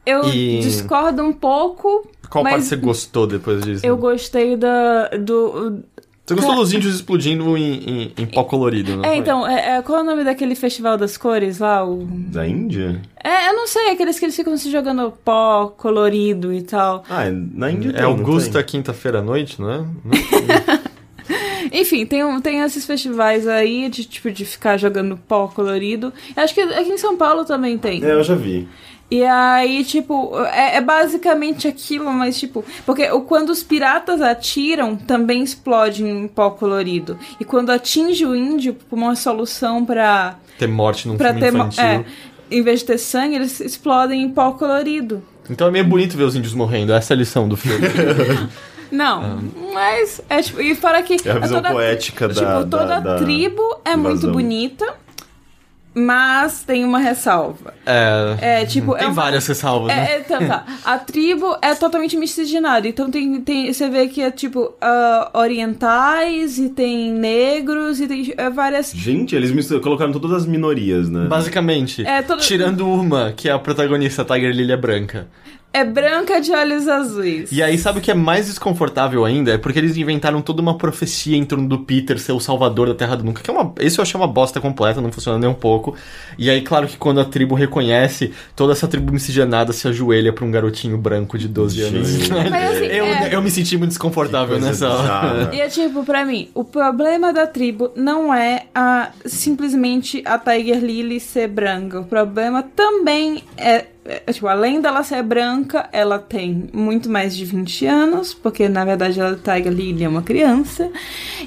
Eu e... discordo um pouco. Qual parte você gostou depois disso? Eu gostei da, do, você gostou dos índios explodindo em, em, em pó colorido, não É, então, é, é, qual é o nome daquele festival das cores lá? O... Da Índia? É, eu não sei, aqueles que eles ficam se jogando pó colorido e tal. Ah, é, na Índia É Augusta quinta-feira à noite, não é? [laughs] Enfim, tem, tem esses festivais aí de tipo de ficar jogando pó colorido. Acho que aqui em São Paulo também tem. É, eu já vi. E aí, tipo, é, é, basicamente aquilo, mas tipo. Porque quando os piratas atiram, também explode em pó colorido. E quando atinge o índio, uma solução pra. Ter morte num pra filme ter, infantil. É, em vez de ter sangue, eles explodem em pó colorido. Então é meio bonito ver os índios morrendo, essa é a lição do filme. [laughs] Não, ah. mas é tipo, e fora que. É a visão toda, poética tipo, da. Tipo, toda da, tribo é invasão. muito bonita. Mas tem uma ressalva. É. É, tipo. Tem é uma, várias ressalvas, é, né? É, então, tá. A tribo é totalmente miscigenada. Então tem, tem. Você vê que é tipo uh, orientais e tem negros e tem uh, várias. Gente, eles colocaram todas as minorias, né? Basicamente. É, todo... Tirando uma, que é a protagonista, a Tiger Lily é branca. É branca de olhos azuis. E aí, sabe o que é mais desconfortável ainda? É porque eles inventaram toda uma profecia em torno do Peter ser o salvador da Terra do Nunca, que é uma. Isso eu achei uma bosta completa, não funciona nem um pouco. E aí, claro que quando a tribo reconhece, toda essa tribo miscigenada se ajoelha pra um garotinho branco de 12 anos. [laughs] Mas, assim, eu, é... eu me senti muito desconfortável nessa hora. E é tipo, pra mim, o problema da tribo não é a, simplesmente a Tiger Lily ser branca. O problema também é é, tipo, além dela ser branca, ela tem muito mais de 20 anos, porque na verdade ela tá ali, é uma criança.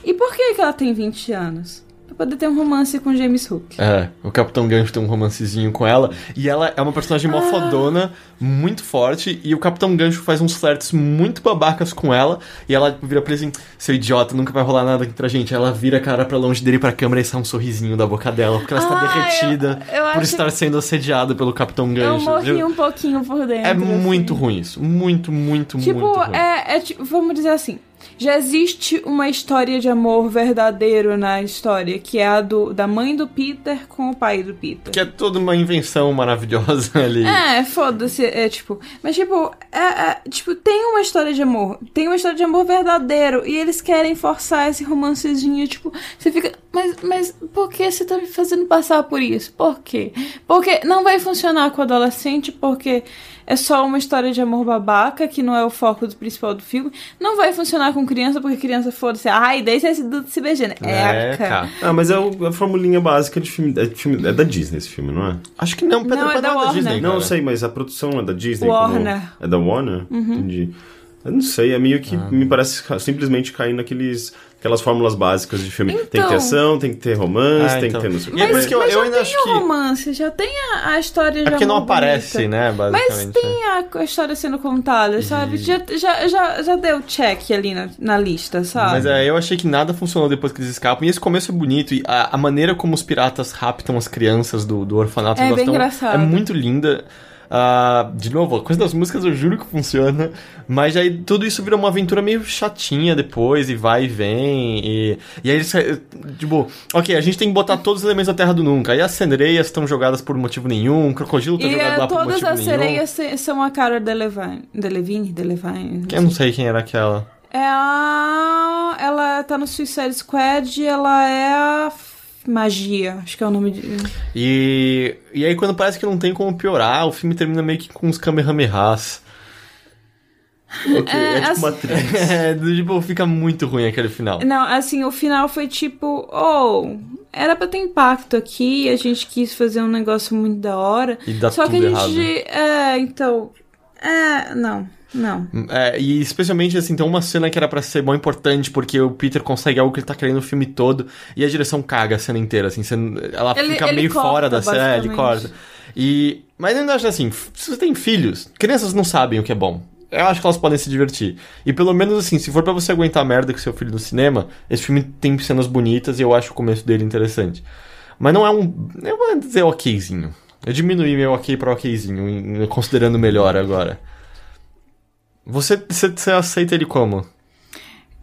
E por que, que ela tem 20 anos? Poder ter um romance com James Hook. É, o Capitão Gancho tem um romancezinho com ela. E ela é uma personagem ah. mofadona, muito forte. E o Capitão Gancho faz uns flertes muito babacas com ela. E ela vira pra ele assim: seu idiota, nunca vai rolar nada aqui pra gente. Ela vira a cara pra longe dele pra câmera e sai um sorrisinho da boca dela. Porque ela ah, está derretida eu, eu por estar sendo assediada pelo Capitão Gancho. Eu morri um pouquinho por dentro. É muito assim. ruim isso. Muito, muito, tipo, muito ruim. É, é, tipo, vamos dizer assim já existe uma história de amor verdadeiro na história, que é a do, da mãe do Peter com o pai do Peter. Que é toda uma invenção maravilhosa [laughs] ali. É, foda-se. É tipo. Mas, tipo, é, é, tipo, tem uma história de amor. Tem uma história de amor verdadeiro. E eles querem forçar esse romancezinho. Tipo, você fica. Mas, mas por que você tá me fazendo passar por isso? Por quê? Porque não vai funcionar com adolescente, porque é só uma história de amor babaca, que não é o foco do principal do filme. Não vai funcionar com criança, porque criança foda-se. Ai, deixa esse duto se beijando. É, cara. Ah, mas é a formulinha básica de filme, é, de filme. É da Disney esse filme, não é? Acho que não, Pedro não, é da, é da Disney. Não, eu sei, mas a produção é da Disney. Warner. Como... É da Warner? Uhum. Entendi. Eu não sei, é meio que ah. me parece simplesmente cair naqueles aquelas fórmulas básicas de filme. Então, tem que ter então. ação, tem que ter romance, ah, tem então. que ter não sei o Mas, mas, eu, mas eu já ainda tem acho que... romance, já tem a, a história é já. É porque não aparece, né, basicamente. Mas tem a, a história sendo contada, sabe? Já, já, já, já deu check ali na, na lista, sabe? Mas é, eu achei que nada funcionou depois que eles escapam. E esse começo é bonito. E a, a maneira como os piratas raptam as crianças do, do orfanato é bem engraçado. é muito linda. Uh, de novo, a coisa das músicas eu juro que funciona, mas aí tudo isso vira uma aventura meio chatinha depois, e vai e vem, e, e aí eles, tipo, ok, a gente tem que botar todos os elementos da Terra do Nunca, aí as sereias estão jogadas por motivo nenhum, o crocodilo tá e jogado lá por motivo nenhum. todas as sereias são a cara de Levine, de Levine, de Levine. Eu não sei quem era aquela. É a... Ela tá no Suicide Squad, ela é a Magia, acho que é o nome de. E, e aí, quando parece que não tem como piorar, o filme termina meio que com uns Kamehamehas. Okay, [laughs] é, é, tipo assim, Matrix. [laughs] É, tipo, fica muito ruim aquele final. Não, assim, o final foi tipo, oh, era pra ter impacto aqui, a gente quis fazer um negócio muito da hora. E dá só tudo que a gente. Errado. É, então. É, não. Não. É, e especialmente assim, tem uma cena que era para ser bom importante, porque o Peter consegue algo que ele tá querendo o filme todo, e a direção caga a cena inteira, assim, ela ele, fica ele meio corta, fora da cena, ele corta. E. Mas eu acho assim, se você tem filhos, crianças não sabem o que é bom. Eu acho que elas podem se divertir. E pelo menos assim, se for para você aguentar merda com seu filho no cinema, esse filme tem cenas bonitas e eu acho o começo dele interessante. Mas não é um. Eu vou dizer okzinho. Eu diminuí meu ok pra okzinho, considerando melhor agora. Você, você, você aceita ele como?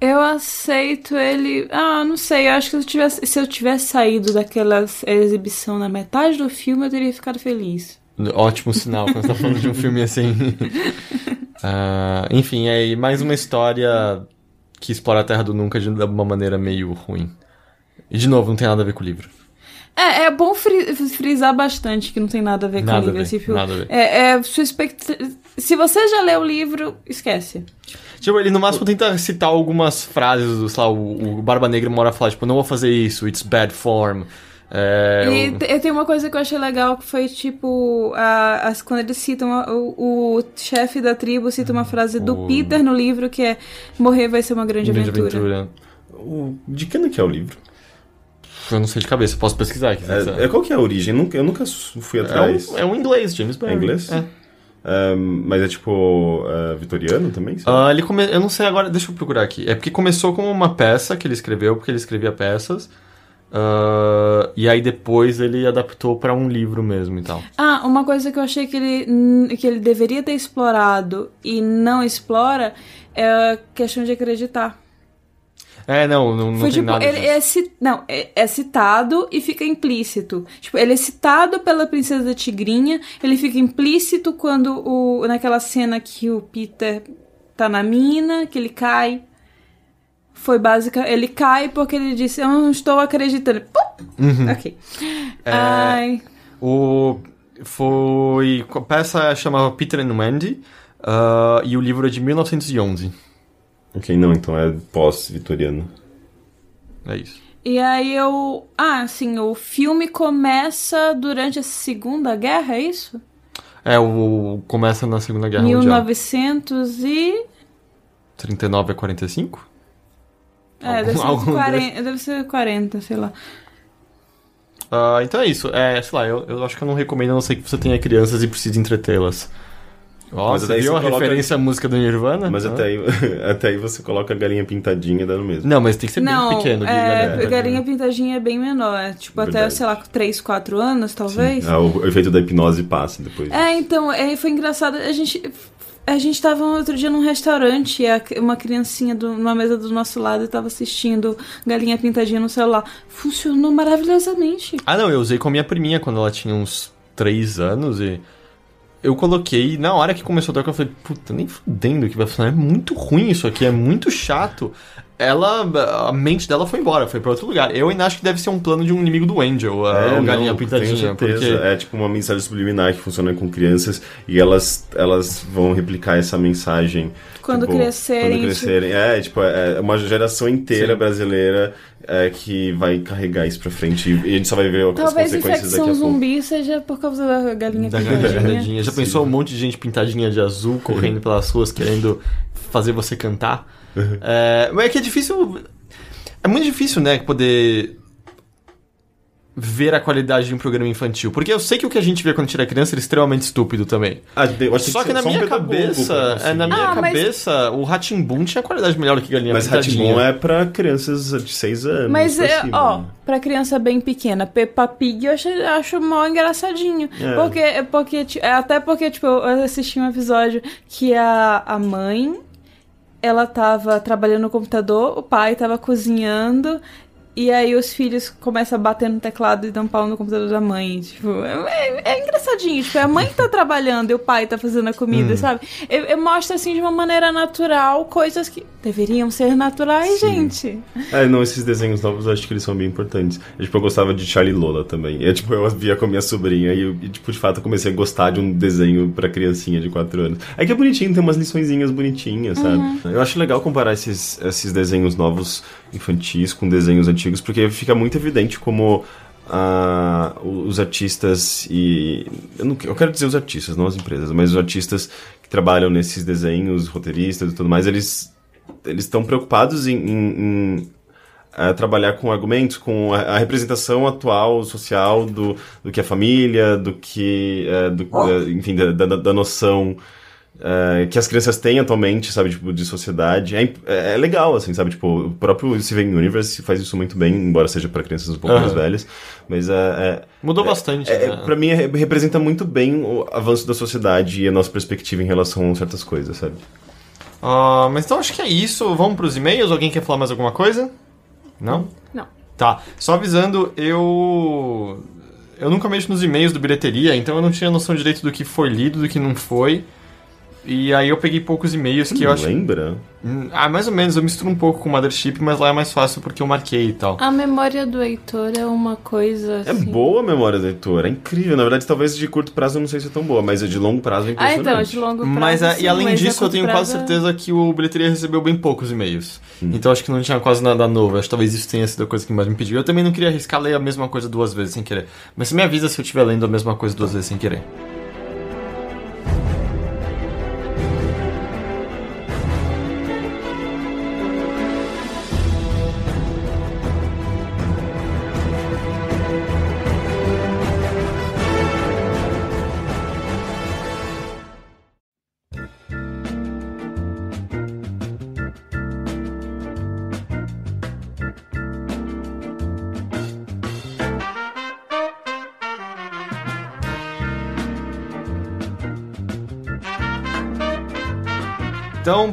Eu aceito ele. Ah, não sei. Eu acho que se eu, tivesse, se eu tivesse saído daquela exibição na metade do filme, eu teria ficado feliz. Ótimo sinal quando você tá falando de um filme assim. uh, [laughs] enfim, é mais uma história que explora a Terra do Nunca de uma maneira meio ruim. E de novo, não tem nada a ver com o livro. É, é bom fri frisar bastante que não tem nada a ver nada com o livro. Ver, nada a ver. É, é sua Se você já leu o livro, esquece. Tipo, ele no máximo tenta citar algumas frases, sei lá, o, o Barba Negra mora a falar, tipo, não vou fazer isso, it's bad form. É, e eu... eu tenho uma coisa que eu achei legal que foi tipo a, a quando eles citam a, o, o chefe da tribo cita uma frase do Peter no livro que é morrer vai ser uma grande, grande aventura. aventura. O, de que ano que é o livro? Eu não sei de cabeça, posso pesquisar aqui. É, é, qual que é a origem? Eu nunca, eu nunca fui atrás. É um, é um inglês, James Barry. É inglês? É. Um, mas é tipo uh, vitoriano também? Uh, ele come... Eu não sei agora, deixa eu procurar aqui. É porque começou como uma peça que ele escreveu, porque ele escrevia peças. Uh, e aí depois ele adaptou para um livro mesmo e tal. Ah, uma coisa que eu achei que ele, que ele deveria ter explorado e não explora é a questão de acreditar. É, não, não, não Foi, tipo, nada ele é, não, é, é, citado e fica implícito. Tipo, ele é citado pela princesa Tigrinha, ele fica implícito quando o naquela cena que o Peter tá na mina, que ele cai. Foi básica, ele cai porque ele disse, eu não estou acreditando. Uhum. Ok. É, Ai. O foi a peça chamava Peter and Wendy uh, e o livro é de 1911. Ok, não, então é pós-vitoriano. É isso. E aí eu. Ah, sim, o filme começa durante a Segunda Guerra, é isso? É, o começa na Segunda Guerra 1900 Mundial. e. 39 a 45? É, deve, ser 40, deve ser 40, sei lá. Uh, então é isso. É, sei lá, eu, eu acho que eu não recomendo, a não ser que você tenha crianças e precise entretê-las. Nossa, mas viu a coloca... referência à música do Nirvana? Mas ah. até, aí, [laughs] até aí você coloca a galinha pintadinha dando mesmo. Não, mas tem que ser não, bem pequeno. É, galinha pintadinha é bem menor. É, tipo, Verdade. até, sei lá, 3, 4 anos, talvez. Ah, o efeito da hipnose passa depois. É, então, é, foi engraçado. A gente A gente tava outro dia num restaurante e uma criancinha do, numa mesa do nosso lado estava assistindo Galinha Pintadinha no celular. Funcionou maravilhosamente. Ah, não, eu usei com a minha priminha quando ela tinha uns 3 anos e eu coloquei, na hora que começou a tocar, eu falei, puta, nem fudendo que vai funcionar. É muito ruim isso aqui, é muito chato. Ela, a mente dela foi embora, foi para outro lugar. Eu ainda acho que deve ser um plano de um inimigo do Angel, a é, galinha não, pintadinha. Porque... É tipo uma mensagem subliminar que funciona com crianças e elas, elas vão replicar essa mensagem. Quando tipo, crescerem. Quando crescerem. Tipo... É, tipo, é uma geração inteira Sim. brasileira é, que vai carregar isso pra frente e a gente só vai ver Talvez as consequências daqui a pouco. zumbi seja por causa da galinha da pintadinha. Já pensou um monte de gente pintadinha de azul [laughs] correndo pelas ruas querendo fazer você cantar? Uhum. É, mas é que é difícil. É muito difícil, né, poder ver a qualidade de um programa infantil. Porque eu sei que o que a gente vê quando a gente era criança era extremamente estúpido também. Ah, só que, que na minha cabeça, é, na minha ah, cabeça, mas... o Ratimbun tinha qualidade melhor do que Galinha Mas Ratimbun é pra crianças de 6 anos. Mas, é, cima, ó, né? pra criança bem pequena, Peppa Pig eu acho, acho mal engraçadinho. É. Porque, porque, até porque, tipo, eu assisti um episódio que a, a mãe ela tava trabalhando no computador, o pai tava cozinhando e aí os filhos começam a bater no teclado e dão pau no computador da mãe. Tipo, é, é engraçadinho. Tipo, a mãe tá trabalhando e o pai tá fazendo a comida, hum. sabe? Eu, eu, mostro assim de uma maneira natural coisas que deveriam ser naturais, Sim. gente. É, não, esses desenhos novos eu acho que eles são bem importantes. Eu, tipo, eu gostava de Charlie Lola também. E, tipo, eu via com a minha sobrinha e, eu, e, tipo, de fato, eu comecei a gostar de um desenho pra criancinha de 4 anos. É que é bonitinho, tem umas liçõezinhas bonitinhas, sabe? Uhum. Eu acho legal comparar esses, esses desenhos novos infantis com desenhos antigos, porque fica muito evidente como uh, os artistas e. Eu, não, eu quero dizer os artistas, não as empresas, mas os artistas que trabalham nesses desenhos, roteiristas e tudo mais, eles eles estão preocupados em, em, em uh, trabalhar com argumentos, com a, a, representação atual social do, do que é família, do que, uh, do, uh, enfim, da, da, da noção Uh, que as crianças têm atualmente, sabe, tipo, de sociedade. É, é, é, legal, assim, sabe, tipo, o próprio Steven Universe faz isso muito bem, embora seja para crianças um pouco uhum. mais velhas, mas é... Mudou bastante, é, né? Pra mim, representa muito bem o avanço da sociedade e a nossa perspectiva em relação a certas coisas, sabe? Uh, mas então acho que é isso. Vamos pros e-mails? Alguém quer falar mais alguma coisa? Não? Não. Tá. Só avisando, eu... Eu nunca mexo nos e-mails do Bilheteria, então eu não tinha noção direito do que foi lido, do que não foi. E aí eu peguei poucos e-mails que eu acho. Lembra? Hum, ah, mais ou menos. Eu misturo um pouco com o Mothership, mas lá é mais fácil porque eu marquei e tal. A memória do Heitor é uma coisa. É assim... É boa a memória do Heitor, é incrível. Na verdade, talvez de curto prazo eu não sei se é tão boa, mas de longo prazo é impressionante. Ah, então, de longo prazo. Mas, é, sim, e além disso, eu tenho quase certeza que o Bilheteria recebeu bem poucos e-mails. Hum. Então acho que não tinha quase nada novo. Acho que talvez isso tenha sido a coisa que mais me pediu. Eu também não queria arriscar ler a mesma coisa duas vezes sem querer. Mas você me avisa se eu estiver lendo a mesma coisa duas vezes sem querer.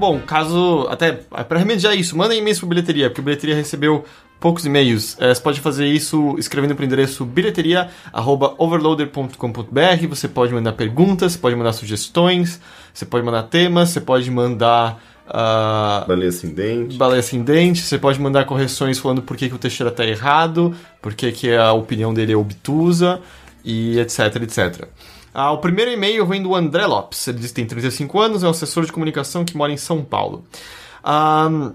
Bom, caso. Até para remediar isso, mandem e-mails para bilheteria, porque a bilheteria recebeu poucos e-mails. É, você pode fazer isso escrevendo para o endereço bilheteria.overloader.com.br. Você pode mandar perguntas, você pode mandar sugestões, você pode mandar temas, você pode mandar. Uh, baleia ascendente. Baleia ascendente. Você pode mandar correções falando por que, que o Teixeira está errado, por que, que a opinião dele é obtusa, e etc, etc. Ah, o primeiro e-mail vem do André Lopes. Ele diz que tem 35 anos, é um assessor de comunicação que mora em São Paulo. Ah,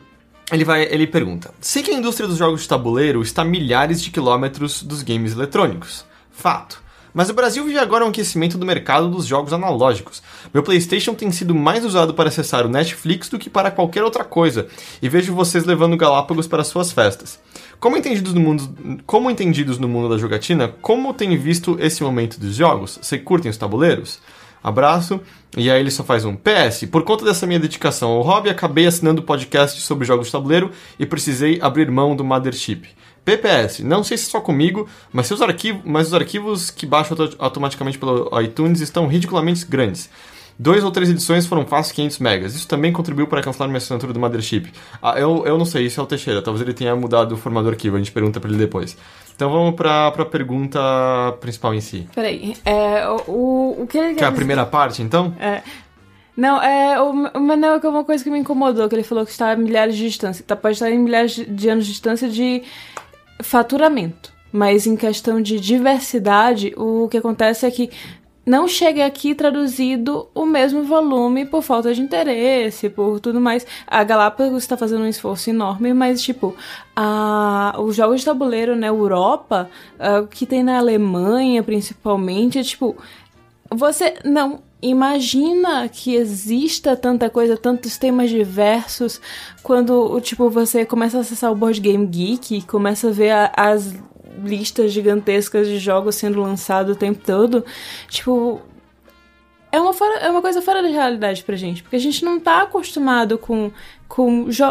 ele, vai, ele pergunta: Sei que a indústria dos jogos de tabuleiro está a milhares de quilômetros dos games eletrônicos. Fato. Mas o Brasil vive agora um aquecimento do mercado dos jogos analógicos. Meu PlayStation tem sido mais usado para acessar o Netflix do que para qualquer outra coisa, e vejo vocês levando Galápagos para suas festas. Como entendidos no mundo, como entendidos no mundo da jogatina, como tem visto esse momento dos jogos? Você curtem os tabuleiros? Abraço. E aí ele só faz um PS. Por conta dessa minha dedicação ao hobby, acabei assinando podcast sobre jogos de tabuleiro e precisei abrir mão do Mothership. PPS, não sei se é só comigo, mas, seus arquivos, mas os arquivos que baixo automaticamente pelo iTunes estão ridiculamente grandes. Dois ou três edições foram fácil 500 megas. Isso também contribuiu para cancelar minha assinatura do Mothership. Ah, eu, eu não sei, isso é o Teixeira. Talvez ele tenha mudado o formato do arquivo, a gente pergunta para ele depois. Então vamos para a pergunta principal em si. Peraí, é, o, o que ele Que é a primeira parte, então? É. Não, é, o, mas não, é uma coisa que me incomodou, que ele falou que está a milhares de distância. Tá, pode estar em milhares de anos de distância de faturamento. Mas em questão de diversidade, o que acontece é que não chega aqui traduzido o mesmo volume por falta de interesse, por tudo mais. A Galápagos está fazendo um esforço enorme, mas, tipo, a, os jogos de tabuleiro na Europa, a, que tem na Alemanha principalmente, é tipo. Você não imagina que exista tanta coisa, tantos temas diversos, quando, tipo, você começa a acessar o Board Game Geek, começa a ver a, as listas gigantescas de jogos sendo lançados o tempo todo, tipo, é uma, fora, é uma coisa fora da realidade pra gente, porque a gente não tá acostumado com, com, jo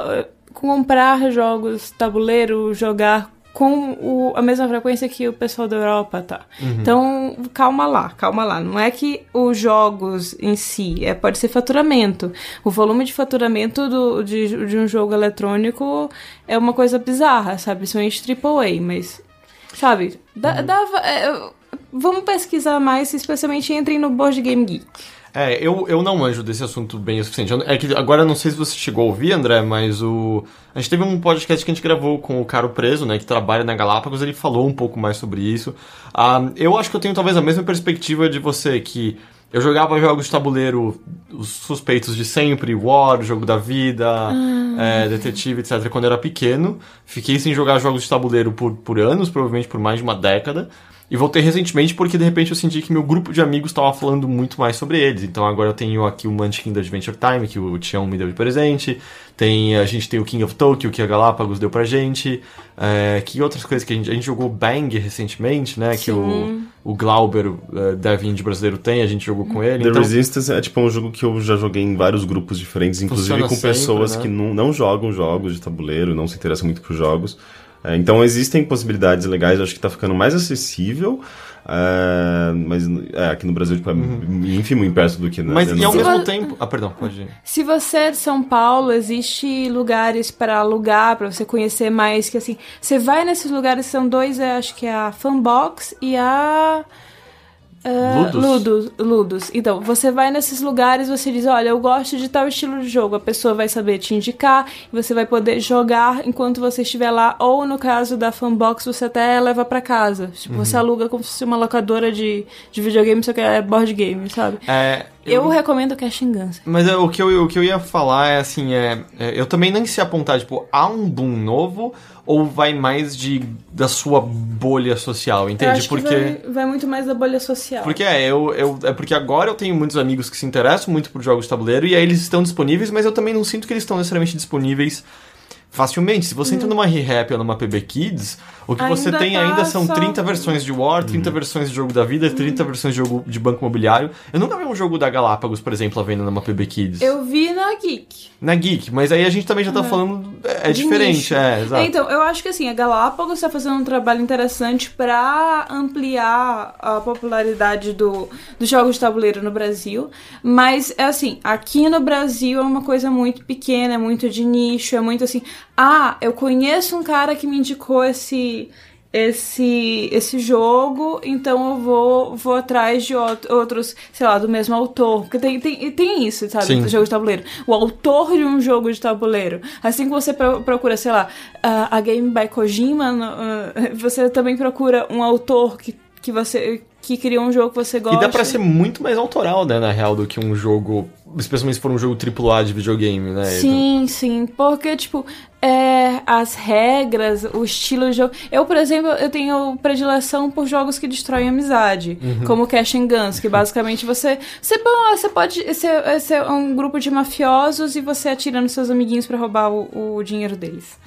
com comprar jogos tabuleiro, jogar com o, a mesma frequência que o pessoal da Europa tá. Uhum. Então, calma lá, calma lá. Não é que os jogos em si, é, pode ser faturamento. O volume de faturamento do, de, de um jogo eletrônico é uma coisa bizarra, sabe? Principalmente AAA, mas Sabe? Dá, uhum. dava, é, vamos pesquisar mais, especialmente entrem no Board Game Geek. É, eu, eu não manjo desse assunto bem o suficiente. É que agora não sei se você chegou a ouvir, André, mas o. A gente teve um podcast que a gente gravou com o Caro Preso, né? Que trabalha na Galápagos, ele falou um pouco mais sobre isso. Ah, eu acho que eu tenho talvez a mesma perspectiva de você, que eu jogava jogos de tabuleiro, os suspeitos de sempre, War, Jogo da Vida, ah. é, Detetive, etc., quando eu era pequeno. Fiquei sem jogar jogos de tabuleiro por, por anos, provavelmente por mais de uma década. E voltei recentemente porque de repente eu senti que meu grupo de amigos estava falando muito mais sobre eles. Então agora eu tenho aqui o Munchkin da Adventure Time, que o Tião me deu de presente. Tem, a gente tem o King of Tokyo, que a Galápagos deu pra gente. É, que outras coisas que a gente, a gente jogou Bang recentemente, né? Sim. Que o, o Glauber, uh, Dev Indie brasileiro tem, a gente jogou com ele. The então... Resistance é tipo um jogo que eu já joguei em vários grupos diferentes, inclusive Funciona com sempre, pessoas né? que não, não jogam jogos de tabuleiro, não se interessam muito por jogos. É, então existem possibilidades legais, acho que está ficando mais acessível. É, mas é, aqui no Brasil, tipo, é uhum. ínfimo em perto do que... Mas e ao mesmo tempo... Ah, perdão, pode ir. Se você é de São Paulo, existe lugares para alugar, para você conhecer mais, que assim... Você vai nesses lugares, são dois, acho que é a Fanbox e a... Uh, ludos. ludos. Ludos. Então, você vai nesses lugares, você diz, olha, eu gosto de tal estilo de jogo. A pessoa vai saber te indicar, você vai poder jogar enquanto você estiver lá. Ou no caso da fanbox, você até leva para casa. Tipo, uhum. você aluga como se fosse uma locadora de, de videogame, só que é board game, sabe? É, eu, eu recomendo Cash Guns. Mas é, o, que eu, o que eu ia falar é assim, é, é, eu também nem se apontar, tipo, há um boom novo ou vai mais de da sua bolha social, entende? Eu acho porque vai, vai, muito mais da bolha social. Porque é, eu, eu é porque agora eu tenho muitos amigos que se interessam muito por jogos de tabuleiro e aí eles estão disponíveis, mas eu também não sinto que eles estão necessariamente disponíveis facilmente. Se você hum. entra numa ReHap ou numa PB Kids, o que ainda você tem tá ainda são só... 30 versões de War, 30 uhum. versões de jogo da vida, 30 uhum. versões de jogo de banco imobiliário. Eu nunca vi um jogo da Galápagos, por exemplo, à venda numa PB Kids. Eu vi na Geek. Na Geek, mas aí a gente também já tá falando. É, é diferente, nicho. é, exato. Então, eu acho que assim, a Galápagos está fazendo um trabalho interessante para ampliar a popularidade do, dos jogos de tabuleiro no Brasil. Mas é assim, aqui no Brasil é uma coisa muito pequena, é muito de nicho, é muito assim. Ah, eu conheço um cara que me indicou esse esse esse jogo, então eu vou vou atrás de outros, sei lá, do mesmo autor. Porque tem, tem, tem isso, sabe, Sim. do jogo de tabuleiro. O autor de um jogo de tabuleiro. Assim que você procura, sei lá, a Game by Kojima, você também procura um autor que, que você que criou um jogo que você gosta. E dá pra ser muito mais autoral, né, na real, do que um jogo. Especialmente se for um jogo AAA de videogame, né? Sim, então... sim. Porque, tipo, é, as regras, o estilo de jogo. Eu, por exemplo, eu tenho predileção por jogos que destroem amizade, uhum. como Cash and Guns, que basicamente você. Você, bom, você pode ser, ser um grupo de mafiosos e você atira nos seus amiguinhos para roubar o, o, dinheiro deles.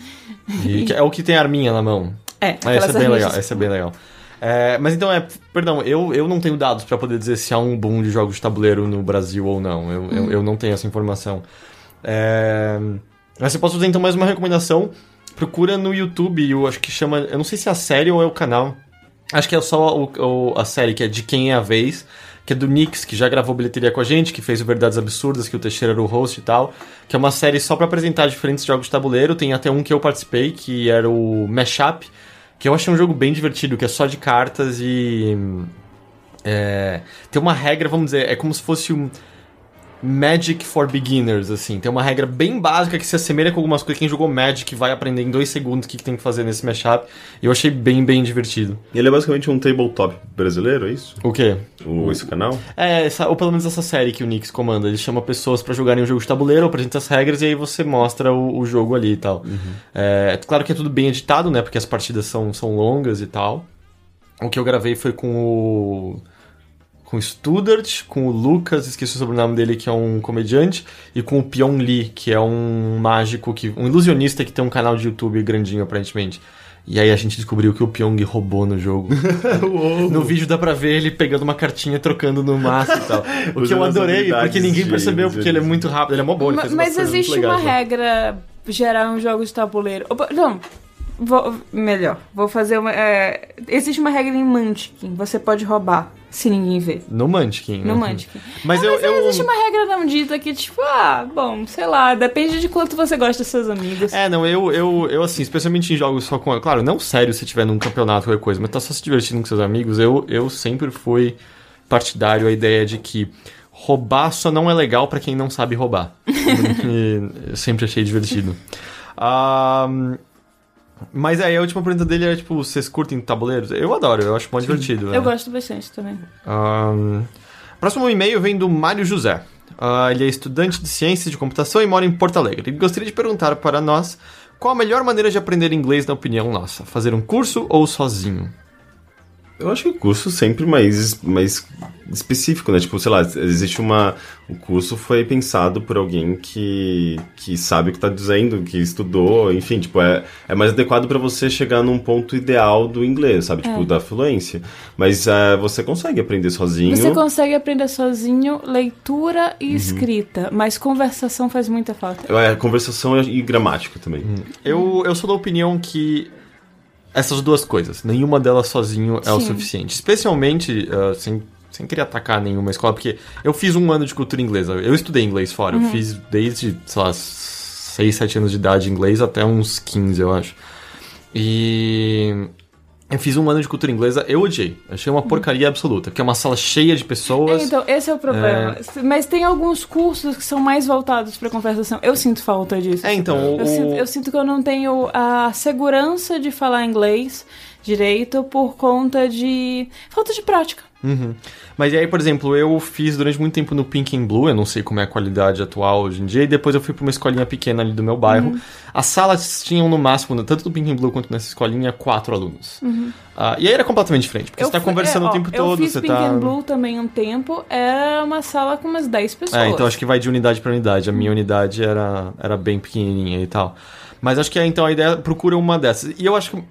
E é o que tem arminha na mão. É, ah, esse é bem legal. Esse é bem legal. É, mas então é, perdão, eu, eu não tenho dados para poder dizer se há um boom de jogos de tabuleiro no Brasil ou não. Eu, eu, eu, não tenho essa informação. É, mas eu posso fazer então mais uma recomendação. Procura no YouTube, eu acho que chama. Eu não sei se é a série ou é o canal. Acho que é só o, o, a série, que é De Quem é a Vez que é do Nix, que já gravou bilheteria com a gente, que fez o Verdades Absurdas, que o Teixeira era o host e tal, que é uma série só para apresentar diferentes jogos de tabuleiro. Tem até um que eu participei, que era o Mashup, que eu achei um jogo bem divertido, que é só de cartas e. É, tem uma regra, vamos dizer, é como se fosse um Magic for Beginners, assim. Tem uma regra bem básica que se assemelha com algumas coisas. Quem jogou Magic vai aprender em dois segundos o que, que tem que fazer nesse mashup. E eu achei bem, bem divertido. E ele é basicamente um tabletop brasileiro, é isso? O quê? O, esse canal? É, essa, ou pelo menos essa série que o Nix comanda. Ele chama pessoas para jogarem um jogo de tabuleiro, apresenta as regras e aí você mostra o, o jogo ali e tal. Uhum. É, claro que é tudo bem editado, né? Porque as partidas são, são longas e tal. O que eu gravei foi com o com o Studart, com o Lucas, esqueci o sobrenome dele, que é um comediante, e com o Pyong Lee, que é um mágico, que, um ilusionista que tem um canal de YouTube grandinho, aparentemente. E aí a gente descobriu que o Pyong roubou no jogo. [laughs] no vídeo dá pra ver ele pegando uma cartinha trocando no maço e tal. [laughs] O que eu adorei, porque ninguém percebeu, porque ele é muito rápido, ele é mó bom. Mas, mas existe uma regra geral em jogos de tabuleiro. Não, vou, melhor, vou fazer uma... É, existe uma regra em Munchkin, você pode roubar se ninguém vê. No Munchkin, né? No Munchkin. Mas, é, eu, mas eu... existe uma regra não dita que, tipo, ah, bom, sei lá, depende de quanto você gosta dos seus amigos. É, não, eu, eu, eu assim, especialmente em jogos só com... Claro, não sério se tiver num campeonato ou qualquer coisa, mas tá só se divertindo com seus amigos, eu, eu sempre fui partidário a ideia de que roubar só não é legal para quem não sabe roubar. [laughs] e eu sempre achei divertido. Um, mas aí a última pergunta dele é tipo, vocês curtem tabuleiros? Eu adoro, eu acho muito divertido. Eu é. gosto bastante também. Um, próximo e-mail vem do Mário José. Uh, ele é estudante de ciências de computação e mora em Porto Alegre. Ele gostaria de perguntar para nós qual a melhor maneira de aprender inglês na opinião nossa? Fazer um curso ou sozinho? Eu acho que o curso sempre mais, mais específico, né? Tipo, sei lá, existe uma. O curso foi pensado por alguém que, que sabe o que está dizendo, que estudou, enfim, tipo, é, é mais adequado para você chegar num ponto ideal do inglês, sabe? Tipo, é. da fluência. Mas uh, você consegue aprender sozinho. Você consegue aprender sozinho leitura e uhum. escrita, mas conversação faz muita falta. É, conversação e gramática também. Uhum. Eu, eu sou da opinião que essas duas coisas. Nenhuma delas sozinho é Sim. o suficiente. Especialmente, uh, sem, sem querer atacar nenhuma escola, porque eu fiz um ano de cultura inglesa. Eu estudei inglês fora. Uhum. Eu fiz desde, sei lá, 6, 7 anos de idade inglês até uns 15, eu acho. E eu fiz um ano de cultura inglesa, eu odiei. Achei uma porcaria absoluta, porque é uma sala cheia de pessoas. É, então, esse é o problema. É... Mas tem alguns cursos que são mais voltados para conversação. Eu sinto falta disso. É, então. Eu, o... sinto, eu sinto que eu não tenho a segurança de falar inglês direito por conta de falta de prática. Uhum. Mas aí, por exemplo, eu fiz durante muito tempo no Pink and Blue, eu não sei como é a qualidade atual hoje em dia, e depois eu fui para uma escolinha pequena ali do meu bairro. Uhum. As salas tinham no máximo, tanto no Pink and Blue quanto nessa escolinha, quatro alunos. Uhum. Uh, e aí era completamente diferente, porque eu você está conversando é, ó, o tempo eu todo. Eu fiz você Pink tá... and Blue também um tempo, era uma sala com umas 10 pessoas. É, então acho que vai de unidade para unidade. A minha unidade era, era bem pequenininha e tal. Mas acho que é, então a ideia procura uma dessas. E eu acho que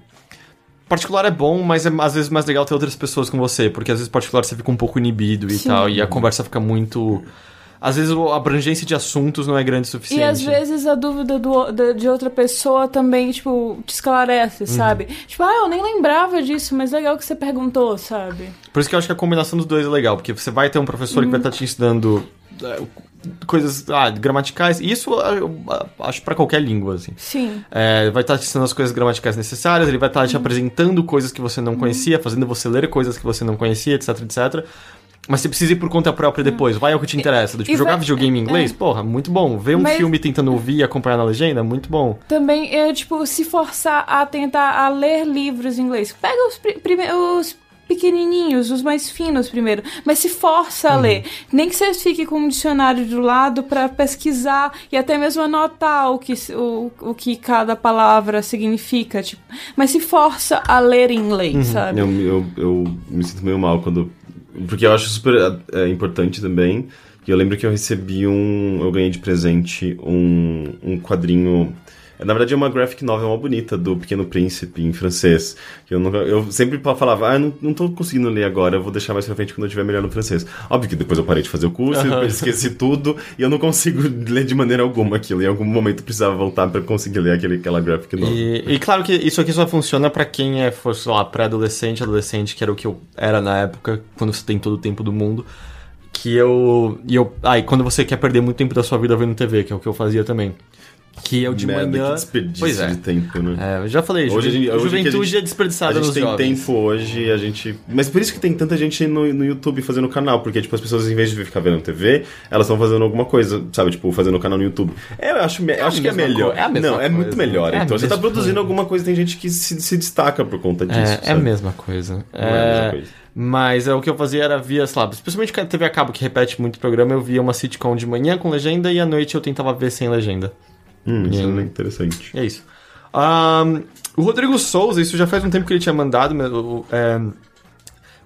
particular é bom, mas é às vezes mais legal ter outras pessoas com você, porque às vezes particular você fica um pouco inibido e Sim. tal, e a conversa fica muito. Às vezes a abrangência de assuntos não é grande o suficiente. E às vezes a dúvida do, de, de outra pessoa também, tipo, te esclarece, uhum. sabe? Tipo, ah, eu nem lembrava disso, mas legal que você perguntou, sabe? Por isso que eu acho que a combinação dos dois é legal, porque você vai ter um professor uhum. que vai estar te ensinando é, coisas ah, gramaticais. Isso eu acho para qualquer língua, assim. Sim. É, vai estar te ensinando as coisas gramaticais necessárias, ele vai estar te uhum. apresentando coisas que você não uhum. conhecia, fazendo você ler coisas que você não conhecia, etc, etc. Mas você precisa ir por conta própria depois. Vai ao que te interessa. Do, tipo, jogar vai... videogame em inglês, é. porra, muito bom. Ver um Mas... filme tentando ouvir e acompanhar na legenda, muito bom. Também, é, tipo, se forçar a tentar a ler livros em inglês. Pega os, os pequenininhos, os mais finos primeiro, mas se força a uhum. ler. Nem que você fique com um dicionário do lado para pesquisar e até mesmo anotar o que, o, o que cada palavra significa, tipo, mas se força a ler em inglês, uhum. sabe? Eu, eu, eu me sinto meio mal quando... Porque eu acho super é, importante também, e eu lembro que eu recebi um... Eu ganhei de presente um, um quadrinho Na verdade, é uma graphic novel uma bonita do Pequeno Príncipe em francês. Eu, nunca, eu sempre falava, ah, não, não tô conseguindo ler agora, eu vou deixar mais pra frente quando eu tiver melhor no francês. Óbvio que depois eu parei de fazer o curso, uhum. [laughs] esqueci tudo, e eu não consigo [laughs] ler de maneira alguma aquilo. Em algum momento precisava voltar para conseguir ler aquele, aquela graphic novel. E, e, claro que isso aqui só funciona para quem é, for, sei lá, pré-adolescente, adolescente, que era o que eu era na época, quando você tem todo o tempo do mundo que eu. E eu. Ah, e quando você quer perder muito tempo da sua vida vendo TV, que é o que eu fazia também. Que eu de Merda, manhã. Que desperdício pois é. de tempo, né? É, eu já falei, hoje, juventude, hoje juventude gente, é desperdiçada nos jovens. A gente tem tempo hoje, a gente. Mas por isso que tem tanta gente no, no YouTube fazendo canal, porque tipo, as pessoas, em vez de ficar vendo TV, elas estão fazendo alguma coisa, sabe? Tipo, fazendo canal no YouTube. É, eu acho, eu acho que é melhor. É a mesma Não, é muito melhor. É então você tá produzindo coisa. alguma coisa, tem gente que se, se destaca por conta disso. É, é a mesma coisa. Não é, é a mesma coisa. Mas é, o que eu fazia era via, sei lá, especialmente a TV a cabo que repete muito programa, eu via uma sitcom de manhã com legenda e à noite eu tentava ver sem legenda. Hum, isso é interessante. É isso. Um, o Rodrigo Souza, isso já faz um tempo que ele tinha mandado, é,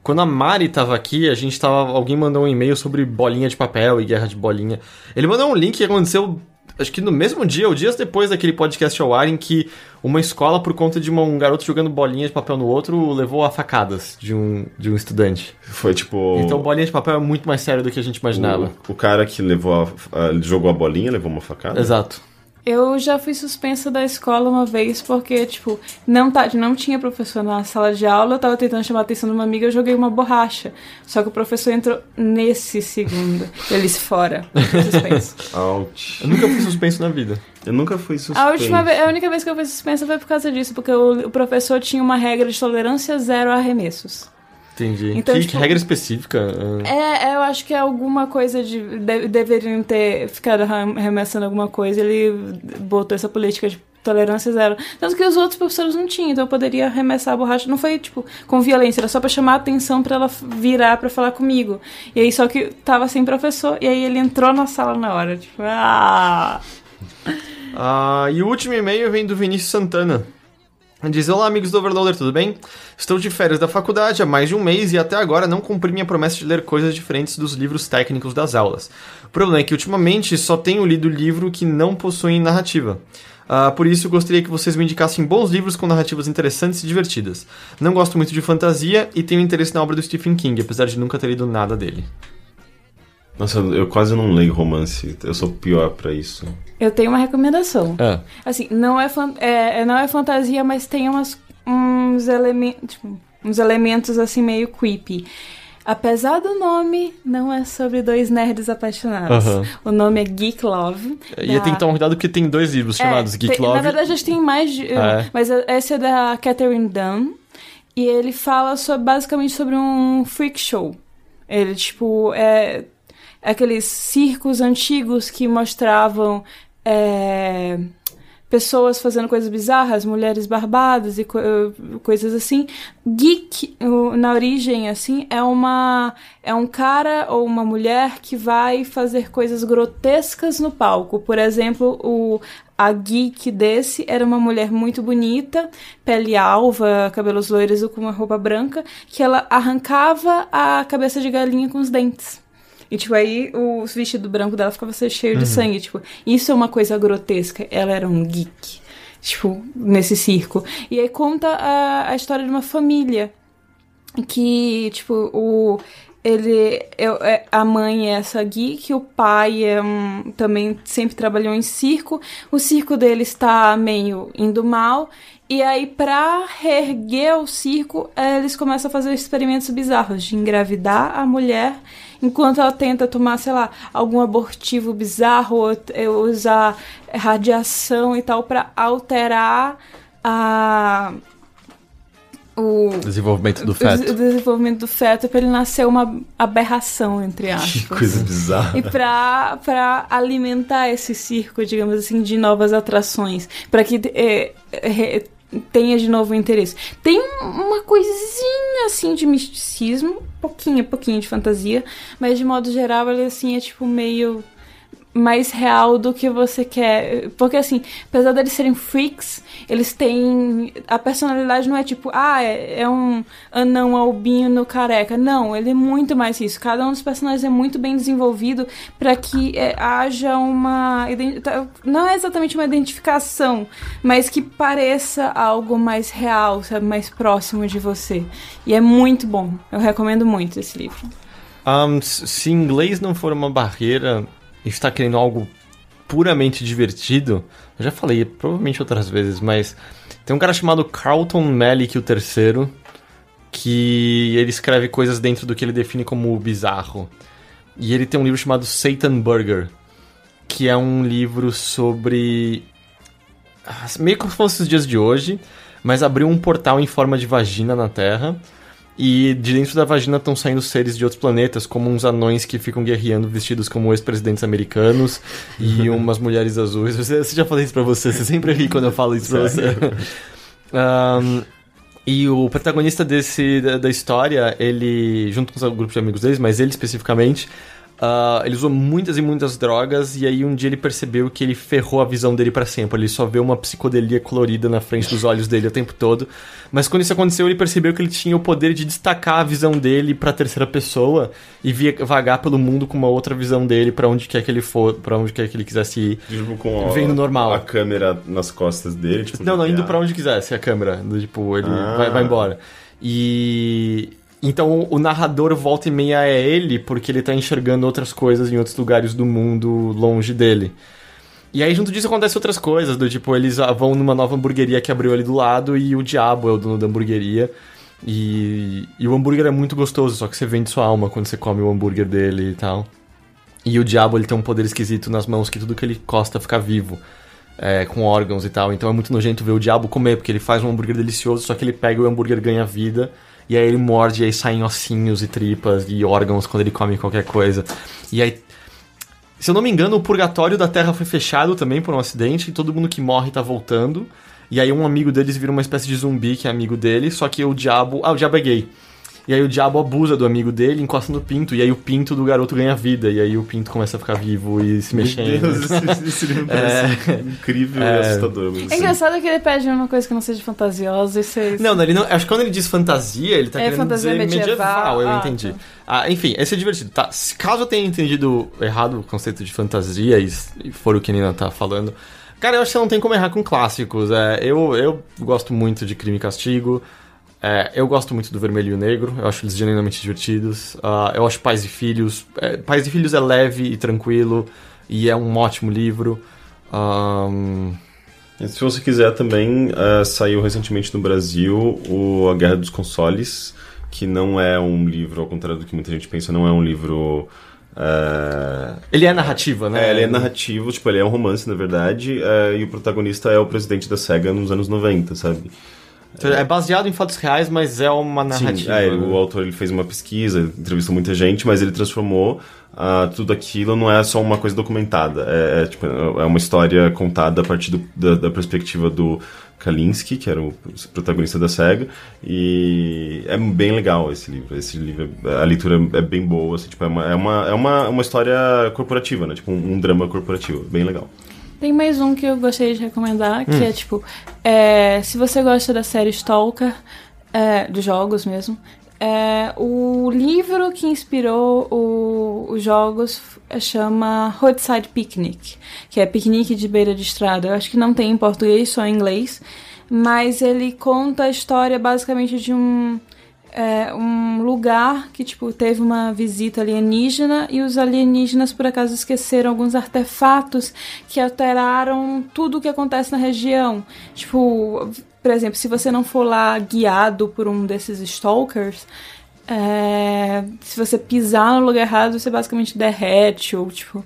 quando a Mari tava aqui, a gente tava. Alguém mandou um e-mail sobre bolinha de papel e guerra de bolinha. Ele mandou um link que aconteceu acho que no mesmo dia, ou dias depois daquele podcast ao ar, em que uma escola, por conta de uma, um garoto jogando bolinha de papel no outro, levou a facadas de um, de um estudante. Foi tipo. Então, bolinha de papel é muito mais sério do que a gente imaginava. O, o cara que levou a, a, jogou a bolinha levou uma facada? Exato. Eu já fui suspensa da escola uma vez porque, tipo, não, tá, não tinha professor na sala de aula, eu tava tentando chamar a atenção de uma amiga, eu joguei uma borracha. Só que o professor entrou nesse segundo. Eles fora. Suspenso. [laughs] Ouch. Eu nunca fui suspenso na vida. Eu nunca fui suspenso. A, última vez, a única vez que eu fui suspensa foi por causa disso, porque o, o professor tinha uma regra de tolerância zero a arremessos. Entendi. Então, que, tipo, que, regra específica? É, eu acho que é alguma coisa de, de. Deveriam ter ficado arremessando alguma coisa. Ele botou essa política de tolerância zero. Tanto que os outros professores não tinham, então eu poderia arremessar a borracha. Não foi, tipo, com violência, era só pra chamar a atenção para ela virar para falar comigo. E aí, só que tava sem professor, e aí ele entrou na sala na hora, tipo, ah. Ah, e o último e-mail vem do Vinícius Santana. Diz: Olá, amigos do Overloader, tudo bem? Estou de férias da faculdade há mais de um mês e até agora não cumpri minha promessa de ler coisas diferentes dos livros técnicos das aulas. O problema é que ultimamente só tenho lido livro que não possuem narrativa. Uh, por isso, gostaria que vocês me indicassem bons livros com narrativas interessantes e divertidas. Não gosto muito de fantasia e tenho interesse na obra do Stephen King, apesar de nunca ter lido nada dele. Nossa, eu quase não leio romance. Eu sou pior para isso. Eu tenho uma recomendação. É. Assim, não é, é, não é fantasia, mas tem umas, uns elementos. Tipo, uns elementos assim meio creepy. Apesar do nome, não é sobre dois nerds apaixonados. Uhum. O nome é Geek Love. E da... tem que tomar cuidado porque tem dois livros é, chamados Geek tem, Love. Na verdade, acho que tem mais de. É. Mas esse é da Catherine Dunn. E ele fala sobre, basicamente sobre um freak show. Ele, tipo, é aqueles circos antigos que mostravam é, pessoas fazendo coisas bizarras, mulheres barbadas e co coisas assim. Geek, na origem, assim, é uma é um cara ou uma mulher que vai fazer coisas grotescas no palco. Por exemplo, o a geek desse era uma mulher muito bonita, pele alva, cabelos loiros com uma roupa branca, que ela arrancava a cabeça de galinha com os dentes. E, tipo, aí o vestido branco dela ficava cheio uhum. de sangue. Tipo, isso é uma coisa grotesca. Ela era um geek. Tipo, nesse circo. E aí conta a, a história de uma família. Que, tipo, o ele eu, é, a mãe é essa geek, o pai é um, também sempre trabalhou em circo. O circo dele está meio indo mal. E aí, pra reerguer o circo, eles começam a fazer experimentos bizarros de engravidar a mulher enquanto ela tenta tomar, sei lá, algum abortivo bizarro, ou eh, usar radiação e tal para alterar a o desenvolvimento do feto. O desenvolvimento do feto para ele nascer uma aberração, entre aspas. Que coisa bizarra. E para para alimentar esse circo, digamos assim, de novas atrações, para que é, é, tenha de novo interesse. Tem uma coisinha assim de misticismo, pouquinho, pouquinho de fantasia, mas de modo geral ele assim é tipo meio mais real do que você quer. Porque, assim, apesar deles serem freaks, eles têm. A personalidade não é tipo, ah, é, é um anão albino careca. Não, ele é muito mais isso. Cada um dos personagens é muito bem desenvolvido para que é, haja uma. Tá, não é exatamente uma identificação, mas que pareça algo mais real, sabe? Mais próximo de você. E é muito bom. Eu recomendo muito esse livro. Um, se inglês não for uma barreira e está querendo algo puramente divertido, eu já falei provavelmente outras vezes, mas tem um cara chamado Carlton o terceiro, que ele escreve coisas dentro do que ele define como bizarro. E ele tem um livro chamado Satan Burger, que é um livro sobre. Ah, meio como se fosse os dias de hoje, mas abriu um portal em forma de vagina na Terra e de dentro da vagina estão saindo seres de outros planetas, como uns anões que ficam guerreando vestidos como ex-presidentes americanos e [laughs] umas mulheres azuis. Você, já falei isso pra você, você sempre ri quando eu falo isso pra você. um, [laughs] e o protagonista desse, da, da, história, ele, junto com o grupo de amigos deles, mas ele especificamente, Uh, ele usou muitas e muitas drogas e aí um dia ele percebeu que ele ferrou a visão dele para sempre. Ele só vê uma psicodelia colorida na frente dos olhos dele o tempo todo. Mas quando isso aconteceu, ele percebeu que ele tinha o poder de destacar a visão dele para terceira pessoa e via, vagar pelo mundo com uma outra visão dele para onde quer que ele for, para onde quer que ele quisesse ir. Tipo, com a, vendo normal. A câmera nas costas dele, tipo, Não, não, indo para onde quisesse a câmera, tipo, ele ah. vai, vai embora. E então o narrador volta e meia é ele porque ele tá enxergando outras coisas em outros lugares do mundo longe dele. E aí junto disso acontece outras coisas, do tipo, eles vão numa nova hamburgueria que abriu ali do lado e o diabo é o dono da hamburgueria. E, e o hambúrguer é muito gostoso, só que você vende sua alma quando você come o hambúrguer dele e tal. E o diabo ele tem um poder esquisito nas mãos que tudo que ele costa fica vivo. É, com órgãos e tal. Então é muito nojento ver o diabo comer, porque ele faz um hambúrguer delicioso, só que ele pega o hambúrguer ganha vida e aí ele morde e aí saem ossinhos e tripas e órgãos quando ele come qualquer coisa. E aí. Se eu não me engano, o purgatório da Terra foi fechado também por um acidente e todo mundo que morre tá voltando. E aí um amigo deles vira uma espécie de zumbi que é amigo dele, só que o diabo. Ah, o diabo é gay. E aí o diabo abusa do amigo dele, encosta no pinto, e aí o pinto do garoto ganha vida, e aí o pinto começa a ficar vivo e se mexendo. Meu Deus, esse, esse livro [laughs] é, incrível é, e assustador. Mesmo. É engraçado que ele pede uma coisa que não seja fantasiosa e seja... Não, ele não, acho que quando ele diz fantasia, ele tá é querendo fantasia dizer medieval, medieval eu ah, entendi. Tá. Ah, enfim, esse é divertido, tá? Caso eu tenha entendido errado o conceito de fantasia e for o que a Nina tá falando... Cara, eu acho que não tem como errar com clássicos. É, eu, eu gosto muito de Crime e Castigo. É, eu gosto muito do Vermelho e o Negro, eu acho eles genuinamente divertidos. Uh, eu acho Pais e Filhos. É, Pais e Filhos é leve e tranquilo e é um ótimo livro. Um... Se você quiser também, uh, saiu recentemente no Brasil o A Guerra dos Consoles, que não é um livro, ao contrário do que muita gente pensa, não é um livro. Uh... Ele é narrativa, né? É, ele é narrativo, tipo, ele é um romance, na verdade, uh, e o protagonista é o presidente da SEGA nos anos 90, sabe? É baseado em fatos reais, mas é uma narrativa. Sim, é, né? o autor ele fez uma pesquisa, entrevistou muita gente, mas ele transformou uh, tudo aquilo, não é só uma coisa documentada. É, é, tipo, é uma história contada a partir do, da, da, perspectiva do Kalinski, que era o protagonista da SEGA, e é bem legal esse livro. Esse livro, a leitura é bem boa, assim, tipo, é, uma, é, uma, é uma, uma história corporativa, né? Tipo, um, um drama corporativo, bem legal. Tem mais um que eu gostaria de recomendar, que hum. é tipo, é, se você gosta da série Stalker, é, dos jogos mesmo, é, o livro que inspirou o, os jogos chama Roadside Picnic, que é piquenique de beira de estrada. Eu acho que não tem em português, só em inglês, mas ele conta a história basicamente de um é, um lugar que, tipo, teve uma visita alienígena e os alienígenas, por acaso, esqueceram alguns artefatos que alteraram tudo o que acontece na região. Tipo, por exemplo, se você não for lá guiado por um desses stalkers, é, se você pisar no lugar errado, você basicamente derrete ou, tipo,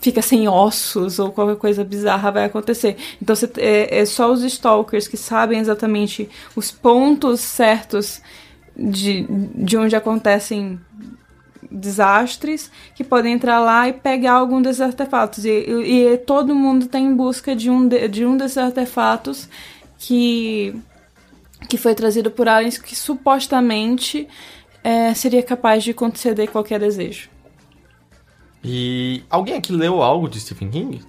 fica sem ossos ou qualquer coisa bizarra vai acontecer. Então é, é só os stalkers que sabem exatamente os pontos certos de, de onde acontecem desastres que podem entrar lá e pegar algum desses artefatos. E, e, e todo mundo está em busca de um, de, de um desses artefatos que, que foi trazido por aliens que supostamente é, seria capaz de conceder qualquer desejo. E alguém aqui leu algo de Stephen King?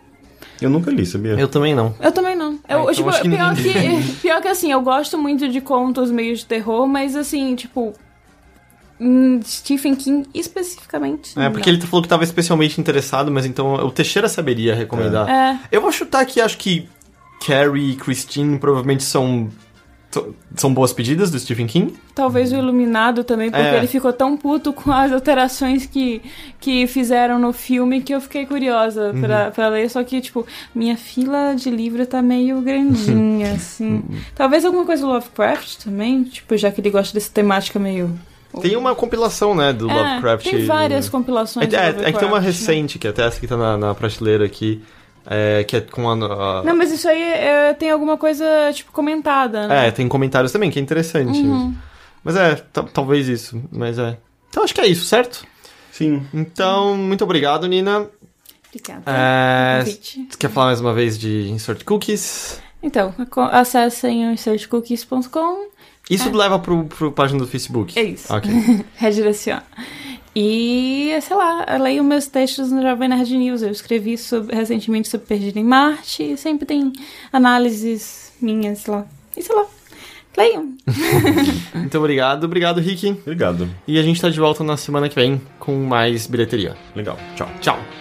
Eu nunca li, sabia? Eu também não. Eu também não. Eu, ah, então tipo, pior, que, que [laughs] [laughs] pior que assim, eu gosto muito de contos meio de terror, mas assim, tipo, Stephen King especificamente. É, porque não. ele falou que estava especialmente interessado, mas então o Teixeira saberia recomendar. É. Eu vou chutar aqui, acho que Carrie e Christine provavelmente são são boas pedidas do Stephen King. Talvez o Iluminado também, porque é. ele ficou tão puto com as alterações que, que fizeram no filme que eu fiquei curiosa uhum. pra, pra ler. Só que, tipo, minha fila de livro tá meio grandinha, [laughs] assim. Talvez alguma coisa do Lovecraft também, tipo, já que ele gosta dessa temática meio tem uma compilação, né, do é, Lovecraft. Tem várias compilações. É, é, é, que tem uma né? recente, né? que até essa que tá na, na prateleira aqui. É, que é com a, a... Não, mas isso aí é, tem alguma coisa, tipo, comentada, né? É, tem comentários também, que é interessante. Uhum. Mas é, talvez isso, mas é. Então acho que é isso, certo? Sim. Então, muito obrigado, Nina. Obrigada. É, você quer falar mais uma vez de Insert Cookies? Então, acessem o insertcookies.com isso é. leva pro, pro página do Facebook? É isso. Ok. [laughs] Redireciona. E, sei lá, eu leio meus textos no Jovem Nerd News. Eu escrevi sobre, recentemente sobre Perdido em Marte. E sempre tem análises minhas lá. E sei lá, leiam. [laughs] Muito obrigado. Obrigado, Rick. Obrigado. E a gente tá de volta na semana que vem com mais bilheteria. Legal. Tchau. Tchau.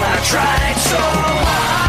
I tried so hard